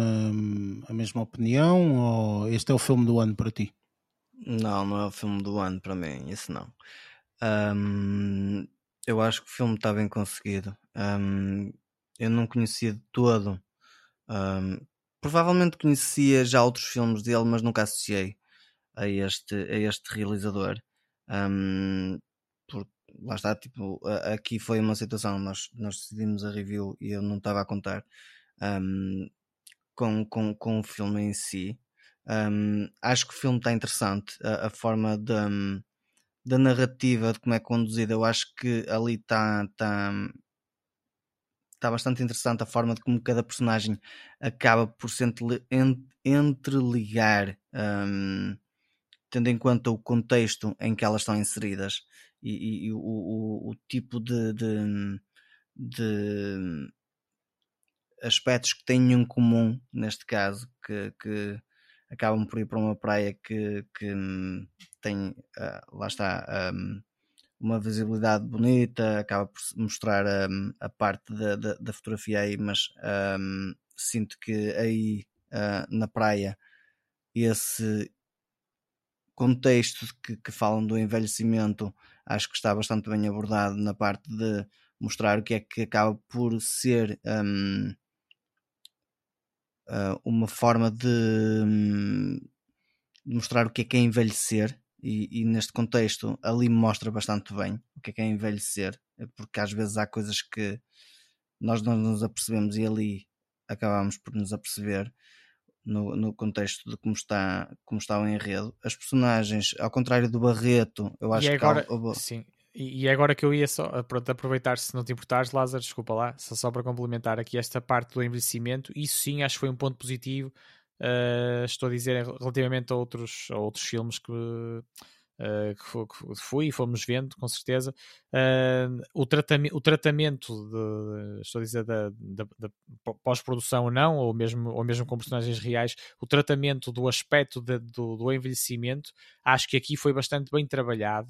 a mesma opinião ou este é o filme do ano para ti? Não, não é o filme do ano para mim, isso não. Um, eu acho que o filme está bem conseguido. Um, eu não conhecia de todo, um, provavelmente conhecia já outros filmes dele, mas nunca associei a este, a este realizador. Um, lá está, tipo, aqui foi uma situação, nós, nós decidimos a review e eu não estava a contar um, com, com, com o filme em si. Um, acho que o filme está interessante, a, a forma de, um, da narrativa, de como é conduzida, eu acho que ali está tá, tá bastante interessante a forma de como cada personagem acaba por se entreligar, um, tendo em conta o contexto em que elas estão inseridas e, e, o, o, o, tipo de, de, de, aspectos que têm em comum, neste caso, que, que acabam por ir para uma praia que, que hum, tem, uh, lá está, um, uma visibilidade bonita, acaba por mostrar um, a parte da, da, da, fotografia aí, mas um, sinto que aí uh, na praia esse contexto que, que, falam do envelhecimento acho que está bastante bem abordado na parte de mostrar o que é que acaba por ser um, uh, uma forma de, um, de, mostrar o que é que é envelhecer e, e, neste contexto ali mostra bastante bem o que é que é envelhecer porque às vezes há coisas que nós não nos apercebemos e ali acabamos por nos aperceber no, no contexto de como está, como está o enredo. As personagens, ao contrário do Barreto, eu acho e agora, que. Há... Sim, e, agora que eu ia só, pronto, aproveitar, se não te importares, Lázaro, desculpa lá, só, só para complementar aqui esta parte do envelhecimento, isso sim acho que foi um ponto positivo. Uh, estou a dizer relativamente a outros, a outros filmes que, uh, que, fui e fomos vendo, com certeza. Uh, o, tratami o tratamento, de, estou a dizer, da, da, da pós-produção ou não, ou mesmo, ou mesmo com personagens reais, o tratamento do aspecto de, do, do envelhecimento, acho que aqui foi bastante bem trabalhado.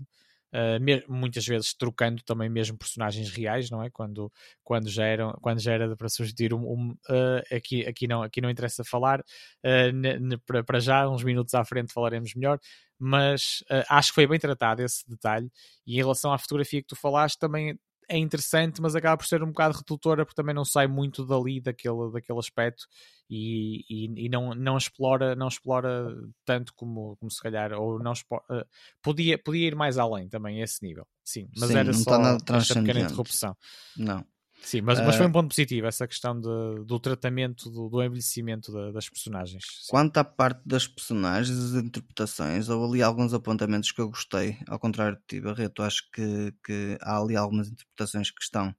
Uh, muitas vezes trocando também mesmo personagens reais, não é? Quando, quando, já, eram, quando já era para substituir um, um uh, aqui, aqui, não, aqui não interessa falar, uh, para já, uns minutos à frente falaremos melhor, mas acho que foi bem tratado esse detalhe. E em relação à fotografia que tu falaste, também é interessante, mas acaba por ser um bocado redutora porque também não sai muito dali daquele, daquele aspecto e, e, e não, não explora não explora tanto como, como se calhar ou não uh, podia, podia ir mais além também a esse nível. Sim, mas sim, era só esta pequena interrupção. Não Sim, mas, mas foi um ponto positivo essa questão de, do tratamento, do, do envelhecimento das personagens. Sim. Quanto à parte das personagens, as interpretações, houve ali alguns apontamentos que eu gostei, ao contrário de ti, Barreto, acho que, que há ali algumas interpretações que estão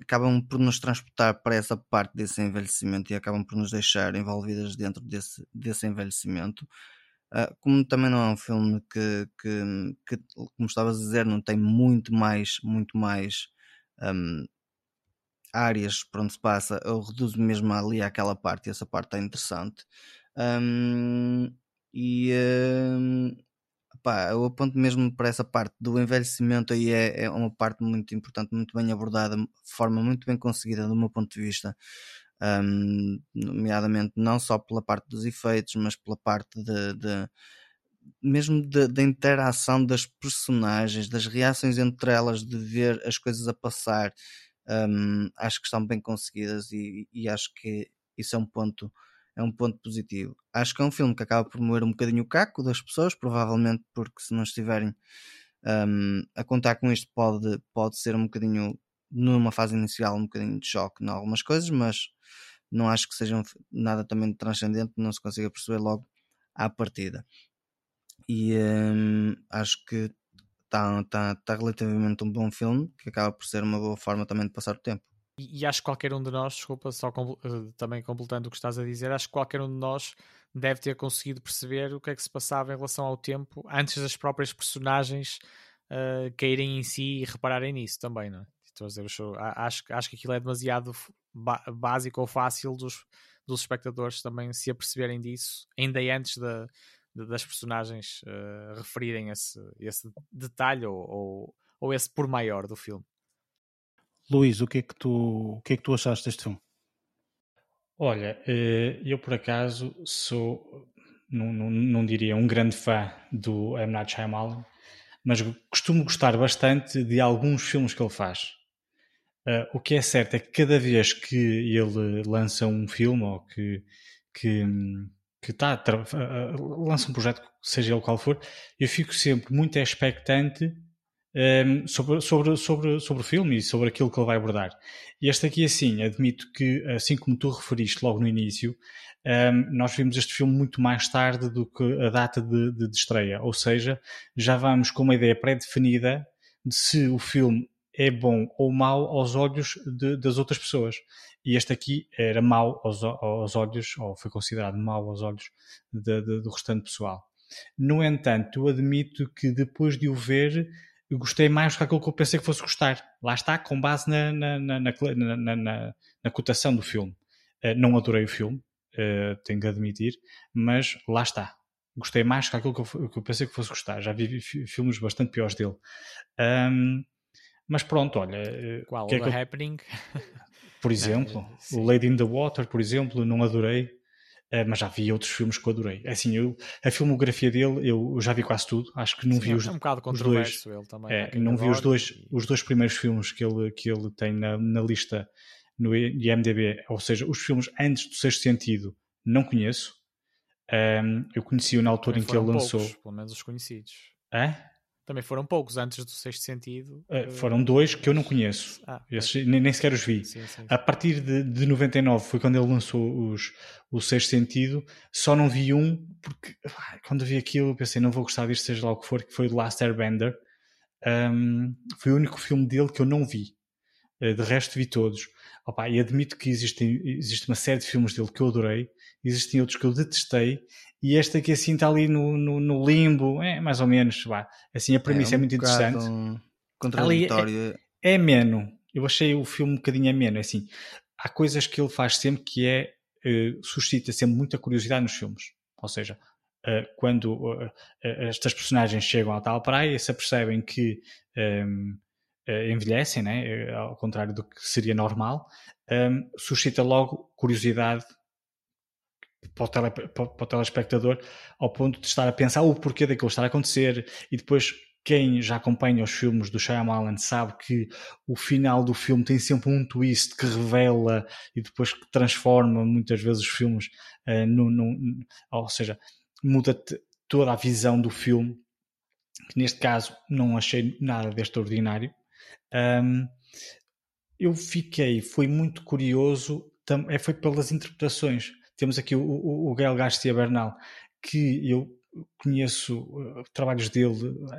acabam por nos transportar para essa parte desse envelhecimento e acabam por nos deixar envolvidas dentro desse, desse envelhecimento. Uh, como também não é um filme que, que, que, como estavas a dizer, não tem muito mais, muito mais um, áreas por onde se passa, eu reduzo mesmo ali àquela parte e essa parte está interessante. Um, e um, pá, eu aponto mesmo para essa parte do envelhecimento aí é, é, uma parte muito importante, muito bem abordada, de forma muito bem conseguida do meu ponto de vista. Um, nomeadamente não só pela parte dos efeitos, mas pela parte de, de mesmo da interação das personagens, das reações entre elas, de ver as coisas a passar um, acho que estão bem conseguidas e, e, acho que isso é um ponto é um ponto positivo. Acho que é um filme que acaba por moer um bocadinho o caco das pessoas, provavelmente porque se não estiverem um, a contar com isto pode, pode ser um bocadinho numa fase inicial um bocadinho de choque em algumas coisas, mas não acho que seja nada também transcendente, não se consiga perceber logo à partida. E um, acho que está tá, tá relativamente um bom filme que acaba por ser uma boa forma também de passar o tempo. E, e acho que qualquer um de nós, desculpa, só com, eh, também completando o que estás a dizer, acho que qualquer um de nós deve ter conseguido perceber o que é que se passava em relação ao tempo antes das próprias personagens uh, caírem em si e repararem nisso também, não é? Estou a dizer, acho, acho que aquilo é demasiado básico ou fácil dos, dos espectadores também se aperceberem disso, ainda antes da, das personagens uh, referirem esse, esse detalhe ou, ou, ou, esse por maior do filme. Luís, o que é que tu, o que é que tu achaste deste filme? Olha, eh, eu por acaso sou, não, não, não diria um grande fã do M. Night Shyamalan, mas costumo gostar bastante de alguns filmes que ele faz. Uh, o que é certo é que cada vez que ele lança um filme ou que, que, que tá, uh, lança um projeto, seja ele qual for, eu fico sempre muito expectante um, sobre, sobre, sobre, sobre o filme e sobre aquilo que ele vai abordar. E este aqui, assim, admito que, assim como tu referiste logo no início, um, nós vimos este filme muito mais tarde do que a data de, de, de estreia, ou seja, já vamos com uma ideia pré-definida de se o filme é bom ou mau aos olhos de, das outras pessoas. E este aqui era mau aos, aos olhos, ou foi considerado mau aos olhos de, de, do restante pessoal. No entanto, eu admito que depois de o ver, eu gostei mais do que aquilo que eu pensei que fosse gostar. Lá está, com base na, na, na, na, na, na cotação do filme. Uh, não adorei o filme, uh, tenho que admitir, mas lá está. Gostei mais do que aquilo que eu, que eu pensei que fosse gostar. Já vi filmes bastante piores dele. Um, mas pronto, olha. Eh, Qual? Que é o The Happening? Por exemplo, o Lady in the Water, por exemplo, não adorei. Uh, mas já vi outros filmes que eu adorei. É assim, eu, a filmografia dele, eu, já vi quase tudo. Acho que não Sim, vi os, é um bocado os dois. Ele também, é, não vi os dois, e... os dois primeiros filmes que ele, que ele tem na, na lista no IMDb, ou seja, os filmes antes do Sexto Sentido, não conheço. Um, eu conheci-o na altura em que ele poucos, lançou. Pelo menos os conhecidos. É? Também foram poucos antes do Sexto Sentido. Uh, foram dois que eu não conheço. Ah, Esses, nem, nem, sequer os vi. Sim, sim. A partir de, de 99 foi quando ele lançou os, o Sexto Sentido. Só não vi um, porque ah, quando vi aquilo pensei, não vou gostar disto, seja lá o que for, que foi o Last Airbender. Um, foi o único filme dele que eu não vi. Uh, de resto vi todos. Opa, e admito que existem, existe uma série de filmes dele que eu adorei, existem outros que eu detestei, e este aqui assim está ali no, no, no limbo, é mais ou menos, vá. Assim, a premissa é, um é muito interessante. Contraditório. É, é ameno. Eu achei o filme um bocadinho ameno. É assim, há coisas que ele faz sempre que é uh, suscita sempre muita curiosidade nos filmes. Ou seja, uh, quando uh, estas personagens chegam à tal praia, se apercebem que um, ehm, envelhecem, né? ao contrário do que seria normal, um, ehm, suscita logo curiosidade para o, tele, para o telespectador ao ponto de estar a pensar o porquê daquilo estar a acontecer. E depois quem já acompanha os filmes do Shyamalan sabe que o final do filme tem sempre um twist que revela e depois que transforma muitas vezes os filmes uh, no, no, ou seja, muda toda a visão do filme que neste caso não achei nada de extraordinário um, eu fiquei, foi muito curioso é, foi pelas interpretações temos aqui o, o, o Gael Garcia Bernal, que eu conheço uh, trabalhos dele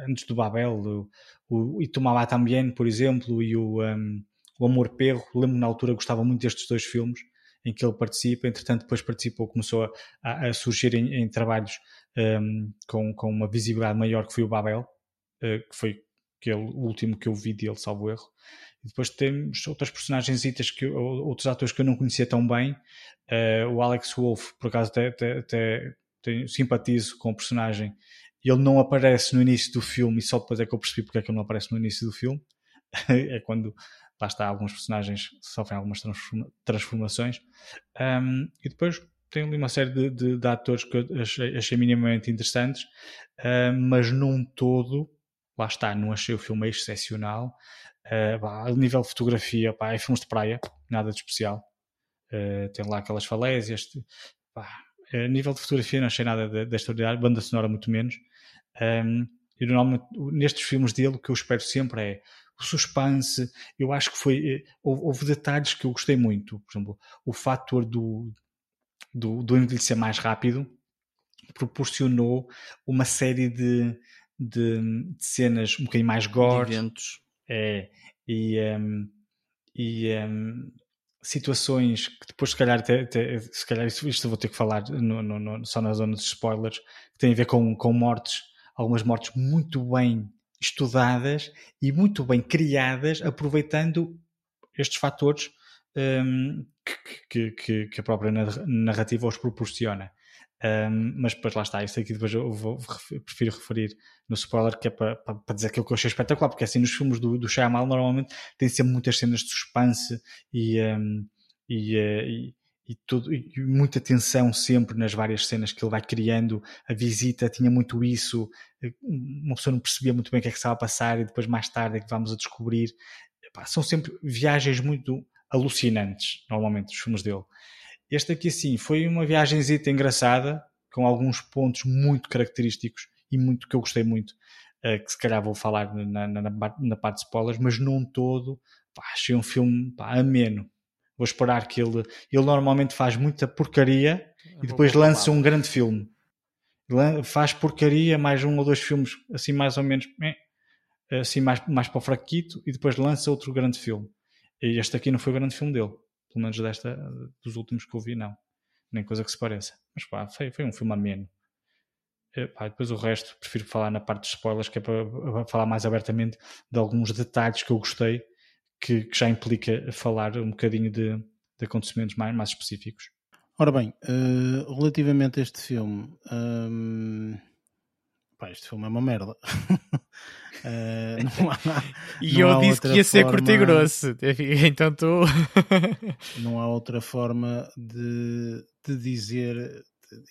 antes do Babel, o, o Itumabá também, por exemplo, e o, um, o Amor Perro. Lembro na altura gostava muito destes dois filmes em que ele participa, entretanto depois participou, começou a, a surgir em, em trabalhos um, com, com uma visibilidade maior que foi o Babel, uh, que foi aquele último que eu vi dele, salvo erro. E depois temos outras personagens, que outros atores que eu não conhecia tão bem. Uh, o Alex Wolff, por acaso, até, até, até, simpatizo com o personagem. Ele não aparece no início do filme e só depois é que eu percebi porque é que ele não aparece no início do filme. é quando lá está, alguns personagens sofrem algumas transformações. Um, e depois tem ali uma série de, de, de atores que eu achei, achei minimamente interessantes, mas num todo, lá está, não achei o filme excepcional. Pá, a nível de fotografia, pá, é filmes de praia, nada de especial. Uh, tem lá aquelas falésias. Pá, a nível de fotografia não achei nada de extraordinário, banda sonora muito menos. Um, e normalmente nestes filmes dele o que eu espero sempre é o suspense. Eu acho que foi. Eh, houve, houve detalhes que eu gostei muito. Por exemplo, o fator do, do, do envelhecer mais rápido proporcionou uma série de, de, de cenas um bocadinho mais gore. De eventos é, e, um, e um, situações que depois se calhar, até, até, se calhar isto, isto vou ter que falar no, no, no, só na zona dos spoilers, que tem a ver com, com mortes, algumas mortes muito bem estudadas e muito bem criadas, aproveitando estes fatores um, que, que, que, a própria narrativa os proporciona. Um, mas depois lá está, isso aqui depois eu vou, prefiro referir no spoiler que é para, para, dizer aquilo que eu achei espetacular, porque assim nos filmes do, do Shyamalan normalmente tem sempre muitas cenas de suspense e, um, e, uh, e, e, tudo, e muita tensão sempre nas várias cenas que ele vai criando. A visita tinha muito isso, uma pessoa não percebia muito bem o que é que estava a passar e depois mais tarde é que vamos a descobrir. pá, são sempre viagens muito alucinantes, normalmente, os filmes dele. Este aqui, sim, foi uma viagenzita engraçada, com alguns pontos muito característicos e muito que eu gostei muito, uh, que se calhar vou falar na, na, na, parte de spoilers, mas não todo. Pá, achei um filme pá, ameno. Vou esperar que ele. Ele normalmente faz muita porcaria e depois lança um grande filme. Faz porcaria, mais um ou dois filmes, assim mais ou menos, assim mais, mais para o fraquito, e depois lança outro grande filme. E este aqui não foi o grande filme dele. Pelo menos desta, dos últimos que eu vi, não. Nem coisa que se pareça. Mas pá, foi, foi um filme ameno. E, pá, depois o resto, prefiro falar na parte de spoilers, que é para, falar mais abertamente de alguns detalhes que eu gostei, que, que já implica falar um bocadinho de, de acontecimentos mais, mais específicos. Ora bem, uh, relativamente a este filme, um, pá, este filme é uma merda. uh, há, e eu disse que ia ser curto e grosso, então tu. não há outra forma de, de dizer.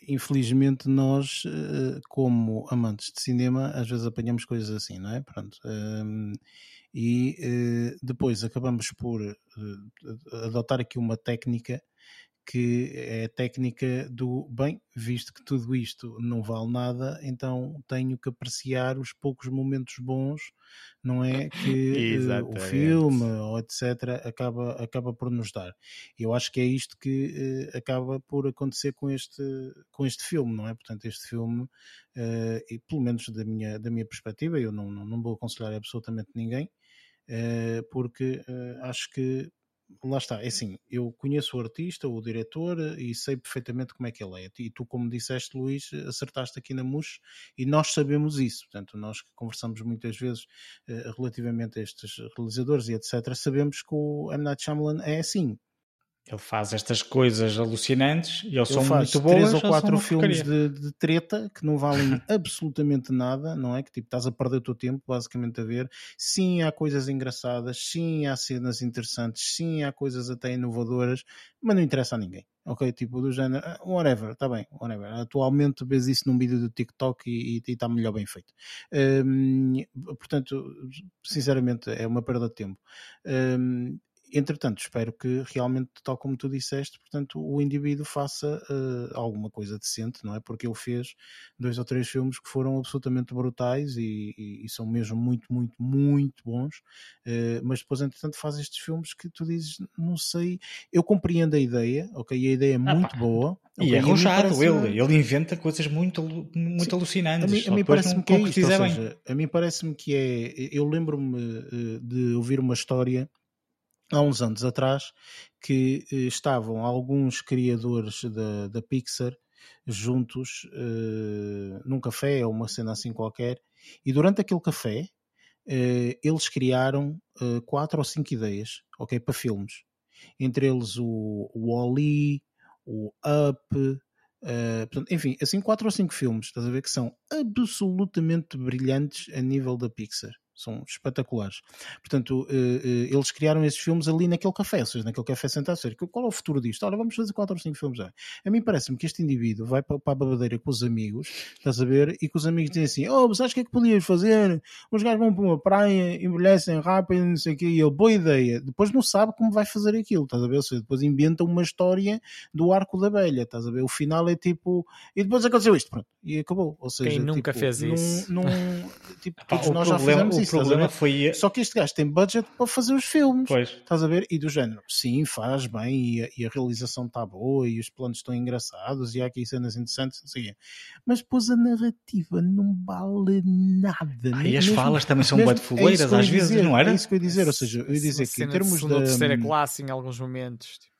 Infelizmente, nós, eh, como amantes de cinema, às vezes apanhamos coisas assim, não é? Pronto. Um, e depois acabamos por adotar aqui uma técnica que é a técnica do bem, visto que tudo isto não vale nada, então tenho que apreciar os poucos momentos bons, não é? Que uh, o filme ou etc. Acaba, acaba por nos dar. Eu acho que é isto que uh, acaba por acontecer com este, com este filme, não é? Portanto, este filme, uh, e pelo menos da minha, da minha perspectiva, eu não, não, não vou aconselhar absolutamente ninguém. porque acho que lá está, é assim, eu conheço o artista, o diretor e sei perfeitamente como é que ele é. E tu, como disseste, Luís, acertaste aqui na MUS e nós sabemos isso. Portanto, nós que conversamos muitas vezes uh, relativamente a estes realizadores e etc., sabemos que o M. Night Shyamalan é assim. Ele faz estas coisas alucinantes e eles são muito bons. três ou quatro filmes de, de, treta que não valem absolutamente nada, não é? Que tipo, estás a perder o teu tempo, basicamente, a ver. Sim, há coisas engraçadas, sim, há cenas interessantes, sim, há coisas até inovadoras, mas não interessa a ninguém. Ok, tipo, do género, ah, whatever, está bem, whatever. Atualmente vês isso num vídeo do TikTok e está melhor bem feito. Um, portanto, sinceramente, é uma perda de tempo. Um, entretanto, espero que realmente, tal como tu disseste, portanto, o indivíduo faça uh, alguma coisa decente, não é? Porque ele fez dois ou três filmes que foram absolutamente brutais e, e, e são mesmo muito, muito, muito bons, uh, mas depois, entretanto, faz estes filmes que tu dizes, não sei, eu compreendo a ideia, ok? A ideia é ah, muito boa. E okay, é arrojado, parece... ele, ele inventa coisas muito, muito Sim, alucinantes. A mim, mim parece-me que é isto, seja, a mim parece-me que é, eu lembro-me uh, de ouvir uma história há uns anos atrás que eh, estavam alguns criadores da, da Pixar juntos uh, num café ou uma cena assim qualquer e durante aquele café uh, eles criaram uh, quatro ou cinco ideias ok para filmes. Entre eles o, Wall-E o Up portanto, enfim, assim quatro ou cinco filmes, estás a ver que são absolutamente brilhantes a nível da Pixar são espetaculares. Portanto, uh, uh, eles criaram esses filmes ali naquele café, ou seja, naquele café sentado. Seja, qual é o futuro disto? Ora, vamos fazer 4 ou 5 filmes. Já. A mim parece-me que este indivíduo vai para, a babadeira com os amigos, estás a ver? E que os amigos dizem assim: Oh, sabes o que é que podias fazer? Os gajos vão para uma praia, envelhecem rápido, não sei o quê. E ele, boa ideia. Depois não sabe como vai fazer aquilo, estás a ver? Ou seja, depois inventa uma história do arco da velha, estás a ver? O final é tipo. E depois aconteceu isto, pronto. E acabou. Ou seja, Quem nunca tipo, fez isso? Num, num, tipo, todos nós já fizemos isso problema foi. Só que este gajo tem budget para fazer os filmes. Pois. Estás a ver? E do género, sim, faz bem e a, e a realização está boa e os planos estão engraçados e há aqui cenas interessantes, não sei Mas depois a narrativa não vale nada. Ah, e as mesmo, falas também são bué de fogueiras é às vezes, dizer, não era? É isso que eu ia dizer, ou seja, eu ia dizer que em termos de. terceira classe em alguns momentos. Tipo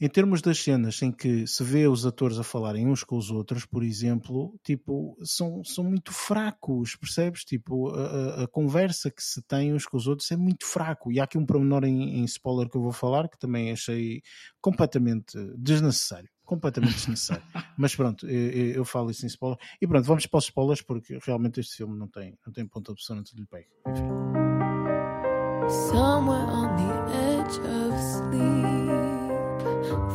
em termos das cenas em que se vê os atores a falarem uns com os outros, por exemplo, tipo, são, são muito fracos, percebes? Tipo, a, a, conversa que se tem uns com os outros é muito fraco. E há aqui um pormenor em, em spoiler que eu vou falar que também achei completamente desnecessário. Completamente desnecessário. Mas pronto, eu, eu, falo isso em spoiler. E pronto, vamos para os spoilers porque realmente este filme não tem, não tem ponto de opção antes de lhe pegue. Enfim. Somewhere on the edge of sleep.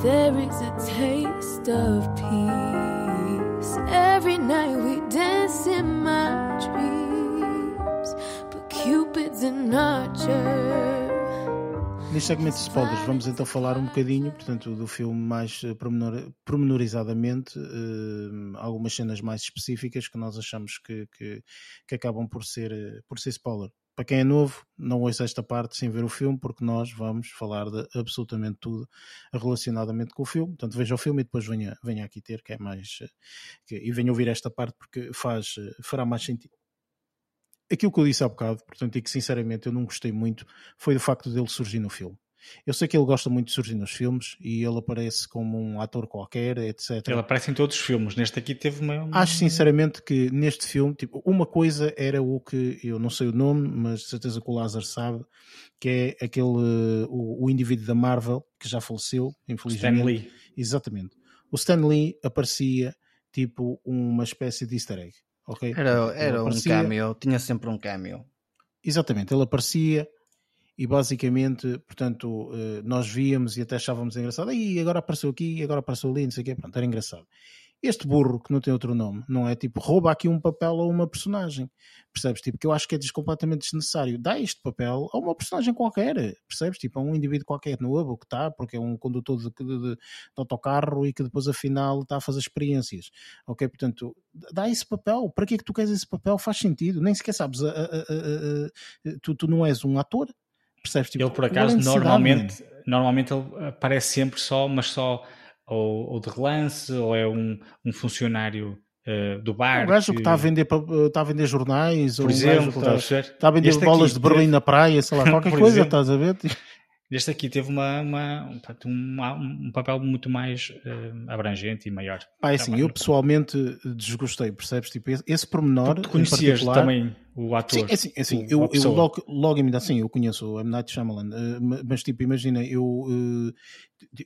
There is a taste of peace. Every night we dance in my dreams. But Cupid's an archer. neste segmento de spoilers, vamos então falar um bocadinho, portanto, do filme mais eh, pormenor, pormenorizadamente, uh, algumas cenas mais específicas que nós achamos que, que, que acabam por ser, uh, por ser spoiler. Para quem é novo, não ouça esta parte sem ver o filme, porque nós vamos falar de absolutamente tudo relacionadamente com o filme. Portanto, veja o filme e depois venha, venha aqui ter, que é mais. Que, e venha ouvir esta parte, porque faz, fará mais sentido aquilo que eu disse há bocado, portanto, e que sinceramente eu não gostei muito, foi do facto dele surgir no filme. Eu sei que ele gosta muito de surgir nos filmes e ele aparece como um ator qualquer, etc. Ele aparece em todos os filmes. Neste aqui teve uma. Acho sinceramente que neste filme, tipo, uma coisa era o que eu não sei o nome, mas de certeza que o Lázaro sabe, que é aquele o, o indivíduo da Marvel que já faleceu, infelizmente. Stan Lee. Exatamente. O Stan Lee aparecia tipo uma espécie de easter egg. Okay? Era, era um cameo, tinha sempre um cameo. Exatamente, ele aparecia e basicamente, portanto, eh, nós víamos e até achávamos engraçado, e agora apareceu aqui, agora apareceu ali, não sei o quê, pronto, era engraçado. Este burro, que não tem outro nome, não é tipo rouba aqui um papel a uma personagem, percebes? Tipo, que eu acho que é completamente desnecessário. Dá este papel a uma personagem qualquer, percebes? Tipo, a um indivíduo qualquer no Hub que está, porque é um condutor de, de, de, autocarro e que depois afinal está a fazer experiências. Ok? Portanto, dá esse papel. Para que é que tu queres esse papel? Faz sentido. Nem sequer sabes, a, a, a, tu, tu não és um ator, percebes? Tipo, ele por acaso normalmente, normalmente ele aparece sempre só, mas só ou, ou de relance, ou é um, um funcionário uh, do bar. Um gajo que está a vender, está a vender jornais, por ou um exemplo, está, está, está, a vender este bolas de Berlim na praia, sei lá, qualquer coisa, exemplo, estás a ver? Este aqui teve uma, uma, um, um papel muito mais uh, abrangente e maior. Ah, é assim, eu pessoalmente desgostei, percebes? Tipo, esse, esse pormenor. Tu conhecias também o ator? Sim, é assim, é assim eu, eu logo, logo me dá assim, eu conheço o M. Night Shyamalan, uh, mas tipo, imagina, eu, uh,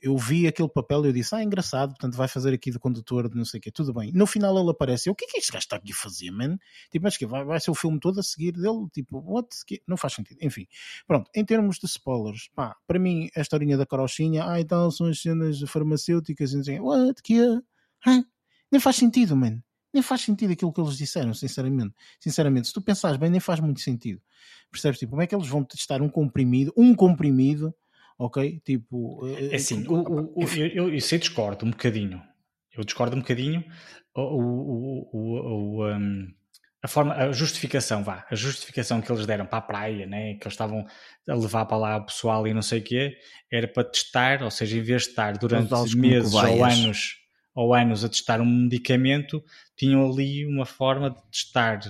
eu vi aquele papel e eu disse, ah, engraçado, portanto vai fazer aqui de condutor de não sei o quê, tudo bem. No final ele aparece, eu, o que é que este gajo está aqui a fazer, man? Tipo, mas que vai, vai ser o filme todo a seguir dele? Tipo, what? Não faz sentido. Enfim, pronto, em termos de spoilers, pá, para mim, a historinha da carochinha, ah, então são as cenas farmacêuticas, e não sei, what, que é? Nem faz sentido, man. Nem faz sentido aquilo que eles disseram, sinceramente. Sinceramente, se tu pensares bem, nem faz muito sentido. Percebes? Tipo, como é que eles vão testar um comprimido, um comprimido ok? Tipo. É assim, o, o, eu, eu, eu sei discordo um bocadinho. Eu discordo um bocadinho. O, o, o, um, a forma, a justificação, vá, a justificação que eles deram para a praia, né, que eles estavam a levar para lá o pessoal e não sei o quê, era para testar, ou seja, em vez de estar durante meses ou anos, ou anos a testar um medicamento, tinham ali uma forma de testar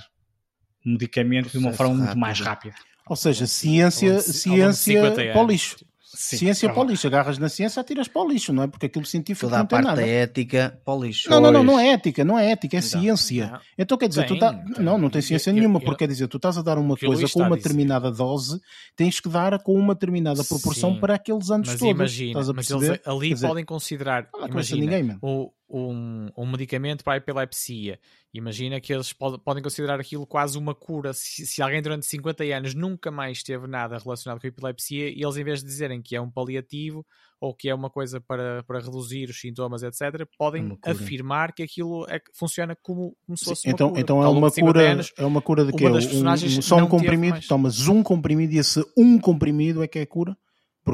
o medicamento de uma forma rápido. muito mais rápida. Ou seja, ciência, ciência para o lixo. Sim, ciência é para o lixo, agarras na ciência, atiras para o lixo, não é? Porque aquilo científico Toda não tem parte nada. da ética para o lixo. Não, não, não, não é ética, não é ética, é não, ciência. Não. Então quer dizer, tem, tu tá... tem, não, não tem ciência eu, nenhuma, eu, porque quer dizer, tu estás a dar uma coisa com uma determinada dose, tens que dar com uma determinada proporção Sim. para aqueles anos mas todos. Imagina, mas eles ali dizer, podem considerar, imagina, ninguém, o, um, um medicamento para a epilepsia. Imagina que eles pod podem considerar aquilo quase uma cura. Se, se, alguém durante 50 anos nunca mais teve nada relacionado com a epilepsia, e eles, em vez de dizerem que é um paliativo ou que é uma coisa para, para reduzir os sintomas, etc., podem afirmar que aquilo é, funciona como, como se fosse então, uma cura. Então é uma cura, anos, é uma cura de quê? Um, só um comprimido, tomas um comprimido e esse um comprimido é que é cura?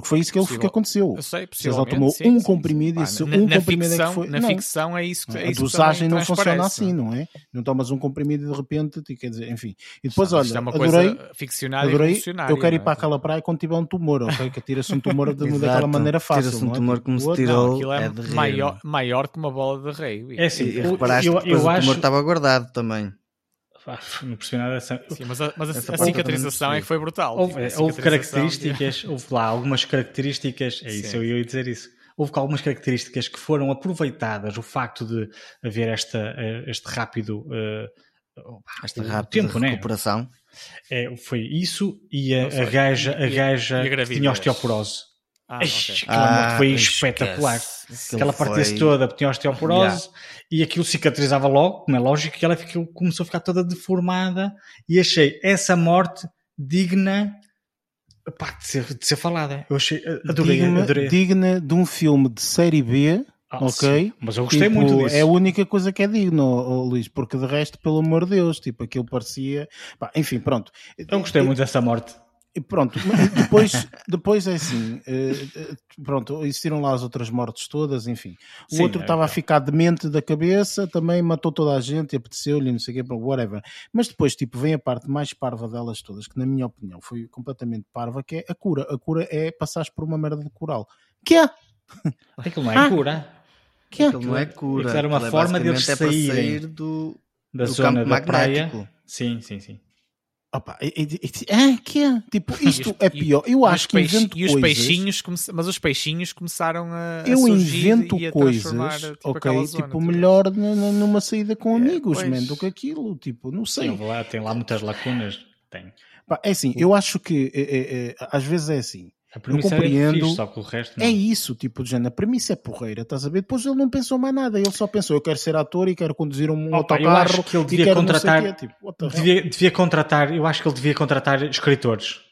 Porque foi isso que, ele, que aconteceu. Eu sei, Ele tomou sim, um comprimido sim, sim. e esse um na, comprimido ficção, é que foi. Na não, ficção é isso que A é isso dosagem não funciona é? assim, não é? Não tomas um comprimido e de repente, quer dizer, enfim. E depois, olha, é adorei, adorei eu quero ir para é? aquela praia quando tiver um tumor, ok? Que tira-se um tumor de, daquela maneira fácil. Tira-se um tumor como se tirou. Não, é, é maior, maior que uma bola de rei. É assim, e, reparaste que o tumor estava guardado também não percebi nada dessa. Sim, mas a, mas a, a cicatrização é que foi brutal. Houve, houve características, houve lá algumas características, é isso, Sim. eu ia dizer isso. Houve algumas características que foram aproveitadas, o facto de haver esta, este rápido. Uh, este rápido tempo, né? recuperação. Né? É, foi isso e a, a gaja, a gaja a tinha osteoporose. Ah, okay. ah, foi espetacular. Aquela parte foi... toda tinha osteoporose yeah. e aquilo cicatrizava logo, como é lógico, que ela ficou, começou a ficar toda deformada e achei essa morte digna pá, de, ser, de ser falada. Eu achei, adorei, digna, adorei. digna de um filme de série B. Ah, ok, sim. mas eu gostei tipo, muito disso. É a única coisa que é digno, oh, Luís, porque de resto, pelo amor de Deus, tipo, aquilo parecia. Pá, enfim, pronto. Eu gostei muito dessa morte E pronto, depois, depois é assim, uh, pronto, existiram lá as outras mortes todas, enfim. O Sim, outro estava é, a ficar demente da cabeça, também matou toda a gente e apeteceu-lhe, não sei o quê, whatever. Mas depois, tipo, vem a parte mais parva delas todas, que na minha opinião foi completamente parva, que é a cura. A cura é passares por uma merda de coral. Que é? Aquilo não é ah, cura. Que é? Aquilo não é cura. Aquilo era uma forma de eles é saírem sair do, da do zona da magnético. praia. Sim, sim, sim. Opa, é, é, que é? Tipo, isto os, é pior. Eu acho que invento e os coisas. Peixinhos mas os peixinhos começaram a. Eu a invento e a coisas, tipo, ok? Zona, tipo, melhor numa saída com é, amigos, man, do que aquilo. Tipo, não sei. Sim, lá, tem lá muitas lacunas. Tem. é assim, eu acho que é, é, é, às vezes é assim. A premissa eu compreendo. É, fixe, só que o resto não. é isso, tipo de género. A premissa é porreira, estás a ver? Depois ele não pensou mais nada, ele só pensou: eu quero ser ator e quero conduzir um autocarro. Eu acho que ele devia contratar. Tipo, devia, devia, contratar, eu acho que ele devia contratar escritores.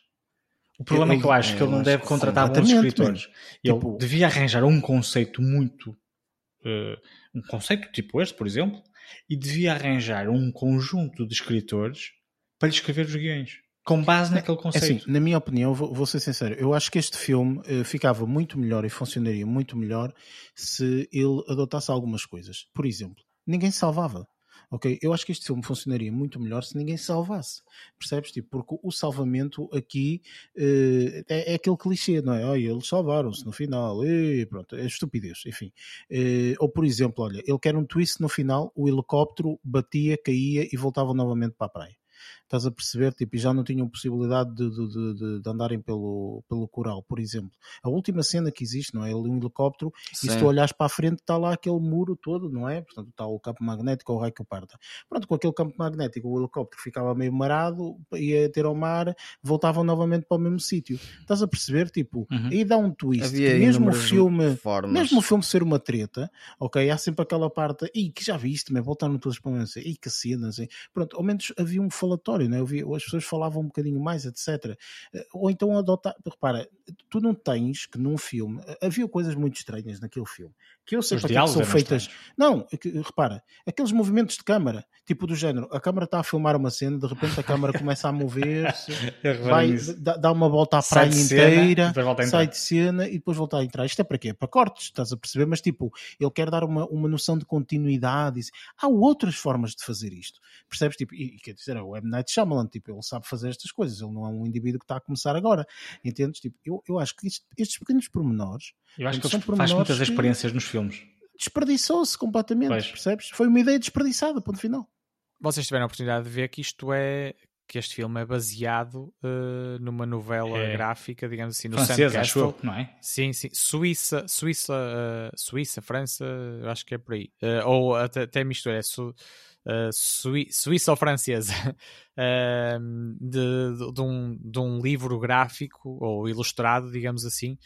O problema eu, é que eu acho eu que ele não deve contratar bons escritores. Ele tipo, devia arranjar um conceito muito. Uh, um conceito tipo este, por exemplo, e devia arranjar um conjunto de escritores para lhe escrever os guiões com base naquele conceito. É assim, na minha opinião, vou, vou, ser sincero, eu acho que este filme uh, ficava muito melhor e funcionaria muito melhor se ele adotasse algumas coisas. Por exemplo, ninguém salvava. Ok? Eu acho que este filme funcionaria muito melhor se ninguém salvasse. Percebes? Tipo, porque o salvamento aqui uh, é, é, aquele clichê, não é? Olha, eles salvaram-se no final, e pronto, é estupidez, enfim. Uh, ou por exemplo, olha, ele quer um twist no final, o helicóptero batia, caía e voltava novamente para a praia estás a perceber? Tipo, e já não tinham possibilidade de, de, de, de, andarem pelo, pelo coral, por exemplo. A última cena que existe, não é? Ali um helicóptero, Sim. e se tu olhares para a frente, está lá aquele muro todo, não é? Portanto, está o campo magnético ou o raio que parta. Pronto, com aquele campo magnético, o helicóptero ficava meio marado, ia ter ao mar, voltavam novamente para o mesmo sítio. Estás a perceber? Tipo, uhum. aí dá um twist. Havia mesmo o filme, formas. mesmo o filme ser uma treta, ok? Há sempre aquela parte, e que já viste, mas voltaram todas para o mesmo, e que cena, assim. Pronto, ao menos havia um falatório né? Eu vi, as pessoas falavam um bocadinho mais, etc. Eh, ou então adotar, repara, tu não tens que num filme, eh, havia coisas muito estranhas naquele filme, que eu sei para que são feitas. Não, é repara, aqueles movimentos de câmara, tipo do género, a câmara está a filmar uma cena, de repente a câmara começa a mover-se, vai, dá, dá, uma volta à praia inteira, sai de cena e depois volta a entrar. Isto é para quê? Para cortes, estás a perceber? Mas tipo, ele quer dar uma, uma noção de continuidade. Há outras formas de fazer isto, percebes? Tipo, e, quer dizer, o M. Night Shyamalan, tipo, ele sabe fazer estas coisas, ele não é um indivíduo que está a começar agora, entendes? Tipo, eu, eu acho que isto, estes pequenos pormenores. Eu acho que ele faz muitas experiências nos filmes. Desperdiçou-se completamente, pois. percebes? Foi uma ideia desperdiçada, ponto final. Vocês tiveram a oportunidade de ver que isto é que este filme é baseado uh, numa novela é. gráfica, digamos assim, no Francesa, acho eu, não é? Sim, sim. Suíça, Suíça, uh, Suíça, França, eu acho que é por aí. Uh, ou até, até mistura, é su, Sui, Suíça ou francesa, de, de, de, um, de um livro gráfico ou ilustrado, digamos assim,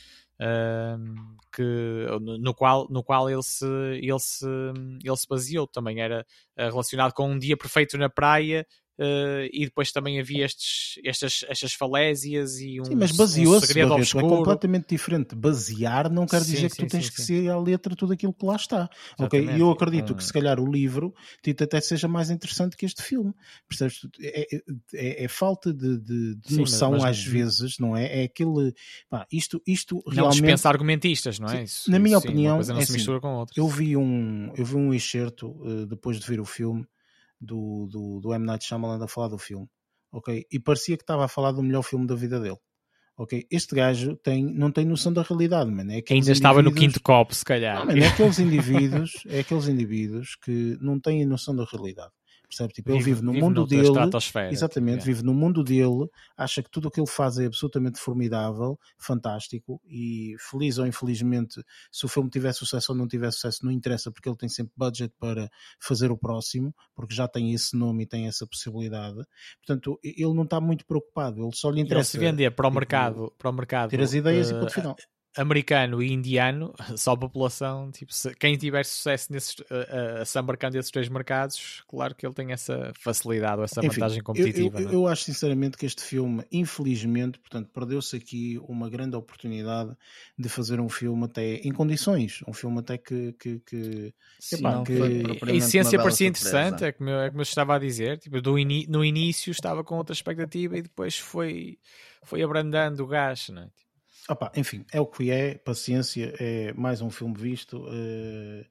que, no, qual, no qual ele, se, ele, se, ele se baseou. Também era relacionado com um dia perfeito na praia, Uh, e depois também havia estes, estas, estas falésias e um, sim, mas baseou-se, um segredo obscuro. É completamente diferente. Basear não quer dizer sim, que tu tens sim, que ser à letra tudo aquilo que lá está. Ok? E eu acredito que se calhar o livro até seja mais interessante que este filme. Percebes? É, é, é, é falta de, de, de noção mas, mas, às vezes, não é? É aquele. Pá, isto, isto não realmente. dispensa argumentistas, não é? Isso, na minha opinião, não é assim, eu vi um, eu vi um excerto uh, depois de ver o filme do, do, do M. Night Shyamalan a falar do filme, ok? E parecia que estava a falar do melhor filme da vida dele. Ok, este gajo tem, não tem noção da realidade, mano. É Ainda estava no quinto copo, se calhar. Não, man, é aqueles indivíduos, é aqueles indivíduos que não têm noção da realidade. Percebe? Tipo, ele vive, no vive mundo dele. Exatamente, vive no mundo dele, acha que tudo o que ele faz é absolutamente formidável, fantástico e feliz ou infelizmente, se o filme tiver sucesso ou não tiver sucesso, não interessa porque ele tem sempre budget para fazer o próximo, porque já tem esse nome e tem essa possibilidade. Portanto, ele não está muito preocupado, ele só lhe interessa. Ele se vender para o tipo, mercado, para o mercado ter as ideias uh, e ponto final americano e indiano, só a população, tipo, se, quem tiver sucesso nesses, uh, uh, se embarcando nesses dois mercados, claro que ele tem essa facilidade ou essa Enfim, vantagem competitiva. Eu, eu, é? eu, acho sinceramente que este filme, infelizmente, portanto, perdeu-se aqui uma grande oportunidade de fazer um filme até em condições, um filme até que. que, que, Sim, epá, que a essência parecia interessante, é como, eu, é como eu estava a dizer, tipo, do in, no início estava com outra expectativa e depois foi, foi abrandando o gás, não é? Opa, enfim, é o que é, paciência, é mais um filme visto. Uh,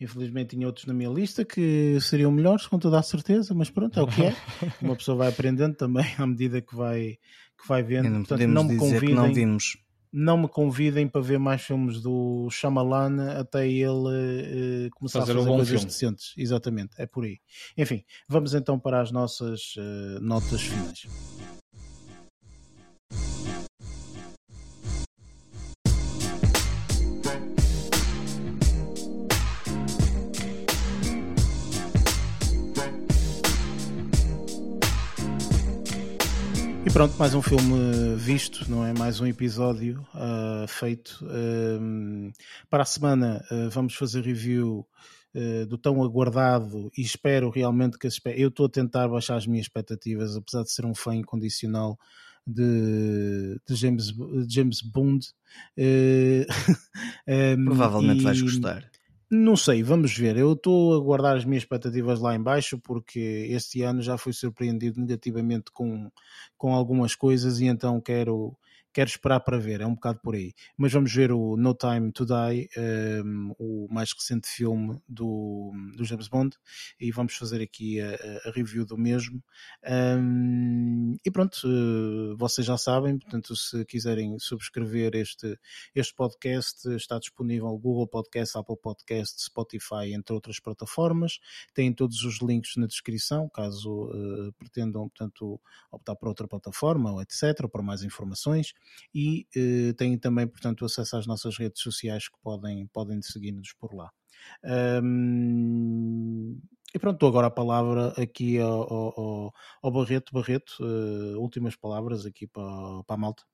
infelizmente tinha outros na minha lista que seriam melhores, com toda a certeza, mas pronto, é o que é. Uma pessoa vai aprendendo também à medida que vai, que vai vendo. não Portanto, não me convidem, não vimos. Não me convidem para ver mais filmes do Shyamalan até ele uh, começar fazer a fazer coisas filme. decentes. Exatamente, é por aí. Enfim, vamos então para as nossas uh, notas finais. Pronto, mais um filme visto, não é? Mais um episódio uh, feito. Uh, para a semana uh, vamos fazer review do tão aguardado e espero realmente que Eu estou a tentar baixar as minhas expectativas, apesar de ser um fã incondicional de, de James, de James Bond. Provavelmente e... vais gostar. Não sei, vamos ver. Eu estou a guardar as minhas expectativas lá em baixo porque este ano já fui surpreendido negativamente com, com algumas coisas e então quero quero esperar para ver, é um bocado por aí. Mas vamos ver o No Time to Die, um, o mais recente filme do, do James Bond, e vamos fazer aqui a, a review do mesmo. Um, e pronto, uh, vocês já sabem, portanto, se quiserem subscrever este, este podcast, está disponível Google Podcast, Apple Podcast, Spotify, entre outras plataformas. Tem todos os links na descrição, caso uh, pretendam, portanto, optar por outra plataforma, ou etc., ou para mais informações e eh, têm também, portanto, acesso às nossas redes sociais que podem, podem seguir-nos por lá. Um, e pronto, dou agora a palavra aqui ao, ao, ao Barreto. Barreto, uh, últimas palavras aqui para, para a malta.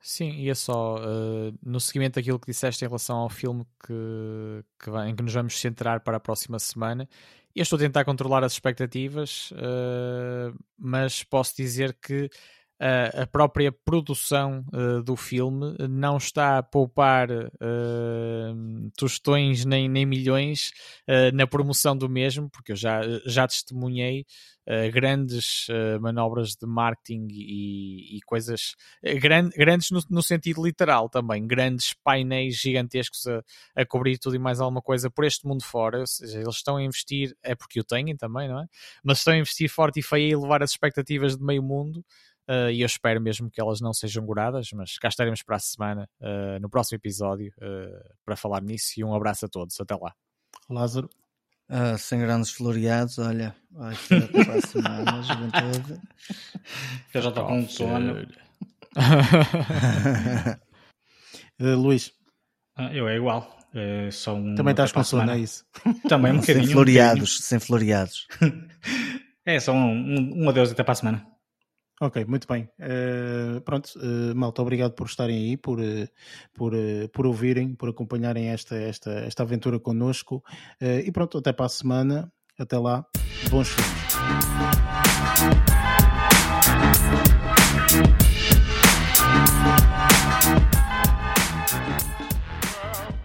Sim, e é só uh, no seguimento daquilo que disseste em relação ao filme que, que em que nos vamos centrar para a próxima semana. Eu estou a tentar controlar as expectativas, uh, mas posso dizer que Uh, a própria produção uh, do filme não está a poupar uh, tostões nem, nem milhões na promoção do mesmo, porque eu já, já testemunhei grandes manobras de marketing e, e coisas gran, grandes no, no, sentido literal também, grandes painéis gigantescos a, a, cobrir tudo e mais alguma coisa por este mundo fora. Ou seja, eles estão a investir, é porque o têm também, não é? Mas estão a investir forte e feio e levar as expectativas de meio mundo. Uh, e eu espero mesmo que elas não sejam goradas, mas cá estaremos para a semana, uh, no próximo episódio, uh, para falar nisso. E um abraço a todos. Até lá. Lázaro. Uh, sem grandes floreados, olha, vai ser para a semana, juventude. Eu já estou com sono. uh, Luís. Ah, eu é igual. É só um Também estás com sono, é isso? Também um bocadinho. Sem floreados, um sem floreados. é só um, um, um adeus até para a semana. Ok, muito bem. Uh, pronto, uh, malta, obrigado por estarem aí, por, uh, por, por ouvirem, por acompanharem esta, esta, esta aventura connosco. e pronto, até para a semana. Até lá. Bons filmes.